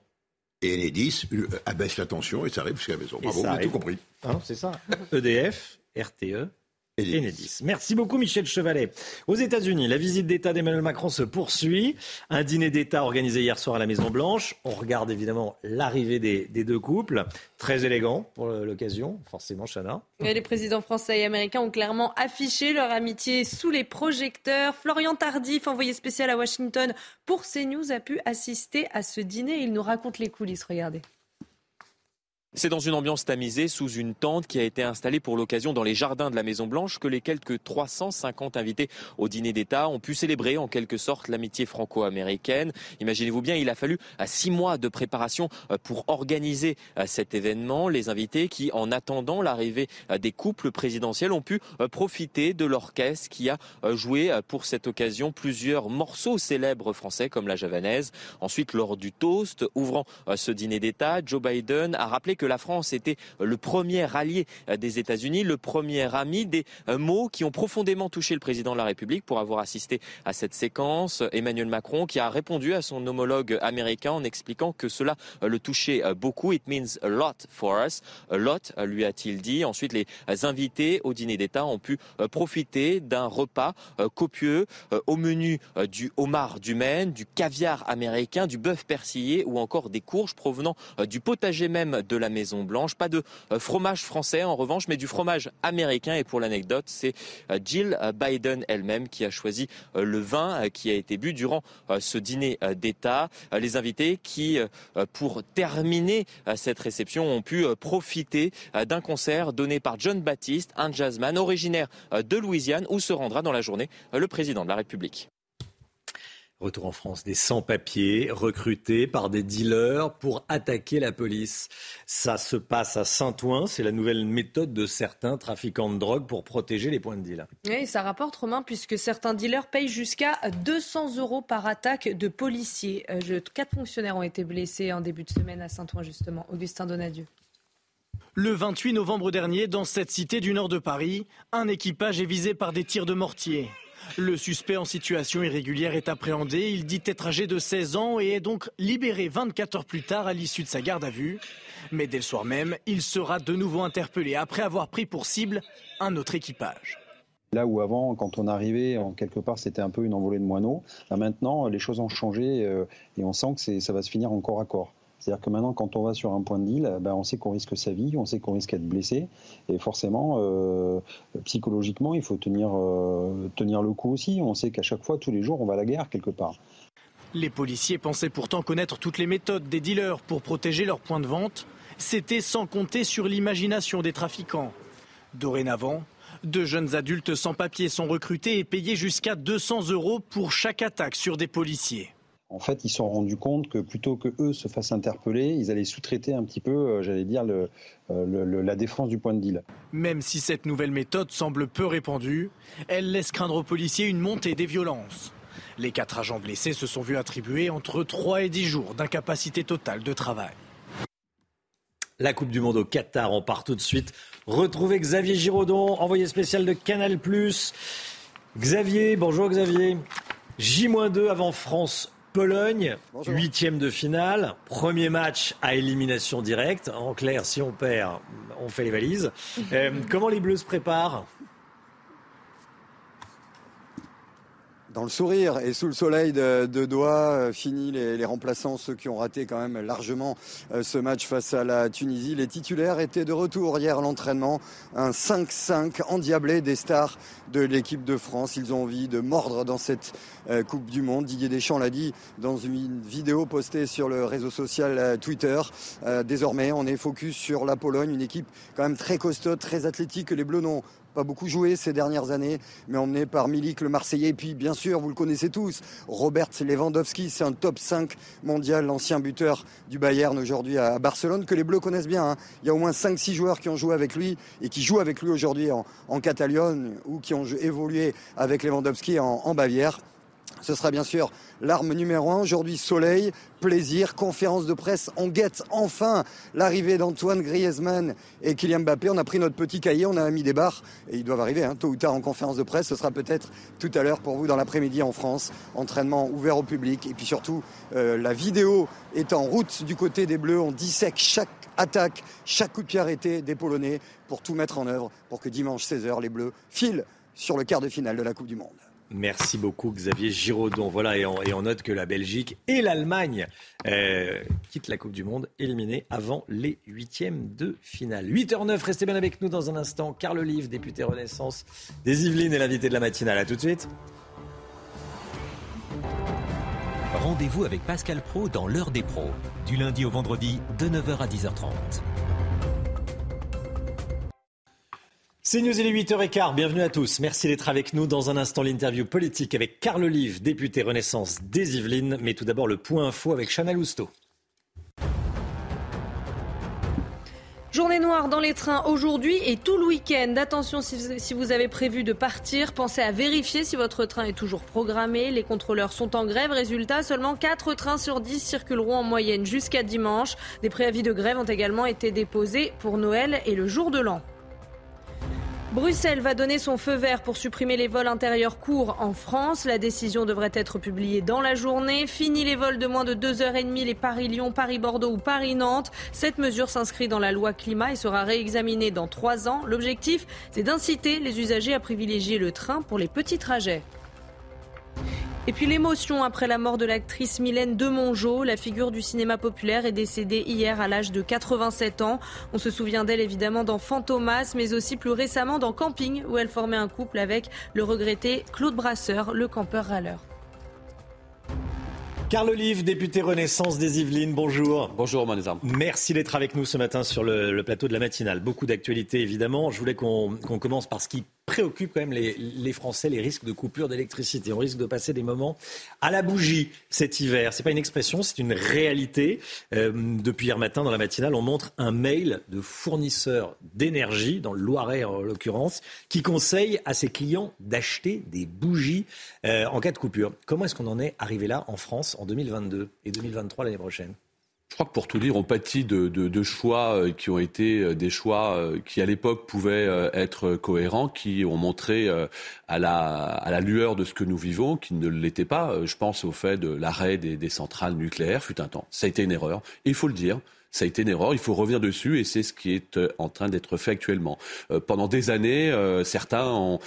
Et Enedis euh, abaisse la tension et ça arrive jusqu'à la maison. Bravo, on a tout compris. Ah c'est ça. EDF, RTE, Enedis. Merci beaucoup Michel Chevalet. Aux États-Unis, la visite d'État d'Emmanuel Macron se poursuit. Un dîner d'État organisé hier soir à la Maison Blanche. On regarde évidemment l'arrivée des, deux couples. Très élégant pour l'occasion, forcément Chana. les présidents français et américains ont clairement affiché leur amitié sous les projecteurs. Florian Tardif, envoyé spécial à Washington pour CNews, a pu assister à ce dîner. Il nous raconte les coulisses. Regardez. C'est dans une ambiance tamisée, sous une tente qui a été installée pour l'occasion dans les jardins de la Maison Blanche, que les quelques 350 invités au dîner d'État ont pu célébrer en quelque sorte l'amitié franco-américaine. Imaginez-vous bien, il a fallu euh, six mois de préparation euh, pour organiser euh, cet événement. Les invités qui, en attendant l'arrivée des couples présidentiels, ont pu profiter de l'orchestre qui a joué pour cette occasion plusieurs morceaux célèbres français comme la javanaise. Ensuite, lors du toast, ouvrant ce dîner d'État, Joe Biden a rappelé que que la France était le premier allié des États-Unis, le premier ami, des euh, mots qui ont profondément touché le président de la République pour avoir assisté à cette séquence. Emmanuel Macron qui a répondu à son homologue américain en expliquant que cela euh, le touchait euh, beaucoup. It means a lot for us. A lot, lui a-t-il dit. Ensuite, les invités au dîner d'État ont pu profiter d'un repas copieux au menu du homard du Maine, du caviar américain, du bœuf persillé ou encore des courges provenant du potager même de la Maison Blanche. Pas de fromage français en revanche, mais du fromage américain. Et pour l'anecdote, c'est Jill Biden elle-même qui a choisi le vin qui a été bu durant ce dîner d'État. Les invités qui, pour terminer cette réception, ont pu profiter d'un concert donné par John Baptiste, un jazzman originaire de Louisiane, où se rendra dans la journée le président de la République. Retour en France, des sans-papiers recrutés par des dealers pour attaquer la police. Ça se passe à Saint-Ouen. C'est la nouvelle méthode de certains trafiquants de drogue pour protéger les points de deal. Oui, ça rapporte, Romain, puisque certains dealers payent jusqu'à 200 euros par attaque de policiers. Euh, quatre fonctionnaires ont été blessés en début de semaine à Saint-Ouen, justement. Augustin Donadieu. Le 28 novembre dernier, dans cette cité du nord de Paris, un équipage est visé par des tirs de mortier. Le suspect en situation irrégulière est appréhendé. Il dit être âgé de 16 ans et est donc libéré 24 heures plus tard à l'issue de sa garde à vue. Mais dès le soir même, il sera de nouveau interpellé après avoir pris pour cible un autre équipage. Là où avant, quand on arrivait, en quelque part, c'était un peu une envolée de moineaux. maintenant, les choses ont changé euh, et on sent que ça va se finir encore à corps. C'est-à-dire que maintenant, quand on va sur un point de deal, ben, on sait qu'on risque sa vie, on sait qu'on risque d'être blessé. Et forcément, euh, psychologiquement, il faut tenir, euh, tenir le coup aussi. On sait qu'à chaque fois, tous les jours, on va à la guerre quelque part. Les policiers pensaient pourtant connaître toutes les méthodes des dealers pour protéger leurs points de vente. C'était sans compter sur l'imagination des trafiquants. Dorénavant, deux jeunes adultes sans papier sont recrutés et payés jusqu'à 200 euros pour chaque attaque sur des policiers. En fait, ils se sont rendus compte que plutôt que eux se fassent interpeller, ils allaient sous-traiter un petit peu, euh, j'allais dire, euh, la défense du point de deal. Même si cette nouvelle méthode semble peu répandue, elle laisse craindre aux policiers une montée des violences. Les quatre agents blessés se sont vus attribuer entre 3 et 10 jours d'incapacité totale de travail. La Coupe du Monde au Qatar, on part tout de suite. Retrouvez Xavier Giraudon, envoyé spécial de Canal+. Xavier, bonjour Xavier. J-2 avant France Pologne, huitième de finale, premier match à élimination directe. En clair, si on perd, on fait les valises. Euh, comment les Bleus se préparent? Dans le sourire et sous le soleil de, de Doha, euh, fini les, remplaçants, ceux qui ont raté quand même largement euh, ce match face à la Tunisie. Les titulaires étaient de retour hier l'entraînement. Un 5-5 endiablé des stars de l'équipe de France. Ils ont envie de mordre dans cette euh, Coupe du Monde. Didier Deschamps l'a dit dans une vidéo postée sur le réseau social Twitter. désormais, on est focus sur la Pologne, une équipe quand même très costaud, très athlétique que les Bleus n'ont pas beaucoup joué ces dernières années, mais emmené par Milik, le Marseillais. Puis, bien sûr, vous le connaissez tous, Robert Lewandowski, c'est un top 5 mondial, l'ancien buteur du Bayern aujourd'hui à Barcelone, que les Bleus connaissent bien. Hein. Il y a au moins 5-6 joueurs qui ont joué avec lui et qui jouent avec lui aujourd'hui en Catalogne ou qui ont évolué avec Lewandowski en Bavière. Ce sera bien sûr l'arme numéro un. Aujourd'hui, soleil, plaisir, conférence de presse. On guette enfin l'arrivée d'Antoine Griezmann et Kylian Mbappé. On a pris notre petit cahier, on a mis des barres et ils doivent arriver hein, tôt ou tard en conférence de presse. Ce sera peut-être tout à l'heure pour vous dans l'après-midi en France. Entraînement ouvert au public et puis surtout euh, la vidéo est en route du côté des Bleus. On dissèque chaque attaque, chaque coup de pied arrêté des Polonais pour tout mettre en œuvre pour que dimanche 16h les Bleus filent sur le quart de finale de la Coupe du Monde. Merci beaucoup Xavier Giraudon. Voilà, et on, note que la Belgique et l'Allemagne euh, quittent la Coupe du Monde, éliminés avant les huitièmes de finale. 8h09, restez bien avec nous dans un instant. Carl Olive, député Renaissance des Yvelines, est l'invité de la matinale. A tout de suite. Rendez-vous avec Pascal Pro dans l'heure des pros, du lundi au vendredi de 9h à 10h30. C'est News, il est 8h15. Bienvenue à tous. Merci d'être avec nous. Dans un instant, l'interview politique avec Carl Olive, député Renaissance des Yvelines. Mais tout d'abord, le point info avec Chana Lousteau. Journée noire dans les trains aujourd'hui et tout le week-end. Attention si vous avez prévu de partir, pensez à vérifier si votre train est toujours programmé. Les contrôleurs sont en grève. Résultat, seulement 4 trains sur 10 circuleront en moyenne jusqu'à dimanche. Des préavis de grève ont également été déposés pour Noël et le jour de l'an. Bruxelles va donner son feu vert pour supprimer les vols intérieurs courts en France. La décision devrait être publiée dans la journée. Fini les vols de moins de 2h30, les Paris-Lyon, Paris-Bordeaux ou Paris-Nantes. Cette mesure s'inscrit dans la loi climat et sera réexaminée dans trois ans. L'objectif, c'est d'inciter les usagers à privilégier le train pour les petits trajets. Et puis l'émotion après la mort de l'actrice Mylène Demongeau, la figure du cinéma populaire est décédée hier à l'âge de 87 ans. On se souvient d'elle évidemment dans Fantomas, mais aussi plus récemment dans Camping, où elle formait un couple avec le regretté Claude Brasseur, le campeur râleur. Carl Olive, député Renaissance des Yvelines, bonjour. Bonjour, Manizam. Merci d'être avec nous ce matin sur le, plateau de la matinale. Beaucoup d'actualités, évidemment. Je voulais qu'on commence par ce qui préoccupe quand même les, Français, les risques de coupure d'électricité. On risque de passer des moments à la bougie cet hiver. C'est pas une expression, c'est une réalité. Euh, depuis hier matin, dans la matinale, on montre un mail de fournisseurs d'énergie, dans le Loiret en l'occurrence, qui conseille à ses clients d'acheter des bougies euh, en cas de coupure. Comment est-ce qu'on en est arrivé là en France en 2022 et 2023 l'année prochaine? Je crois que pour tout dire, on pâtit de, de, choix euh, qui ont été euh, des choix euh, qui, à l'époque, pouvaient être cohérents, qui ont montré à la, lueur de ce que nous vivons, qui ne l'étaient pas. Je pense au fait de l'arrêt des, des centrales nucléaires, fut un temps. Ça a été une erreur. Il faut le dire ça a été une erreur. Il faut revenir dessus et c'est ce qui est euh, en train d'être fait actuellement. Euh, pendant des années, euh, certains ont,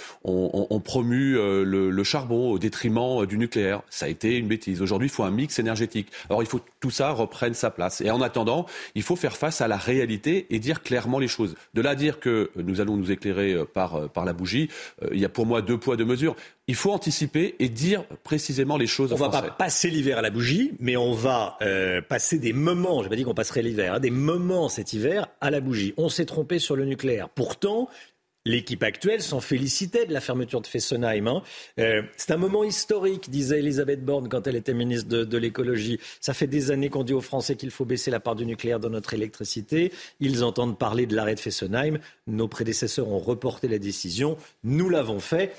promu le, le, charbon au détriment du nucléaire. Ça a été une bêtise. Aujourd'hui, il faut un mix énergétique. Alors, il faut que tout ça reprenne sa place. Et en attendant, il faut faire face à la réalité et dire clairement les choses. De là à dire que nous allons nous éclairer par, par la bougie, il y a pour moi deux poids, deux mesures il faut anticiper et dire précisément les choses. On ne va pas passer l'hiver à la bougie, mais on va euh, passer des moments. J'ai pas dit qu'on passerait l'hiver, hein, des moments cet hiver à la bougie. On s'est trompé sur le nucléaire. Pourtant, L'équipe actuelle s'en félicitait de la fermeture de Fessenheim. Hein. Euh, c'est un moment historique, disait Elisabeth Borne quand elle était ministre de, de l'écologie. Ça fait des années qu'on dit aux Français qu'il faut baisser la part du nucléaire dans notre électricité. Ils entendent parler de l'arrêt de Fessenheim. Nos prédécesseurs ont reporté la décision. Nous l'avons fait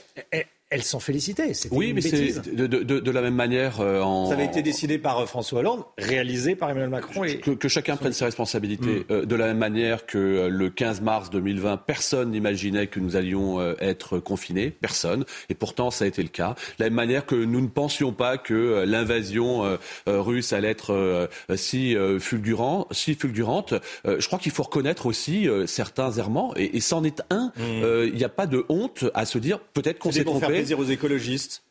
elle s'en félicitait. Oui, mais c'est de, de, de, la même manière. Euh, en... Ça avait été décidé par euh, François Hollande, réalisé par Emmanuel Macron. Et... Que, que chacun prenne ses responsabilités. Mm. Euh, de la même manière que le 15 mars 2020, personne n'imaginait que nous allions être confinés. Personne. Et pourtant, ça a été le cas. De la même manière que nous ne pensions pas que l'invasion russe allait être si, fulgurant, si fulgurante. je crois qu'il faut reconnaître aussi certains errements. Et, et c'en est un. Mm. Il n'y a pas de honte à se dire peut-être qu'on s'est trompé plaisir aux écologistes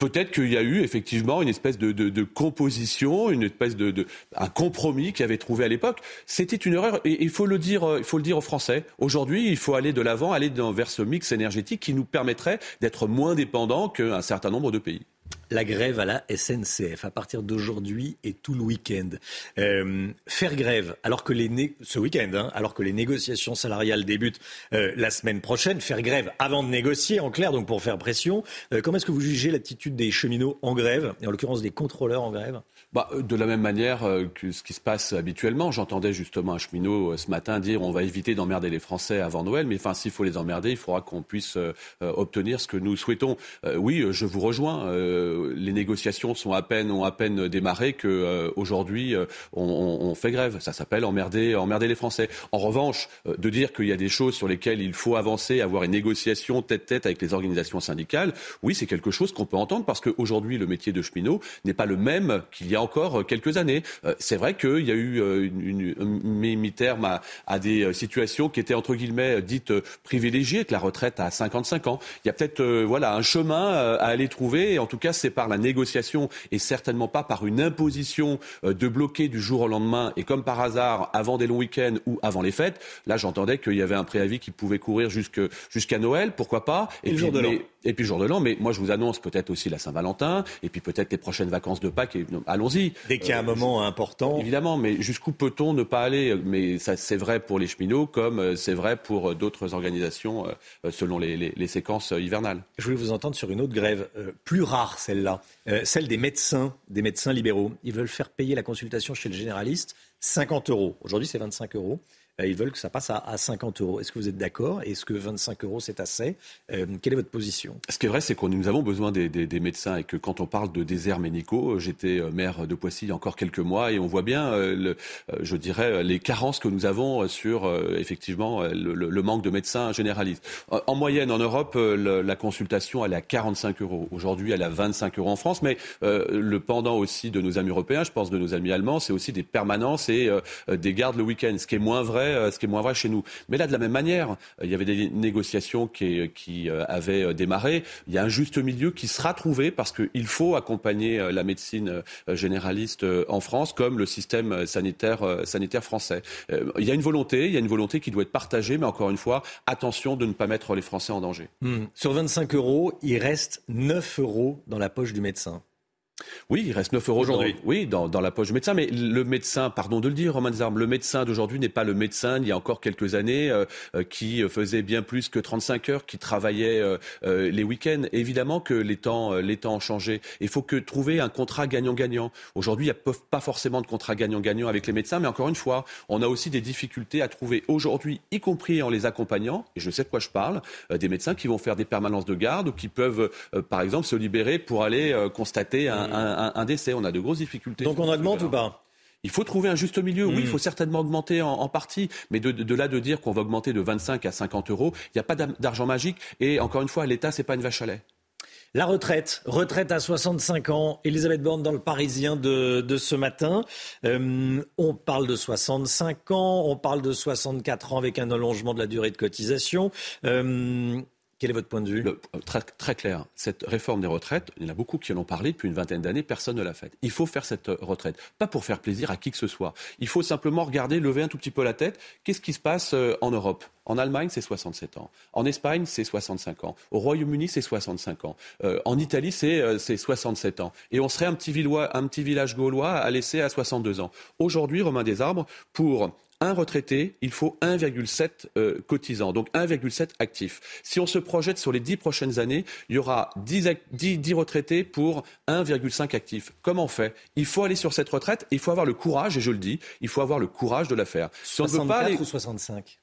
Peut-être qu'il y a eu effectivement une espèce de, composition, une espèce de, un compromis qui avait trouvé à l'époque. C'était une erreur et il faut le dire, il faut le dire aux Français. Aujourd'hui, il faut aller de l'avant, aller vers ce mix énergétique qui nous permettrait d'être moins dépendants qu'un certain nombre de pays la grève à la SNCF à partir d'aujourd'hui et tout le week-end. Euh, faire grève alors que les ce week-end, hein, alors que les négociations salariales débutent euh, la semaine prochaine, faire grève avant de négocier, en clair, donc pour faire pression. Euh, comment est-ce que vous jugez l'attitude des cheminots en grève, et en l'occurrence des contrôleurs en grève? Bah, De la même manière que ce qui se passe habituellement. J'entendais justement un cheminot ce matin dire on va éviter d'emmerder les Français avant Noël, mais enfin s'il faut les emmerder, il faudra qu'on puisse obtenir ce que nous souhaitons. oui, je vous rejoins les négociations sont à peine, ont à peine démarré qu'aujourd'hui euh, on, fait grève. Ça s'appelle emmerder, emmerder les Français. En revanche, euh, de dire qu'il y a des choses sur lesquelles il faut avancer, avoir une négociation tête-tête avec les organisations syndicales, oui, c'est quelque chose qu'on peut entendre parce qu'aujourd'hui, le métier de cheminot n'est pas le même qu'il y a encore quelques années. Euh, c'est vrai qu'il y a eu une, une, mi-terme à, à, des situations qui étaient entre guillemets dites privilégiées, avec la retraite à 55 ans. Il y a peut-être voilà un chemin à aller trouver. Et en tout cas, c'est par la négociation et certainement pas par une imposition euh, de bloquer du jour au lendemain et comme par hasard avant des longs week-ends ou avant les fêtes. Là, j'entendais qu'il y avait un préavis qui pouvait courir jusqu'à Noël, pourquoi pas. Et, puis, jour de l'an. Et puis jour de l'an, mais moi je vous annonce peut-être aussi la Saint-Valentin, et puis peut-être les prochaines vacances de Pâques. Allons-y. Dès qu'il y a un euh, moment important. Évidemment, mais jusqu'où peut-on ne pas aller? Mais ça, c'est vrai pour les cheminots, comme euh, c'est vrai pour d'autres organisations selon les, les, séquences hivernales. Je voulais vous entendre sur une autre grève, plus rare celle-là. Euh, celle des médecins, des médecins libéraux. Ils veulent faire payer la consultation chez le généraliste 50 euros. Aujourd'hui, c'est 25 euros. Euh, ils veulent que ça passe à, 50 euros. Est-ce que vous êtes d'accord? Est-ce que 25 euros, c'est assez? Euh, Quelle est votre position? Ce qui est vrai, c'est que nous avons besoin des, médecins et que quand on parle de déserts médicaux, j'étais maire de Poissy il y a encore quelques mois et on voit bien, je dirais, les carences que nous avons sur effectivement le, manque de médecins généralistes. En moyenne, en Europe, la consultation, elle est à 45 euros. Aujourd'hui, elle est à 25 euros en France, mais le pendant aussi de nos amis européens, je pense de nos amis allemands, c'est aussi des permanences et des gardes le week-end, ce qui est moins vrai vrai, ce qui est moins vrai chez nous. Mais là, de la même manière, il y avait des négociations qui, qui avaient démarré. Il y a un juste milieu qui sera trouvé parce qu'il faut accompagner la médecine généraliste en France comme le système sanitaire, français. Il y a une volonté, il y a une volonté qui doit être partagée, mais encore une fois, attention de ne pas mettre les Français en danger. Hmm. Sur 25 euros, il reste 9 euros dans la poche du médecin. Oui, il reste 9 euros aujourd'hui. Oui, dans, la poche du médecin. Mais le médecin, pardon de le dire, Romain Desarmes, le médecin d'aujourd'hui n'est pas le médecin il y a encore quelques années euh, euh, qui faisait bien plus que 35 heures, qui travaillait euh, les week-ends. Évidemment que les temps, les temps ont changé. Il faut que trouver un contrat gagnant-gagnant. Aujourd'hui, il n'y a pas forcément de contrat gagnant-gagnant avec les médecins, mais encore une fois, on a aussi des difficultés à trouver aujourd'hui, y compris en les accompagnant, et je sais de quoi je parle, des médecins qui vont faire des permanences de garde ou qui peuvent, par exemple, se libérer pour aller constater un, un, décès. On a de grosses difficultés. Donc on augmente ou pas? Il faut trouver un juste milieu. Oui, il hmm. faut certainement augmenter en, partie, mais de, là de dire qu'on va augmenter de 25 à 50 euros, il n'y a pas d'argent magique. Et encore une fois, l'État, c'est pas une vache à lait. La retraite, retraite à 65 ans. Elisabeth Borne dans le Parisien de, ce matin. Euh, on parle de 65 ans, on parle de 64 ans avec un allongement de la durée de cotisation. Euh, quel est votre point de vue? Euh, très, très, clair. Cette réforme des retraites, il y en a beaucoup qui en ont parlé depuis une vingtaine d'années, personne ne l'a faite. Il faut faire cette euh, retraite. Pas pour faire plaisir à qui que ce soit. Il faut simplement regarder, lever un tout petit peu la tête. Qu'est-ce qui se passe euh, en Europe? En Allemagne, c'est 67 ans. En Espagne, c'est 65 ans. Au Royaume-Uni, c'est 65 ans. en Italie, c'est 67 ans. Et on serait un petit, un petit village gaulois à laisser à 62 ans. Aujourd'hui, Romain Desarbres, pour un retraité, il faut 1,7 euh, cotisants, donc 1,7 actifs. Si on se projette sur les 10 prochaines années, il y aura 10, retraités pour 1,5 actifs. Comment on fait? Il faut aller sur cette retraite, il faut avoir le courage, et je le dis, il faut avoir le courage de la faire. Si 64 ou 65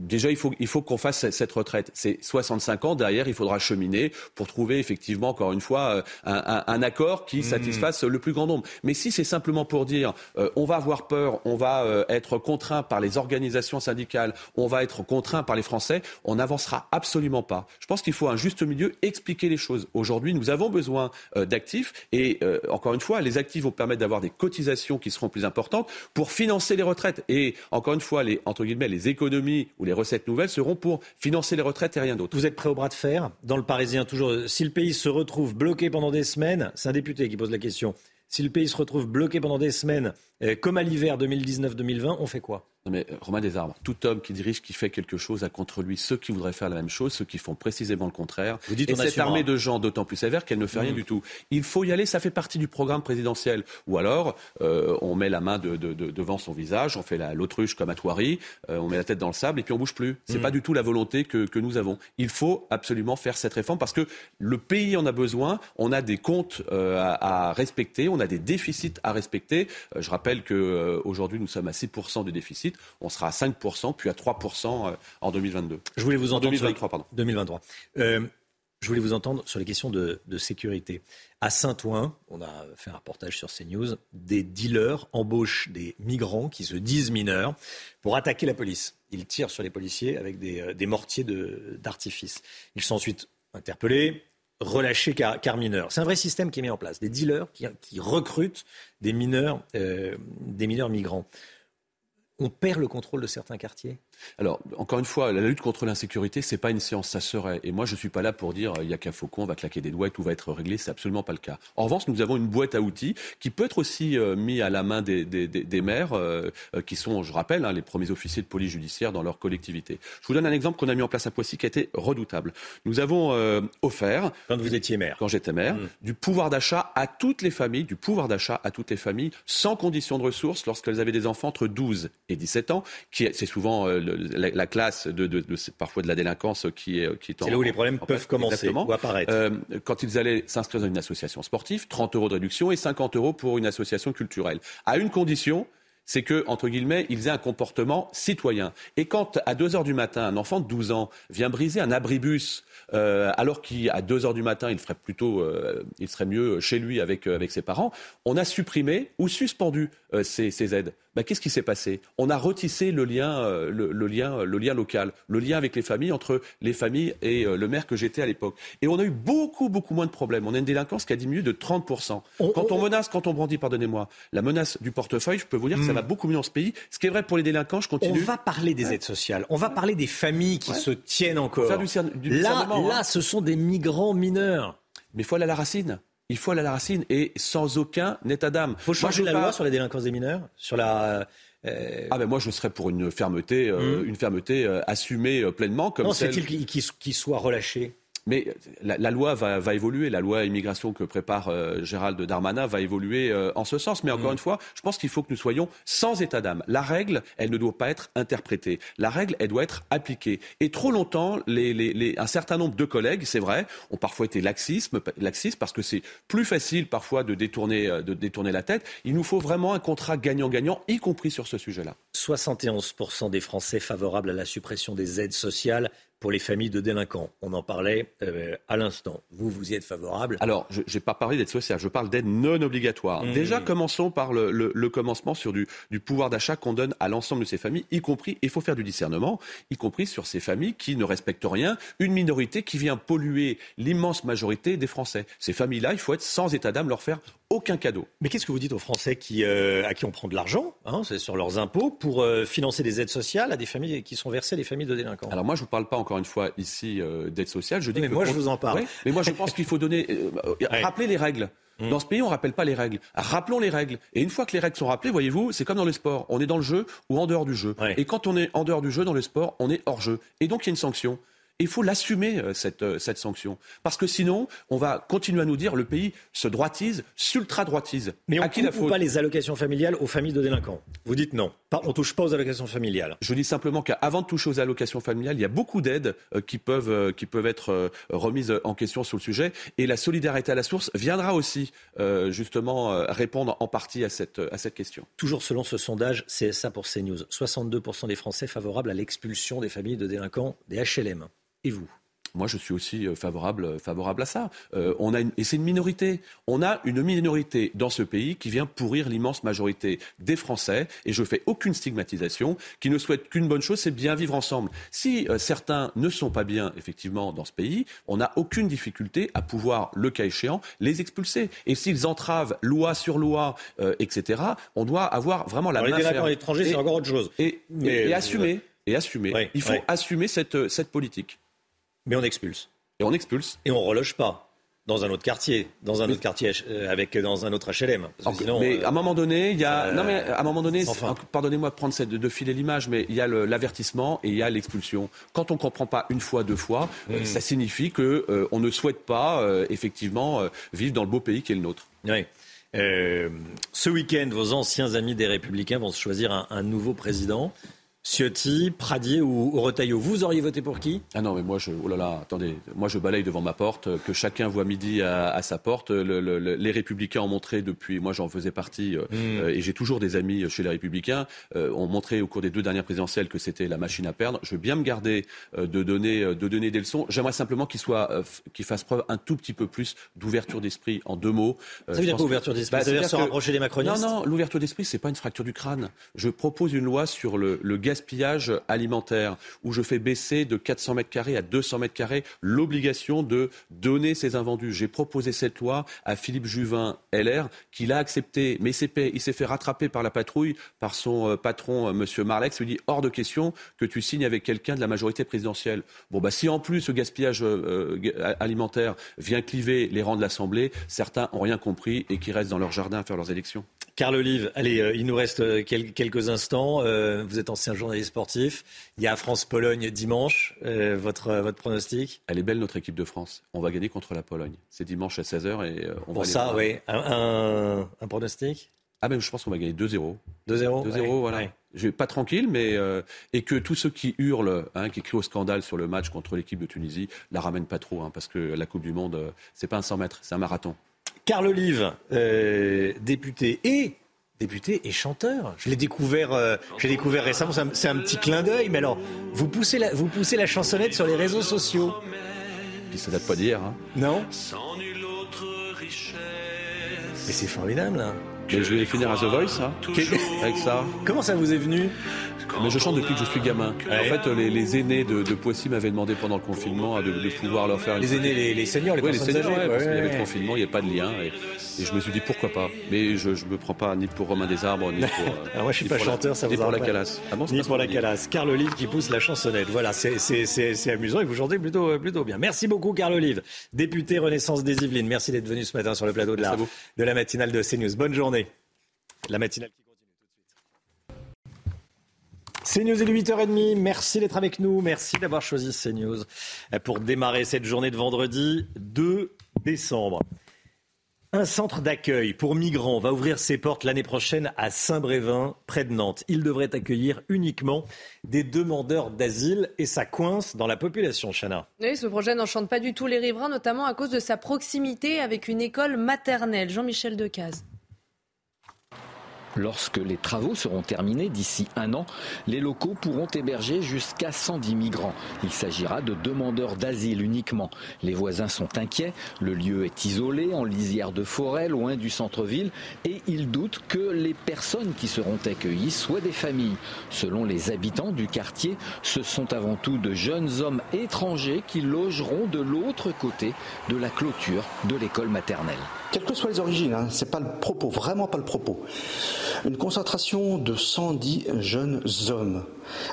Déjà, il faut, il faut qu'on fasse cette retraite. C'est 65 ans. Derrière, il faudra cheminer pour trouver effectivement, encore une fois, euh, un, un, accord qui mmh. satisfasse le plus grand nombre. Mais si c'est simplement pour dire, euh, on va avoir peur, on va euh, être contraint par les organisations syndicales, on va être contraint par les Français, on n'avancera absolument pas. Je pense qu'il faut un juste milieu, expliquer les choses. Aujourd'hui, nous avons besoin d'actifs et encore une fois, les actifs vont permettre d'avoir des cotisations qui seront plus importantes pour financer les retraites. Et encore une fois, les entre guillemets, les économies les recettes nouvelles seront pour financer les retraites et rien d'autre. Vous êtes prêt au bras de fer Dans le Parisien, toujours, si le pays se retrouve bloqué pendant des semaines, c'est un député qui pose la question, si le pays se retrouve bloqué pendant des semaines, euh, comme à l'hiver 2019-2020, on fait quoi? Non mais Romain Desarbres, tout homme qui dirige, qui fait quelque chose a contre lui ceux qui voudraient faire la même chose, ceux qui font précisément le contraire. Vous dites et cette armée de gens d'autant plus sévère qu'elle ne fait rien mmh. du tout. Il faut y aller, ça fait partie du programme présidentiel. Ou alors, euh, on met la main de, de, de, devant son visage, on fait l'autruche comme à Thoiry, euh, on met la tête dans le sable et puis on bouge plus. C'est n'est mmh. pas du tout la volonté que, que, nous avons. Il faut absolument faire cette réforme parce que le pays en a besoin. On a des comptes euh, à, à, respecter, on a des déficits à respecter. je rappelle que aujourd'hui nous sommes à 6% de déficit on sera à 5%, puis à 3% euh, en 2022. Je voulais vous entendre 2023, pardon. 2023. Euh, je voulais vous entendre sur les questions de, sécurité. À Saint-Ouen, on a fait un reportage sur CNews, des dealers embauchent des migrants qui se disent mineurs pour attaquer la police. Ils tirent sur les policiers avec des, euh, mortiers d'artifice. Ils sont ensuite interpellés, relâchés car, mineurs. C'est un vrai système qui est mis en place. Des dealers qui, recrutent des mineurs, des mineurs migrants on perd le contrôle de certains quartiers alors, encore une fois, la lutte contre l'insécurité, c'est pas une science, ça serait. Et moi, je suis pas là pour dire il y a qu'un faucon, on va claquer des doigts et tout va être réglé. C'est absolument pas le cas. En revanche, nous avons une boîte à outils qui peut être aussi euh, mise à la main des, maires, euh, euh, qui sont, je rappelle, hein, les premiers officiers de police judiciaire dans leur collectivité. Je vous donne un exemple qu'on a mis en place à Poissy qui a été redoutable. Nous avons offert, quand vous étiez maire, quand j'étais maire, mmh. du pouvoir d'achat à toutes les familles, du pouvoir d'achat à toutes les familles, sans condition de ressources, lorsqu'elles avaient des enfants entre 12 et 17 ans, qui c'est souvent la, classe de, parfois de la délinquance qui est qui est, C'est là où les problèmes peuvent commencer ou apparaître. Euh, quand ils allaient s'inscrire dans une association sportive, 30 euros de réduction et 50 euros pour une association culturelle, à une condition c'est que, entre guillemets, ils aient un comportement citoyen. Et quand, à 2 heures du matin, un enfant de 12 ans vient briser un abribus, euh, alors qu'à 2 heures du matin, il ferait plutôt, euh, il serait mieux chez lui avec, avec ses parents, on a supprimé ou suspendu ces, ces aides. Bah, qu'est-ce qui s'est passé? On a retissé le lien, euh, le, lien, le lien local, le lien avec les familles, entre les familles et euh, le maire que j'étais à l'époque. Et on a eu beaucoup, beaucoup moins de problèmes. On a une délinquance qui a diminué de 30%. quand on, menace, quand on brandit, pardonnez-moi, la menace du portefeuille, je peux vous dire que ça va beaucoup mieux dans ce pays. Ce qui est vrai pour les délinquants, je continue. On va parler des aides sociales. On va parler des familles qui se tiennent encore. là, là, hein. ce sont des migrants mineurs. Mais il faut aller à la racine. Il faut aller à la racine et sans aucun état d'âme. Il faut changer la loi sur la délinquance des mineurs, sur la euh, Ah ben moi je serais pour une fermeté, euh, mmh. une fermeté euh, assumée pleinement comme non, celle. c'est-il qu'il soit relâché mais la, loi va, évoluer, la loi immigration que prépare euh, Gérald Darmanin va évoluer euh, en ce sens. Mais encore mm. une fois, je pense qu'il faut que nous soyons sans état d'âme. La règle, elle ne doit pas être interprétée. La règle, elle doit être appliquée. Et trop longtemps, un certain nombre de collègues, c'est vrai, ont parfois été laxisme, laxistes parce que c'est plus facile parfois de détourner, euh, de détourner la tête. Il nous faut vraiment un contrat gagnant-gagnant, y compris sur ce sujet-là. 71% des Français favorables à la suppression des aides sociales pour les familles de délinquants. On en parlait euh, à l'instant. Vous, vous y êtes favorable Alors, je n'ai pas parlé d'aide sociale, je parle d'aide non obligatoire. Mmh. Déjà, commençons par le, commencement sur du, pouvoir d'achat qu'on donne à l'ensemble de ces familles, y compris, il faut faire du discernement, y compris sur ces familles qui ne respectent rien, une minorité qui vient polluer l'immense majorité des Français. Ces familles-là, il faut être sans état d'âme, leur faire aucun cadeau. Mais qu'est-ce que vous dites aux Français qui, euh, à qui on prend de l'argent, hein, c'est sur leurs impôts, pour euh, financer des aides sociales à des familles qui sont versées à des familles de délinquants? Alors moi, je ne vous parle pas encore une fois ici euh, d'aide sociale. Je dis mais moi, je vous en parle. mais moi, je pense qu'il faut donner, euh, euh, rappeler les règles. Mmh. Dans ce pays, on ne rappelle pas les règles. Rappelons les règles. Et une fois que les règles sont rappelées, voyez-vous, c'est comme dans le sport. On est dans le jeu ou en dehors du jeu. Et quand on est en dehors du jeu, dans le sport, on est hors jeu. Et donc, il y a une sanction il faut l'assumer, euh, cette, euh, cette, sanction. Parce que sinon, on va continuer à nous dire le pays se droitise, s'ultra-droitise. Mais on ne coupe pas les allocations familiales aux familles de délinquants. Vous dites non. On ne touche pas aux allocations familiales. Je dis simplement qu'avant de toucher aux allocations familiales, il y a beaucoup d'aides euh, qui, peuvent, qui peuvent être remises en question sur le sujet. Et la solidarité à la source viendra aussi, justement, répondre en partie à cette, à cette question. Toujours selon ce sondage CSA pour CNews, 62% des Français favorables à l'expulsion des familles de délinquants des HLM. Et vous? Moi, je suis aussi euh, favorable, favorable à ça. Euh, on a et c'est une minorité. On a une minorité dans ce pays qui vient pourrir l'immense majorité des Français. Et je fais aucune stigmatisation, qui ne souhaite qu'une bonne chose, c'est bien vivre ensemble. Si euh, certains ne sont pas bien, effectivement, dans ce pays, on n'a aucune difficulté à pouvoir, le cas échéant, les expulser. Et s'ils entravent loi sur loi, etc., on doit avoir vraiment la main ferme. l'étranger, c'est encore autre chose. Et, et, assumer. Et assumer. Il faut assumer cette, cette politique. Mais on expulse. Et on expulse. Et on reloge pas dans un autre quartier, dans un autre quartier euh, avec dans un autre HLM. mais euh, à un moment donné, il y a non mais à un moment donné, pardonnez-moi de prendre cette, de filer l'image, mais il y a l'avertissement et il y a l'expulsion. Quand on comprend pas une fois, deux fois, euh, hmm. ça signifie que on ne souhaite pas effectivement vivre dans le beau pays qui est le nôtre. Oui. ce week-end, vos anciens amis des Républicains vont se choisir un, un nouveau président. Ciotti, Pradier ou, Retailleau. Vous auriez voté pour qui? Ah non, mais moi, je, oh là là, attendez, moi je balaye devant ma porte, que chacun voit midi à, sa porte. les Républicains ont montré depuis, moi j'en faisais partie, euh, hmm. euh, et j'ai toujours des amis chez les Républicains, euh, ont montré au cours des deux dernières présidentielles que c'était la machine à perdre. Je veux bien me garder de donner, de donner des leçons. J'aimerais simplement qu'ils qu fassent preuve un tout petit peu plus d'ouverture d'esprit, en deux mots. ça veut dire quoi ouverture d'esprit? Bah, Ça veut dire se rapprocher des macronistes? Non, non, l'ouverture d'esprit, c'est pas une fracture du crâne. Je propose une loi sur le, le gaspillage alimentaire, où je fais baisser de 400 mètres carrés à 200 mètres carrés l'obligation de donner ces invendus. J'ai proposé cette loi à Philippe Juvin, LR, qui l'a accepté, mais il s'est fait rattraper par la patrouille, par son euh, patron, euh, M. Marlex, lui dit hors de question que tu signes avec quelqu'un de la majorité présidentielle. Bon, bah, si en plus ce gaspillage euh, alimentaire vient cliver les rangs de l'Assemblée, certains n'ont rien compris et qui restent dans leur jardin à faire leurs élections. Carl Olive, allez, euh, il nous reste euh, quelques instants. Euh, vous êtes ancien journaliste sportif. Il y a France-Pologne dimanche. votre, votre pronostic? Elle est belle, notre équipe de France. On va gagner contre la Pologne. C'est dimanche à 16h et on Pour ça, oui. Un, pronostic? Ah ben, je pense qu'on va gagner 2-0. 2-0 2-0, voilà. Je pas tranquille, mais et que tous ceux qui hurlent, hein, qui crient au scandale sur le match contre l'équipe de Tunisie, la ramènent pas trop, hein, parce que la Coupe du Monde, c'est pas un 100 mètres, c'est un marathon. Carl Olive, euh, député et député et chanteur. Je l'ai découvert, euh, j'ai découvert récemment. C'est un, petit clin d'œil. Mais alors, vous poussez la, vous poussez la chansonnette sur les réseaux sociaux. Puis ça date pas d'hier. Hein. Non. Mais c'est formidable. Hein. Mais je vais finir à The Voice, hein, avec ça. Comment ça vous est venu mais je chante depuis que je suis gamin. En fait, les, aînés de, Poissy m'avaient demandé pendant le confinement de, pouvoir leur faire une... Les aînés, les, seniors, les Oui, les seniors, parce qu'il y avait le confinement, il n'y a pas de lien. Et, je me suis dit pourquoi pas. Mais je ne me prends pas ni pour Romain des Arbres, ni pour. Alors ah, moi, je suis pas chanteur, ça ni vous pour la calasse. Ah ni pour la calasse. Carl Olive qui pousse la chansonnette. Voilà, c'est amusant et vous chantez plutôt, plutôt bien. Merci beaucoup, Carl Olive, député Renaissance des Yvelines. Merci d'être venu ce matin sur le plateau de la, de la matinale de CNews. Bonne journée. La matinale qui continue tout de suite. CNews est 8h30. Merci d'être avec nous. Merci d'avoir choisi CNews pour démarrer cette journée de vendredi 2 décembre. Un centre d'accueil pour migrants va ouvrir ses portes l'année prochaine à Saint-Brévin, près de Nantes. Il devrait accueillir uniquement des demandeurs d'asile et ça coince dans la population, Chana. Oui, ce projet n'enchante pas du tout les riverains, notamment à cause de sa proximité avec une école maternelle. Jean-Michel Decaze. Lorsque les travaux seront terminés d'ici un an, les locaux pourront héberger jusqu'à 110 migrants. Il s'agira de demandeurs d'asile uniquement. Les voisins sont inquiets. Le lieu est isolé, en lisière de forêt, loin du centre-ville, et ils doutent que les personnes qui seront accueillies soient des familles. Selon les habitants du quartier, ce sont avant tout de jeunes hommes étrangers qui logeront de l'autre côté de la clôture de l'école maternelle quelles que soient les origines, hein, c'est pas le propos, vraiment pas le propos. Une concentration de 110 jeunes hommes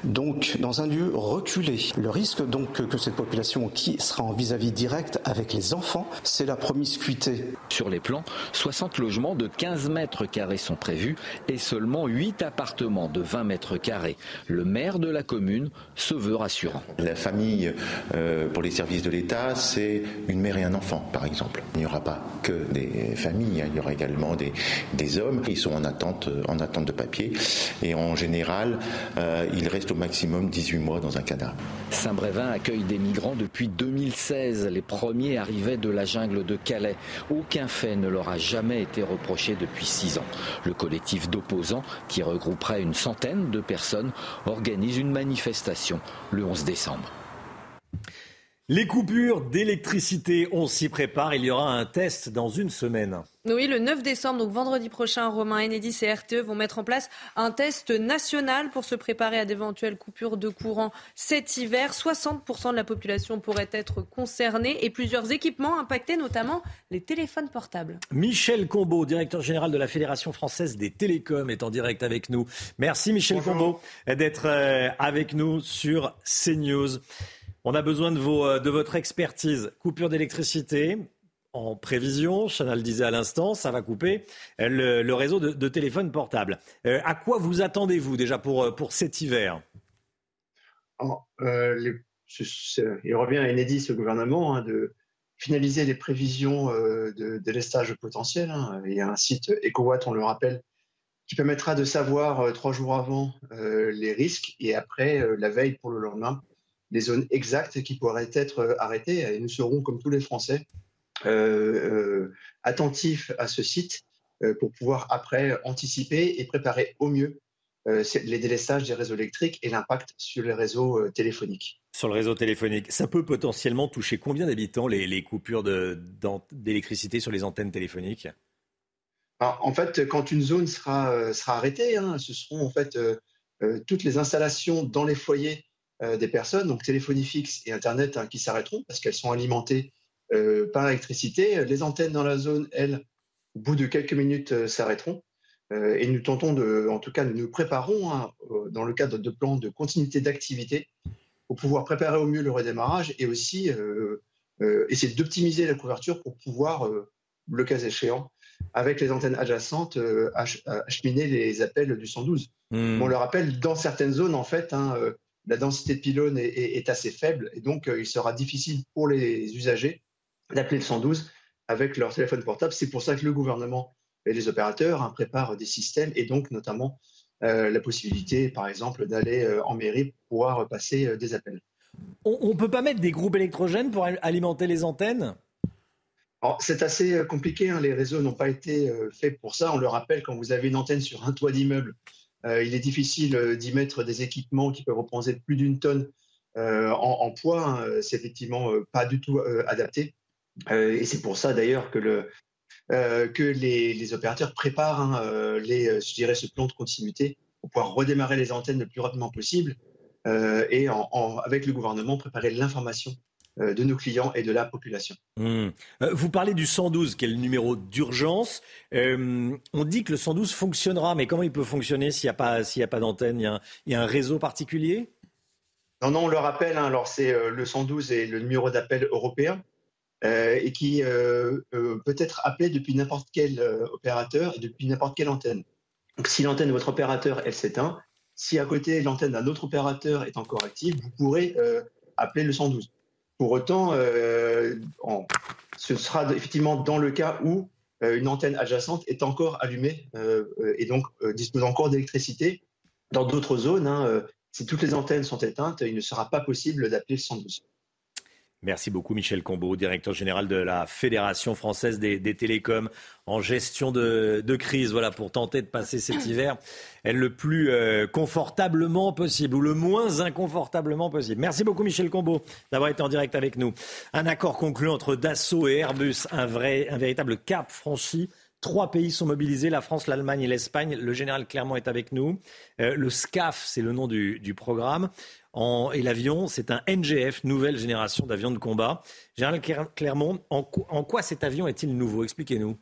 donc dans un lieu reculé. Le risque donc que, cette population qui sera en vis-à-vis direct avec les enfants, c'est la promiscuité. Sur les plans, 60 logements de 15 mètres carrés sont prévus et seulement 8 appartements de 20 mètres carrés. Le maire de la commune se veut rassurant. La famille euh, pour les services de l'État, c'est une mère et un enfant, par exemple. Il n'y aura pas que des familles, hein. il y aura également des, des hommes qui sont en attente, en attente de papier. Et en général, euh, il reste au maximum 18 mois dans un cadavre. Saint-Brévin accueille des migrants depuis 2016. Les premiers arrivaient de la jungle de Calais. Aucun fait ne leur a jamais été reproché depuis six ans. Le collectif d'opposants, qui regrouperait une centaine de personnes, organise une manifestation le 11 décembre. Les coupures d'électricité, on s'y prépare. Il y aura un test dans une semaine. Oui, le 9 décembre, donc vendredi prochain, Romain Enedis et RTE vont mettre en place un test national pour se préparer à d'éventuelles coupures de courant cet hiver. 60% de la population pourrait être concernée et plusieurs équipements impactés, notamment les téléphones portables. Michel Combeau, directeur général de la Fédération française des télécoms, est en direct avec nous. Merci Michel Combeau d'être euh, avec nous sur CNews. On a besoin de, euh, de votre expertise. Coupure d'électricité, en prévision. Chanel disait à l'instant, ça va couper euh, le, réseau de, téléphone portable. Euh, à quoi vous attendez-vous déjà pour, cet hiver? Il revient à Enedis, au gouvernement, hein, de finaliser les prévisions de délestage potentiel. Hein. Il y a un site EcoWatt, on le rappelle, qui permettra de savoir trois jours avant les risques et après, la veille pour le lendemain, les zones exactes qui pourraient être arrêtées. Et nous serons, comme tous les Français, euh, euh, attentif à ce site euh, pour pouvoir après anticiper et préparer au mieux les délestages des réseaux électriques et l'impact sur les réseaux téléphoniques. Sur le réseau téléphonique, ça peut potentiellement toucher combien d'habitants les, coupures d'électricité sur les antennes téléphoniques? En fait, quand une zone sera, sera arrêtée, hein, ce seront en fait toutes les installations dans les foyers des personnes, donc téléphonie fixe et Internet, hein, qui s'arrêteront parce qu'elles sont alimentées euh, par l'électricité. Les antennes dans la zone, elles, au bout de quelques minutes, euh, s'arrêteront. Euh, et nous tentons de, en tout cas, nous nous préparons hein, dans le cadre de plans de continuité d'activité pour pouvoir préparer au mieux le redémarrage et aussi essayer d'optimiser la couverture pour pouvoir, le cas échéant, avec les antennes adjacentes, acheminer les appels du 112. Hmm. On le rappelle, dans certaines zones, en fait, hein, la densité de pylônes est, assez faible et donc il sera difficile pour les usagers d'appeler le 112 avec leur téléphone portable. C'est pour ça que le gouvernement et les opérateurs hein, préparent des systèmes et donc notamment euh, la possibilité, par exemple, d'aller euh, en mairie pour pouvoir passer euh, des appels. On ne peut pas mettre des groupes électrogènes pour alimenter les antennes? C'est assez compliqué, hein. les réseaux n'ont pas été faits pour ça. On le rappelle, quand vous avez une antenne sur un toit d'immeuble, il est difficile d'y mettre des équipements qui peuvent représenter plus d'une tonne en, poids. Hein. C'est effectivement pas du tout adapté. Euh, et c'est pour ça d'ailleurs que le, que les, opérateurs préparent hein, ce plan de continuité pour pouvoir redémarrer les antennes le plus rapidement possible et avec le gouvernement préparer l'information euh, de nos clients et de la population. Hmm. Euh, vous parlez du 112, qui est le numéro d'urgence. Euh, on dit que le 112 fonctionnera, mais comment il peut fonctionner s'il n'y a pas, s'il a pas d'antenne il, y a un réseau particulier? Non, non, on le rappelle. Hein, alors c'est le 112 est le numéro d'appel européen et qui peut être appelé depuis n'importe quel opérateur et depuis n'importe quelle antenne. Donc si l'antenne de votre opérateur elle s'éteint, si à côté l'antenne d'un autre opérateur est encore active, vous pourrez appeler le 112. Pour autant, euh, ce sera effectivement dans le cas où euh, une antenne adjacente est encore allumée euh, et donc dispose encore d'électricité. Dans d'autres zones, hein, si toutes les antennes sont éteintes, il ne sera pas possible d'appeler le 112. Merci beaucoup Michel Combeau, directeur général de la Fédération française des, télécoms en gestion de, crise. Voilà, pour tenter de passer cet hiver le plus euh, confortablement possible ou le moins inconfortablement possible. Merci beaucoup Michel Combeau d'avoir été en direct avec nous. Un accord conclu entre Dassault et Airbus, un, vrai, un véritable cap franchi. Trois pays sont mobilisés, la France, l'Allemagne et l'Espagne. Le général Clermont est avec nous. Euh, le SCAF, c'est le nom du, du programme et l'avion, c'est un NGF, nouvelle génération d'avions de combat. Général Clermont, en quoi cet avion est-il nouveau? Expliquez-nous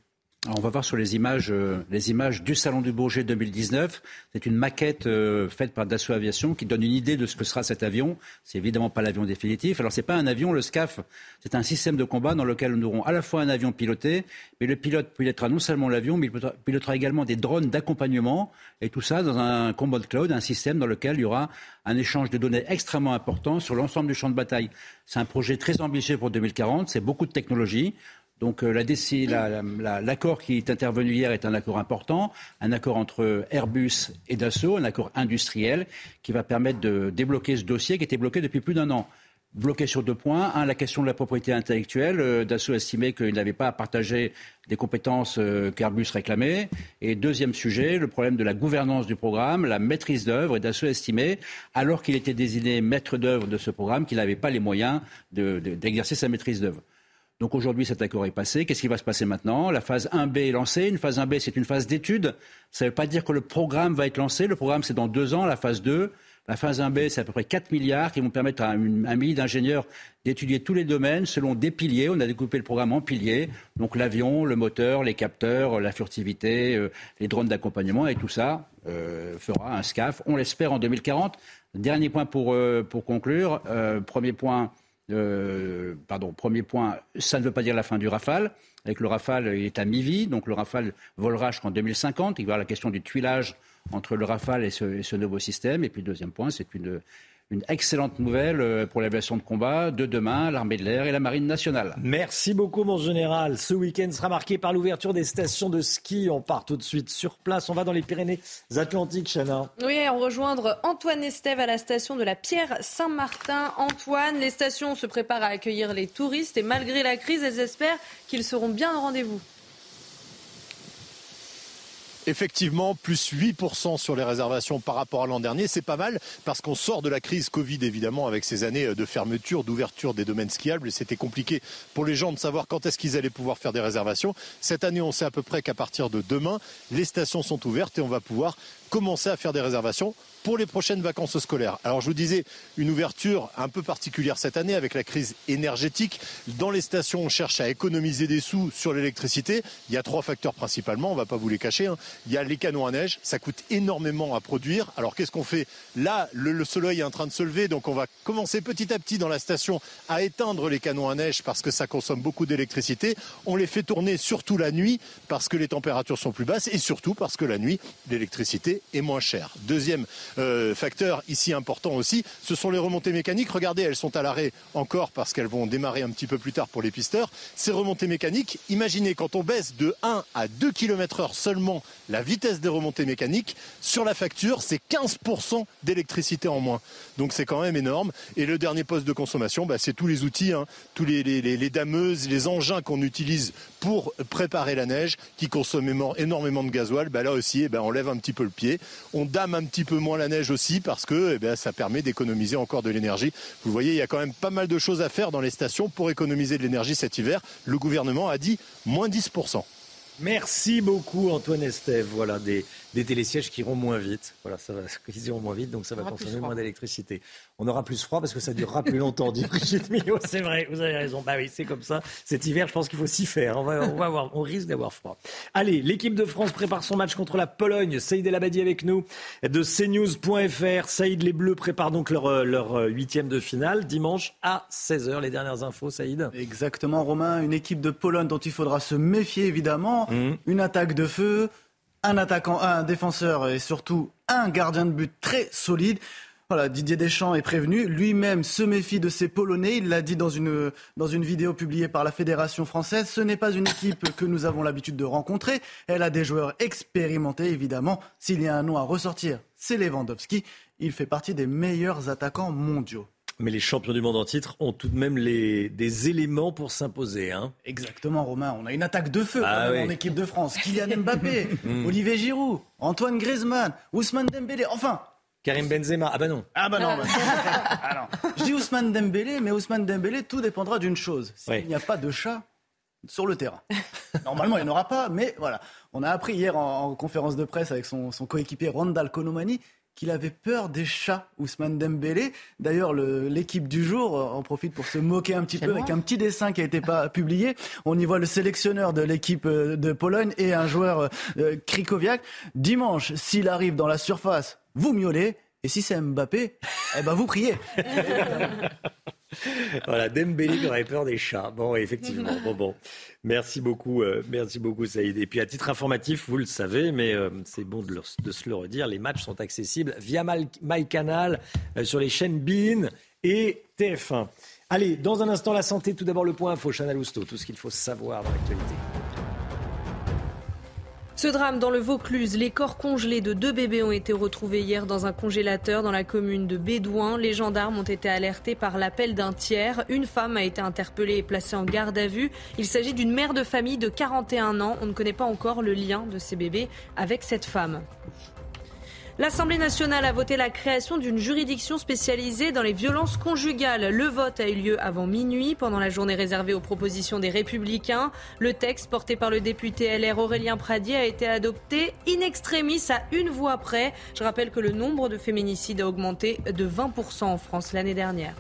on va voir sur les images, euh, les images du Salon du Bourget 2019. C'est une maquette euh, faite par Dassault Aviation qui donne une idée de ce que sera cet avion. C'est évidemment pas l'avion définitif. Alors c'est pas un avion, le SCAF, c'est un système de combat dans lequel nous aurons à la fois un avion piloté, mais le pilote pilotera non seulement l'avion, mais il pilotera également des drones d'accompagnement et tout ça dans un combat cloud, un système dans lequel il y aura un échange de données extrêmement important sur l'ensemble du champ de bataille. C'est un projet très ambitieux pour 2040. C'est beaucoup de technologie. Donc euh, l'accord qui est intervenu hier est un accord important, un accord entre Airbus et Dassault, un accord industriel qui va permettre de débloquer ce dossier qui était bloqué depuis plus d'un an. Bloqué sur deux points. Un, la question de la propriété intellectuelle. Euh, Dassault estimait qu'il n'avait pas à partager des compétences euh, qu'Airbus réclamait. Et deuxième sujet, le problème de la gouvernance du programme, la maîtrise d'œuvre. Et Dassault estimait, alors qu'il était désigné maître d'œuvre de ce programme, qu'il n'avait pas les moyens d'exercer sa maîtrise d'œuvre. Donc aujourd'hui, cet accord est passé. Qu'est-ce qui va se passer maintenant? La phase 1B est lancée. Une phase 1B, c'est une phase d'étude. Ça ne veut pas dire que le programme va être lancé. Le programme, c'est dans deux ans. La phase 2, la phase 1B, c'est à peu près 4 milliards qui vont permettre à un, millier d'ingénieurs d'étudier tous les domaines selon des piliers. On a découpé le programme en piliers. Donc l'avion, le moteur, les capteurs, la furtivité, euh, les drones d'accompagnement et tout ça euh, fera un SCAF, on l'espère, en 2040. Dernier point pour, euh, pour conclure. premier point euh, pardon, premier point, ça ne veut pas dire la fin du Rafale. Avec le Rafale, il est à mi-vie, donc le Rafale volera jusqu'en 2050. Il va y avoir la question du tuilage entre le Rafale et ce, et ce nouveau système. Et puis, deuxième point, c'est une, une excellente nouvelle euh, pour l'aviation de combat de demain, l'armée de l'air et la marine nationale. Merci beaucoup, mon général. Ce week-end sera marqué par l'ouverture des stations de ski. On part tout de suite sur place. On va dans les Pyrénées-Atlantiques, Chana. Oui, on rejoindre Antoine Estève à la station de la Pierre Saint-Martin. Antoine, les stations se préparent à accueillir les touristes et malgré la crise, elles espèrent qu'ils seront bien au rendez-vous. Effectivement, plus 8% sur les réservations par rapport à l'an dernier. C'est pas mal parce qu'on sort de la crise Covid, évidemment, avec ces années de fermeture, d'ouverture des domaines skiables. Et c'était compliqué pour les gens de savoir quand est-ce qu'ils allaient pouvoir faire des réservations. Cette année, on sait à peu près qu'à partir de demain, les stations sont ouvertes et on va pouvoir commencer à faire des réservations pour les prochaines vacances scolaires. Alors je vous disais, une ouverture un peu particulière cette année avec la crise énergétique. Dans les stations, on cherche à économiser des sous sur l'électricité. Il y a trois facteurs principalement, on ne va pas vous les cacher. Hein. Il y a les canons à neige, ça coûte énormément à produire. Alors qu'est-ce qu'on fait? Là, le, soleil est en train de se lever, donc on va commencer petit à petit dans la station à éteindre les canons à neige parce que ça consomme beaucoup d'électricité. On les fait tourner surtout la nuit parce que les températures sont plus basses et surtout parce que la nuit, l'électricité est moins chère. Deuxième euh, facteur ici important aussi, ce sont les remontées mécaniques. Regardez, elles sont à l'arrêt encore parce qu'elles vont démarrer un petit peu plus tard pour les pisteurs. Ces remontées mécaniques, imaginez quand on baisse de 1 à 2 km heure seulement la vitesse des remontées mécaniques, sur la facture, c'est 15% d'électricité en moins. Donc c'est quand même énorme. Et le dernier poste de consommation, bah, c'est tous les outils, hein, tous les, les, dameuses, les engins qu'on utilise pour préparer la neige, qui consomment énormément de gasoil. Bah, là aussi, eh ben, on lève un petit peu le pied. On dame un petit peu moins la neige aussi parce que eh ça permet d'économiser encore de l'énergie. Vous voyez, il y a quand même pas mal de choses à faire dans les stations pour économiser de l'énergie cet hiver. Le gouvernement a dit moins 10%. Merci beaucoup Antoine Estève. Voilà des, des télésièges qui iront moins vite. Voilà, ça va, ils iront moins vite, donc ça va consommer moins d'électricité. On aura plus froid parce que ça durera plus longtemps, dit Brigitte Millot. C'est vrai, vous avez raison. Bah oui, c'est comme ça. Cet hiver, je pense qu'il faut s'y faire. On va, on va voir, on risque d'avoir froid. Allez, l'équipe de France prépare son match contre la Pologne. Saïd El Abadi avec nous de cnews.fr. Saïd, les Bleus préparent donc leur, leur huitième de finale dimanche à 16h. Les dernières infos, Saïd. Exactement, Romain. Une équipe de Pologne dont il faudra se méfier évidemment. Mmh. Une attaque de feu, un attaquant, un défenseur et surtout un gardien de but très solide. Didier Deschamps est prévenu. Lui-même se méfie de ces Polonais. Il l'a dit dans une, dans une vidéo publiée par la Fédération française. Ce n'est pas une équipe que nous avons l'habitude de rencontrer. Elle a des joueurs expérimentés, évidemment. S'il y a un nom à ressortir, c'est Lewandowski. Il fait partie des meilleurs attaquants mondiaux. Mais les champions du monde en titre ont tout de même les, des éléments pour s'imposer. Hein. Exactement, Romain. On a une attaque de feu ah, oui. en équipe de France. Kylian Mbappé, Olivier Giroud, Antoine Griezmann, Ousmane Dembélé. Enfin, Karim Benzema, ah bah non. Ah bah non. Bah, ah non. Je dis Ousmane Dembélé, mais Ousmane Dembélé, tout dépendra d'une chose. S'il n'y a pas de chat sur le terrain. Normalement, il n'y en aura pas, mais voilà. On a appris hier en, en conférence de presse avec son, son coéquipier Randall Konomani qu'il avait peur des chats, Ousmane Dembélé. D'ailleurs, l'équipe du jour en profite pour se moquer un petit peu avec un petit dessin qui a été pas publié. On y voit le sélectionneur de l'équipe de Pologne et un joueur euh, Krikoviak. Dimanche, s'il arrive dans la surface, vous miaulez. Et si c'est Mbappé, eh ben vous priez. voilà, Dembélé qui aurait peur des chats. Bon, effectivement. Bon, bon. Merci beaucoup, euh, merci beaucoup, Saïd. Et puis, à titre informatif, vous le savez, mais euh, c'est bon de, de, se le redire, les matchs sont accessibles via MyCanal euh, sur les chaînes BIN et TF1. Allez, dans un instant, la santé. Tout d'abord, le point info. Chanel Housteau, tout ce qu'il faut savoir dans l'actualité. Ce drame dans le Vaucluse, les corps congelés de deux bébés ont été retrouvés hier dans un congélateur dans la commune de Bédouin. Les gendarmes ont été alertés par l'appel d'un tiers. Une femme a été interpellée et placée en garde à vue. Il s'agit d'une mère de famille de 41 ans. On ne connaît pas encore le lien de ces bébés avec cette femme. L'Assemblée nationale a voté la création d'une juridiction spécialisée dans les violences conjugales. Le vote a eu lieu avant minuit, pendant la journée réservée aux propositions des Républicains. Le texte porté par le député LR Aurélien Pradier a été adopté in extremis à une voix près. Je rappelle que le nombre de féminicides a augmenté de 20% en France l'année dernière.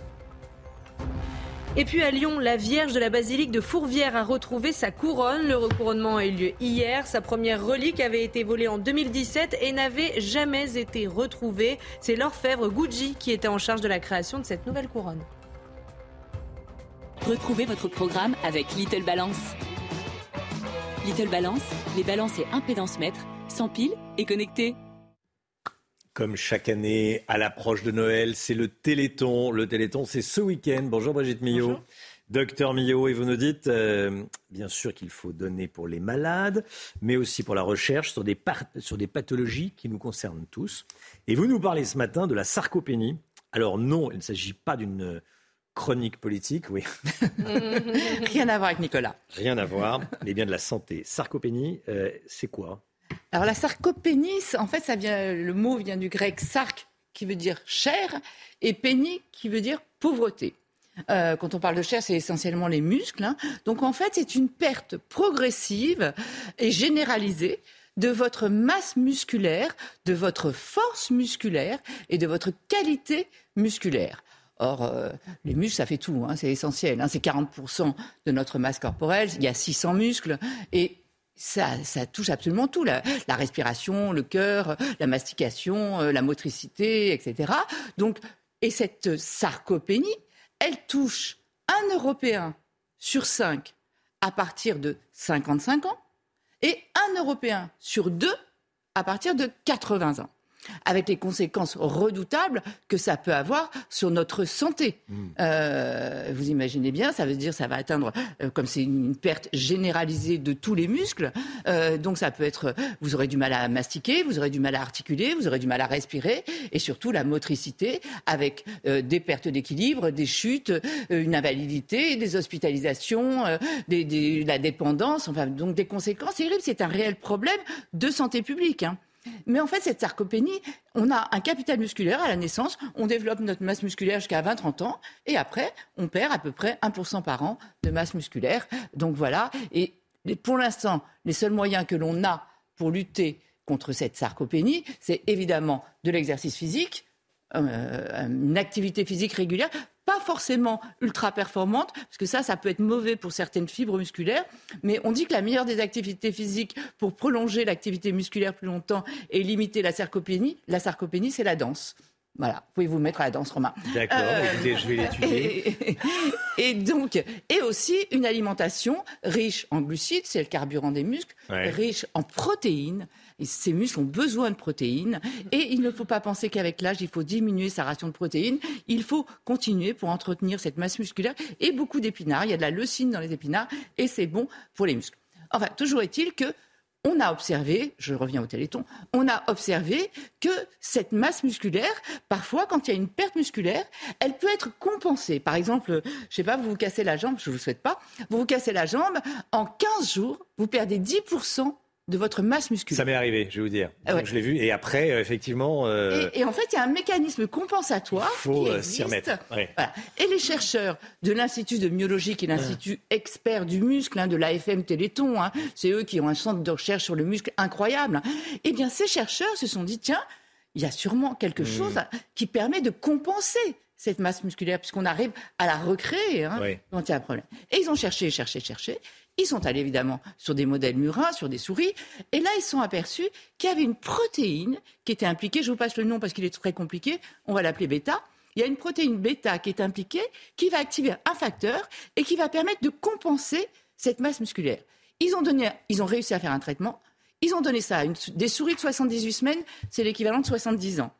Et puis à Lyon, la Vierge de la basilique de Fourvière a retrouvé sa couronne. Le recouronnement a eu lieu hier. Sa première relique avait été volée en 2017 et n'avait jamais été retrouvée. C'est l'orfèvre Gucci qui était en charge de la création de cette nouvelle couronne. Retrouvez votre programme avec Little Balance. Little Balance, les balances et impédance mètres, sans pile et connectés. Comme chaque année, à l'approche de Noël, c'est le Téléthon. Le Téléthon, c'est ce week-end. Bonjour Brigitte Millot. Docteur Millot, et vous nous dites, euh, bien sûr qu'il faut donner pour les malades, mais aussi pour la recherche sur des, sur des pathologies qui nous concernent tous. Et vous nous parlez ce matin de la sarcopénie. Alors non, il ne s'agit pas d'une chronique politique, oui. Rien à voir avec Nicolas. Rien à voir, mais bien de la santé. Sarcopénie, euh, c'est quoi? Alors la sarcopénie, en fait, le mot vient du grec sarc, qui veut dire chair, et pénie, qui veut dire pauvreté. Euh, quand on parle de chair, c'est essentiellement les muscles. Hein. Donc en fait, c'est une perte progressive et généralisée de votre masse musculaire, de votre force musculaire et de votre qualité musculaire. Or, euh, les muscles, ça fait tout, hein, c'est essentiel. Hein, c'est 40% de notre masse corporelle, il y a 600 muscles, et ça, touche absolument tout, la, respiration, le cœur, la mastication, euh, la motricité, etc. Donc, et cette sarcopénie, elle touche un Européen sur cinq à partir de 55 ans et un Européen sur deux à partir de 80 ans avec les conséquences redoutables que ça peut avoir sur notre santé. Hmm. Euh, vous imaginez bien, ça veut dire ça va atteindre, euh, comme c'est une perte généralisée de tous les muscles, euh, donc ça peut être, vous aurez du mal à mastiquer, vous aurez du mal à articuler, vous aurez du mal à respirer, et surtout la motricité, avec des pertes d'équilibre, des chutes, une invalidité, des hospitalisations, des, la dépendance, enfin donc des conséquences. C'est un réel problème de santé publique. Hein. Mais en fait, cette sarcopénie, on a un capital musculaire à la naissance, on développe notre masse musculaire jusqu'à 20-30 ans, et après, on perd à peu près 1% par an de masse musculaire. Donc voilà, et pour l'instant, les seuls moyens que l'on a pour lutter contre cette sarcopénie, c'est évidemment de l'exercice physique, euh, une activité physique régulière, pas forcément ultra performante, parce que ça, ça peut être mauvais pour certaines fibres musculaires, mais on dit que la meilleure des activités physiques pour prolonger l'activité musculaire plus longtemps et limiter la sarcopénie, la sarcopénie, c'est la danse. Voilà, vous pouvez vous mettre à la danse, Romain. D'accord, euh, écoutez, je vais l'étudier. Et, donc, et aussi une alimentation riche en glucides, c'est le carburant des muscles, riche en protéines. Ces muscles ont besoin de protéines. Et il ne faut pas penser qu'avec l'âge, il faut diminuer sa ration de protéines. Il faut continuer pour entretenir cette masse musculaire. Et beaucoup d'épinards. Il y a de la leucine dans les épinards. Et c'est bon pour les muscles. Enfin, toujours est-il que on a observé, je reviens au téléthon, on a observé que cette masse musculaire, parfois, quand il y a une perte musculaire, elle peut être compensée. Par exemple, je ne sais pas, vous vous cassez la jambe, je ne vous souhaite pas, vous vous cassez la jambe, en 15 jours, vous perdez 10% de votre masse musculaire. Ça m'est arrivé, je vais vous dire. Ah je l'ai vu. Et après, euh, effectivement. Euh, et, en fait, il y a un mécanisme compensatoire. Il faut euh, s'y remettre. Et les chercheurs de l'Institut de myologie, qui est l'Institut expert du muscle, hein, de l'AFM Téléthon, hein, c'est eux qui ont un centre de recherche sur le muscle incroyable. Eh bien, ces chercheurs se sont dit tiens, il y a sûrement quelque hmm. chose qui permet de compenser cette masse musculaire, puisqu'on arrive à la recréer hein, quand il y a un problème. Et ils ont cherché, cherché, cherché. Ils sont allés évidemment sur des modèles murins, sur des souris, et là ils sont aperçus qu'il y avait une protéine qui était impliquée. Je vous passe le nom parce qu'il est très compliqué. On va l'appeler bêta. Il y a une protéine bêta qui est impliquée, qui va activer un facteur et qui va permettre de compenser cette masse musculaire. Ils ont, réussi à faire un traitement. Ils ont donné ça à des souris de 78 semaines, c'est l'équivalent de 70 ans.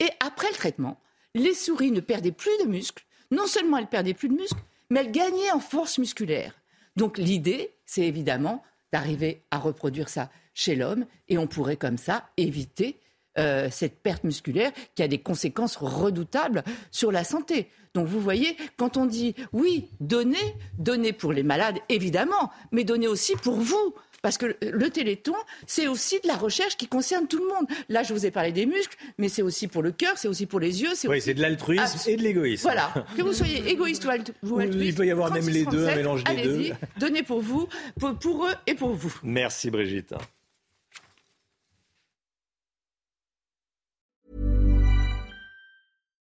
Et après le traitement, les souris ne perdaient plus de muscles. Non seulement elles perdaient plus de muscles, mais elles gagnaient en force musculaire. Donc l'idée, c'est évidemment d'arriver à reproduire ça chez l'homme et on pourrait comme ça éviter euh, cette perte musculaire qui a des conséquences redoutables sur la santé. Donc vous voyez, quand on dit oui, donnez, donnez pour les malades, évidemment, mais donnez aussi pour vous. Parce que le Téléthon, c'est aussi de la recherche qui concerne tout le monde. Là, je vous ai parlé des muscles, mais c'est aussi pour le cœur, c'est aussi pour les yeux. Oui, c'est de l'altruisme et de l'égoïsme. Voilà. Que vous soyez égoïste ou, altruiste. Il peut y avoir même les deux, un mélange des deux. Donnez pour vous, pour, pour eux et pour vous. Merci Brigitte.